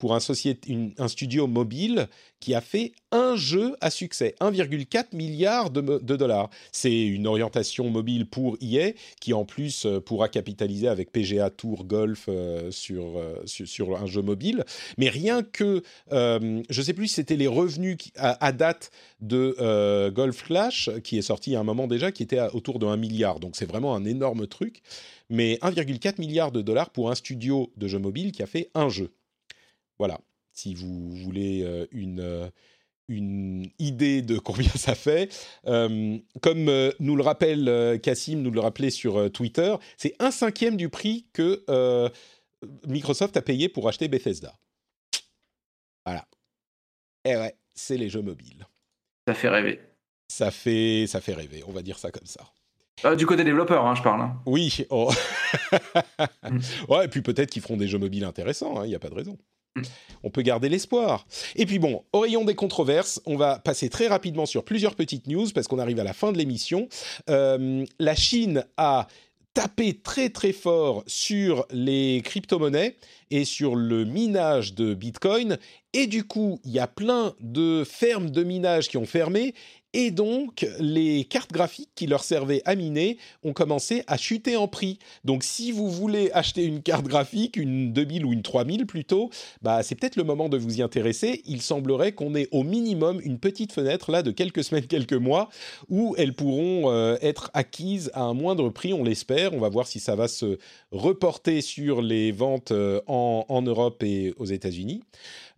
Speaker 1: pour un, studio mobile qui a fait un jeu à succès, 1,4 milliard de, dollars. C'est une orientation mobile pour EA qui en plus euh, pourra capitaliser avec PGA Tour Golf euh, euh, sur, un jeu mobile. Mais rien que, je ne sais plus si c'était les revenus à, date de Golf Clash, qui est sorti a un moment déjà, qui était autour de 1 milliard. Donc c'est vraiment un énorme truc. Mais 1,4 milliard de dollars pour un studio de jeux mobile qui a fait un jeu. Voilà, si vous voulez euh, une, euh, une idée de combien ça fait. Euh, comme nous le rappelle Cassim, nous le rappelait sur Twitter, c'est un cinquième du prix que Microsoft a payé pour acheter Bethesda. Voilà. Et eh ouais, c'est les jeux mobiles.
Speaker 3: Ça fait rêver.
Speaker 1: Ça fait, ça fait rêver, on va dire ça comme ça.
Speaker 3: du côté développeur, hein, je parle. Hein.
Speaker 1: Oui. Oh. Ouais, et puis peut-être qu'ils feront des jeux mobiles intéressants, il hein, n'y a pas de raison. On peut garder l'espoir. Et puis bon, au rayon des controverses, on va passer très rapidement sur plusieurs petites news parce qu'on arrive à la fin de l'émission. Euh, la Chine a tapé très très fort sur les crypto-monnaies et sur le minage de Bitcoin. Et du coup, il y a plein de fermes de minage qui ont fermé et donc, les cartes graphiques qui leur servaient à miner ont commencé à chuter en prix. Donc, si vous voulez acheter une carte graphique, une 2000 ou une 3000 plutôt, bah, c'est peut-être le moment de vous y intéresser. Il semblerait qu'on ait au minimum une petite fenêtre là de quelques semaines, quelques mois, où elles pourront euh, être acquises à un moindre prix, on l'espère. On va voir si ça va se reporter sur les ventes euh, en, en Europe et aux États-Unis.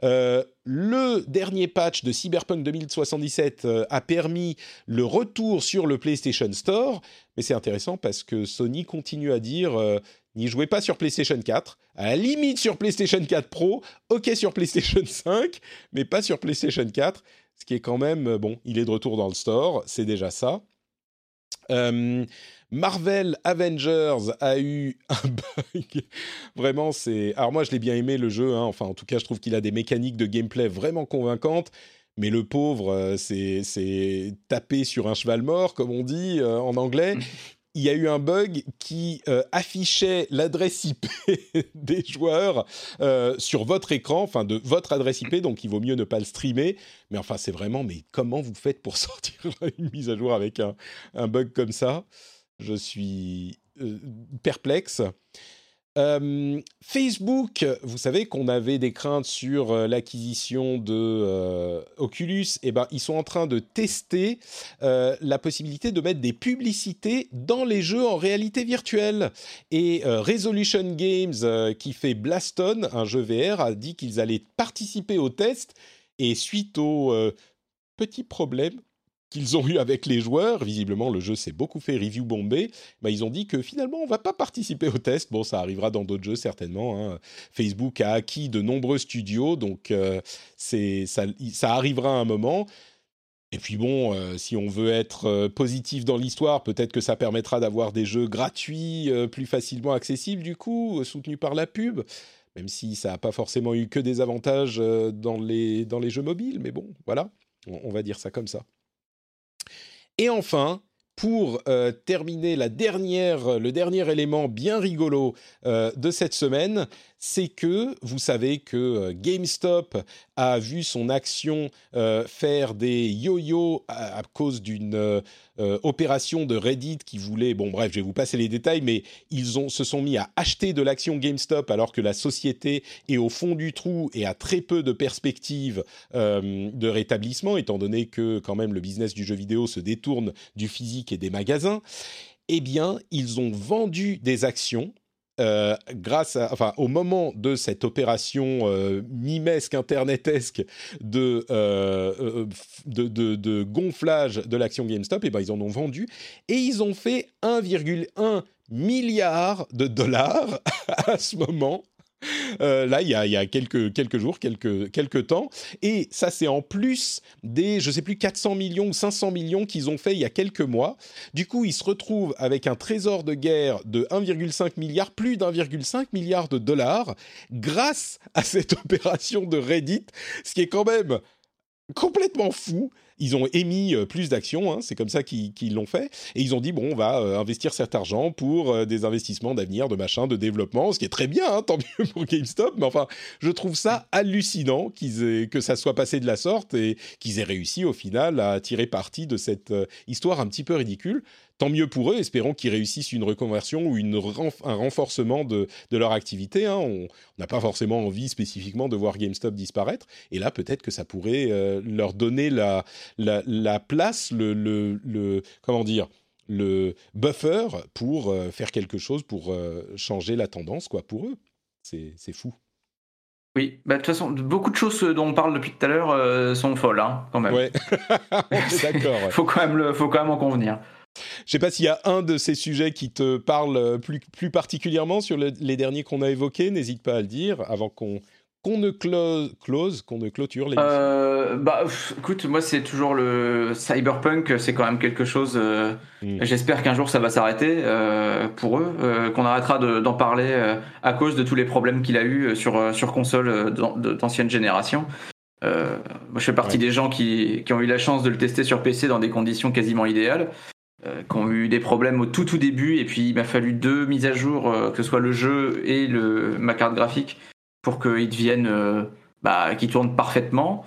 Speaker 1: Euh, le dernier patch de Cyberpunk 2077 euh, a permis le retour sur le PlayStation Store, mais c'est intéressant parce que Sony continue à dire euh, n'y jouez pas sur PlayStation 4, à la limite sur PlayStation 4 Pro, ok sur PlayStation 5, mais pas sur PlayStation 4, ce qui est quand même, bon, il est de retour dans le store, c'est déjà ça. Marvel Avengers a eu un bug. Vraiment, c'est. Alors, moi, je l'ai bien aimé le jeu. Hein. Enfin, en tout cas, je trouve qu'il a des mécaniques de gameplay vraiment convaincantes. Mais le pauvre, euh, c'est taper sur un cheval mort, comme on dit euh, en anglais. il y a eu un bug qui euh, affichait l'adresse IP des joueurs sur votre écran, enfin de votre adresse IP, donc il vaut mieux ne pas le streamer. Mais enfin, c'est vraiment, mais comment vous faites pour sortir une mise à jour avec un, un bug comme ça? Je suis euh, perplexe. Euh, Facebook, vous savez qu'on avait des craintes sur euh, l'acquisition de Oculus. Eh ben, ils sont en train de tester la possibilité de mettre des publicités dans les jeux en réalité virtuelle. Et Resolution Games, qui fait Blaston, un jeu VR, a dit qu'ils allaient participer au test. Et suite au petit problème qu'ils ont eu avec les joueurs, visiblement le jeu s'est beaucoup fait review bombé, bah, ils ont dit que finalement on va pas participer au test. Bon, ça arrivera dans d'autres jeux certainement. Hein. Facebook a acquis de nombreux studios, donc euh, c'est ça, arrivera à un moment. Et puis bon, euh, si on veut être euh, positif dans l'histoire, peut-être que ça permettra d'avoir des jeux gratuits, plus facilement accessibles du coup, soutenus par la pub. Même si ça n'a pas forcément eu que des avantages dans les, dans les jeux mobiles, mais bon, voilà, on va dire ça comme ça. Et enfin, pour euh, terminer le dernier élément bien rigolo euh, de cette semaine, c'est que vous savez que euh, GameStop a vu son action euh, faire des yo-yo à, cause d'une euh, opération de Reddit qui voulait, bon bref, je vais vous passer les détails, mais ils ont, se sont mis à acheter de l'action GameStop alors que la société est au fond du trou et a très peu de perspectives de rétablissement, étant donné que quand même le business du jeu vidéo se détourne du physique et des magasins. Eh bien, ils ont vendu des actions euh, grâce à, enfin, au moment de cette opération euh, mimesque, internetesque de, euh, de, de, gonflage de l'action GameStop, et eh ben, ils en ont vendu et ils ont fait 1,1 milliard de dollars à ce moment euh, là, il y, a, quelques, jours, quelques, quelques temps. Et ça, c'est en plus des, je sais plus, 400 millions ou 500 millions qu'ils ont fait il y a quelques mois. Du coup, ils se retrouvent avec un trésor de guerre de 1,5 milliard, plus d'1,5 milliard de dollars, grâce à cette opération de Reddit, ce qui est quand même complètement fou ils ont émis euh, plus d'actions, hein, c'est comme ça qu'ils l'ont fait, et ils ont dit bon, on va euh, investir cet argent pour euh, des investissements d'avenir, de machin, de développement, ce qui est très bien, hein, tant mieux pour GameStop, mais enfin, je trouve ça hallucinant qu'ils que ça soit passé de la sorte et qu'ils aient réussi au final à tirer parti de cette histoire un petit peu ridicule tant mieux pour eux. Espérons qu'ils réussissent une reconversion ou un renforcement de, leur activité. Hein. On n'a pas forcément envie spécifiquement de voir GameStop disparaître. Et là, peut-être que ça pourrait leur donner la, la, la place, le, le, le, comment dire, le buffer pour euh, faire quelque chose, pour euh, changer la tendance, quoi, pour eux. C'est fou.
Speaker 3: Oui, bah, de toute façon, beaucoup de choses dont on parle depuis tout à l'heure sont folles, hein, quand même.
Speaker 1: Ouais, d'accord.
Speaker 3: faut quand même le, faut quand même en convenir.
Speaker 1: Je sais pas s'il y a un de ces sujets qui te parle euh, plus, plus particulièrement sur les derniers qu'on a évoqués. N'hésite pas à le dire avant qu'on qu'on ne close, qu'on ne clôture les.
Speaker 3: Euh, bah, écoute, moi c'est toujours le cyberpunk, c'est quand même quelque chose. Euh, mm. J'espère qu'un jour ça va s'arrêter euh, pour eux, qu'on arrêtera d'en parler à cause de tous les problèmes qu'il a eu sur sur console d'ancienne génération. moi, je fais partie des gens qui, qui, ont eu la chance de le tester sur PC dans des conditions quasiment idéales. Euh, qui ont eu des problèmes au tout tout début et puis il m'a fallu deux mises à jour, euh, que ce soit le jeu et le, ma carte graphique, pour qu'ils deviennent, euh, bah, qu'ils tournent parfaitement.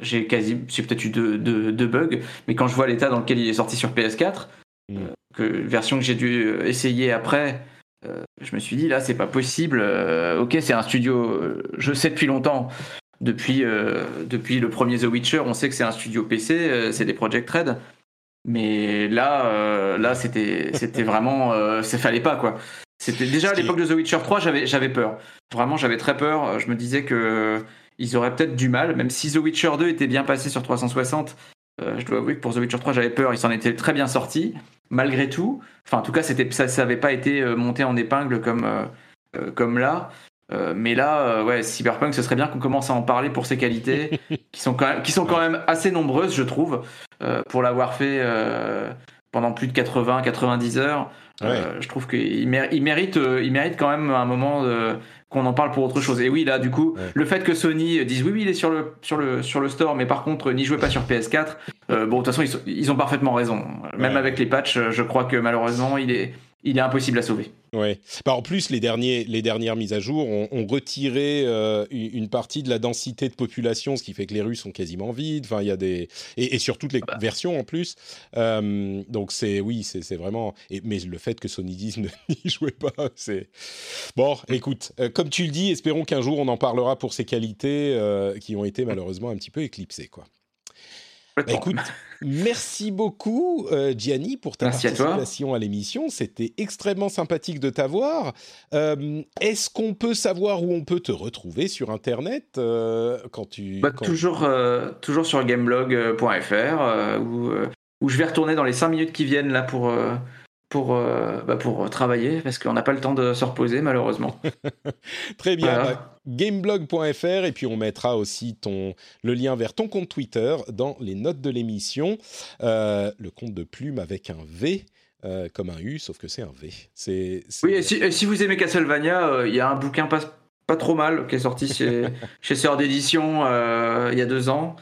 Speaker 3: j'ai quasi, j'ai peut-être eu deux, bugs, mais quand je vois l'état dans lequel il est sorti sur PS4, mm. que version que j'ai dû essayer après, je me suis dit là c'est pas possible. ok, c'est un studio, je sais depuis longtemps. Depuis, depuis le premier The Witcher, on sait que c'est un studio PC, c'est des Project Red. Mais là, euh, là, c'était, c'était vraiment, euh, ça fallait pas quoi. C'était déjà à l'époque de The Witcher 3, j'avais, j'avais peur. Vraiment, j'avais très peur. Je me disais que ils auraient peut-être du mal, même si The Witcher 2 était bien passé sur 360. Euh, je dois avouer que pour The Witcher 3, j'avais peur. Ils s'en étaient très bien sortis, malgré tout. Enfin, en tout cas, c'était, ça, ça avait pas été monté en épingle comme, comme là. mais là, ouais, Cyberpunk, ce serait bien qu'on commence à en parler pour ses qualités, qui sont quand même, qui sont quand même assez nombreuses, je trouve. Euh, pour l'avoir fait euh, pendant plus de 80-90 heures. Euh, je trouve qu'il mérite, il mérite quand même un moment qu'on en parle pour autre chose. Et oui, là, du coup, le fait que Sony dise oui, oui, il est sur le, sur le, sur le store, mais par contre, n'y jouez pas sur PS4, bon, de toute façon, ils, ils, ont parfaitement raison. Même avec les patchs, je crois que malheureusement, il est, il est impossible à sauver.
Speaker 1: Ouais. Bah, en plus, les, derniers, les dernières mises à jour ont, retiré euh, une partie de la densité de population, ce qui fait que les rues sont quasiment vides. Enfin, il y a des et, sur toutes les ah bah. versions en plus. Euh, donc c'est oui, c'est vraiment. Et, mais le fait que Sony dise n'y jouez pas, c'est bon. Écoute, euh, comme tu le dis, espérons qu'un jour on en parlera pour ses qualités qui ont été malheureusement un petit peu éclipsées, quoi. Bah, écoute, merci beaucoup euh, Gianni pour ta participation à, l'émission. C'était extrêmement sympathique de t'avoir. Euh, Est-ce qu'on peut savoir où on peut te retrouver sur Internet euh, quand tu
Speaker 3: bah, toujours toujours sur gameblog.fr où, où je vais retourner dans les 5 minutes qui viennent là pour pour, bah, pour travailler parce qu'on n'a pas le temps de se reposer malheureusement.
Speaker 1: Très bien gameblog.fr et puis on mettra aussi ton, le lien vers ton compte Twitter dans les notes de l'émission. Euh, le compte de Plume avec un V. Euh, comme un U, sauf que c'est un V. C'est,
Speaker 3: Oui, et si, vous aimez Castlevania, euh, il y a un bouquin pas, pas trop mal qui est sorti chez, chez Sœur d'édition il y a deux ans.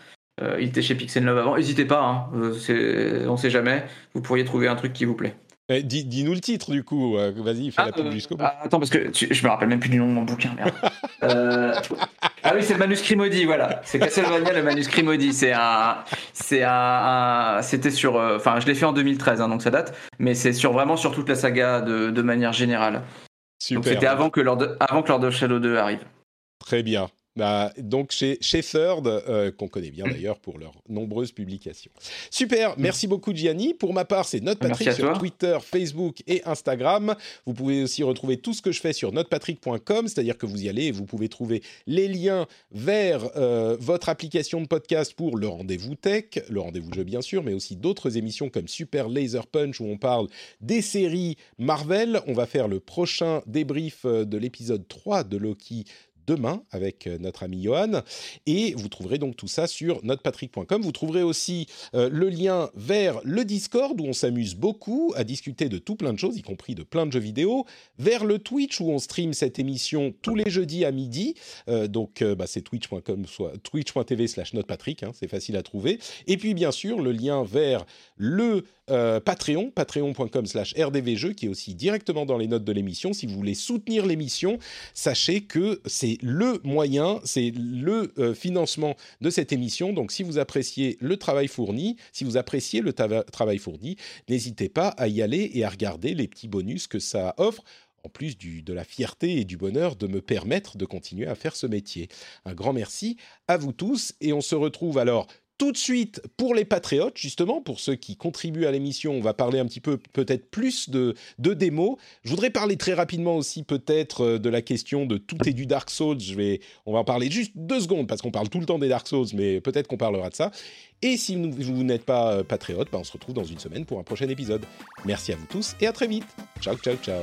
Speaker 3: il était chez Pixel Love avant. N'hésitez pas, hein, on ne sait jamais. Vous pourriez trouver un truc qui vous plaît.
Speaker 1: Dis-nous le titre du coup, vas-y, fais
Speaker 3: ah,
Speaker 1: la pub jusqu'au bout.
Speaker 3: Ah, attends, parce que je me rappelle même plus du nom de mon bouquin, merde. ah oui, c'est le manuscrit maudit, voilà. C'est Castlevania, le manuscrit maudit. C'est un. C'est un. C'était sur. Enfin, je l'ai fait en 2013, hein, donc ça date. Mais c'est sur, vraiment sur toute la saga de, de manière générale. Super. Donc c'était avant que Lord, avant que Lord of Shadow 2 arrive.
Speaker 1: Très bien. Bah, donc chez, chez Third, euh, qu'on connaît bien d'ailleurs pour leurs nombreuses publications. Super, merci beaucoup Gianni. Pour ma part, c'est NotePatrick sur Twitter, Facebook et Instagram. Vous pouvez aussi retrouver tout ce que je fais sur notepatrick.com, c'est-à-dire que vous y allez et vous pouvez trouver les liens vers euh, votre application de podcast pour le rendez-vous tech, le rendez-vous jeu bien sûr, mais aussi d'autres émissions comme Super Laser Punch où on parle des séries Marvel. On va faire le prochain débrief euh, de l'épisode 3 de Loki demain avec euh, notre ami Johan. Et vous trouverez donc tout ça sur notrepatrick.com. Vous trouverez aussi euh, le lien vers le Discord où on s'amuse beaucoup à discuter de tout plein de choses, y compris de plein de jeux vidéo, vers le Twitch où on stream cette émission tous les jeudis à midi. Euh, donc bah, c'est twitch.com, soit twitch.tv slash notepatrick, hein, c'est facile à trouver. Et puis bien sûr le lien vers le Patreon, patreon.com slash rdvjeux, qui est aussi directement dans les notes de l'émission. Si vous voulez soutenir l'émission, sachez que c'est le moyen, c'est le euh, financement de cette émission. Donc si vous appréciez le travail fourni, si vous appréciez le travail fourni, n'hésitez pas à y aller et à regarder les petits bonus que ça offre en plus de la fierté et du bonheur de me permettre de continuer à faire ce métier. Un grand merci à vous tous et on se retrouve alors tout de suite pour les patriotes, justement, pour ceux qui contribuent à l'émission, on va parler un petit peu peut-être plus de, de démos. Je voudrais parler très rapidement aussi peut-être euh, de la question de tout est du Dark Souls. Je vais, on va en parler juste deux secondes parce qu'on parle tout le temps des Dark Souls, mais peut-être qu'on parlera de ça. Et si vous, n'êtes pas euh, patriote, bah, on se retrouve dans une semaine pour un prochain épisode. Merci à vous tous et à très vite. Ciao, ciao, ciao.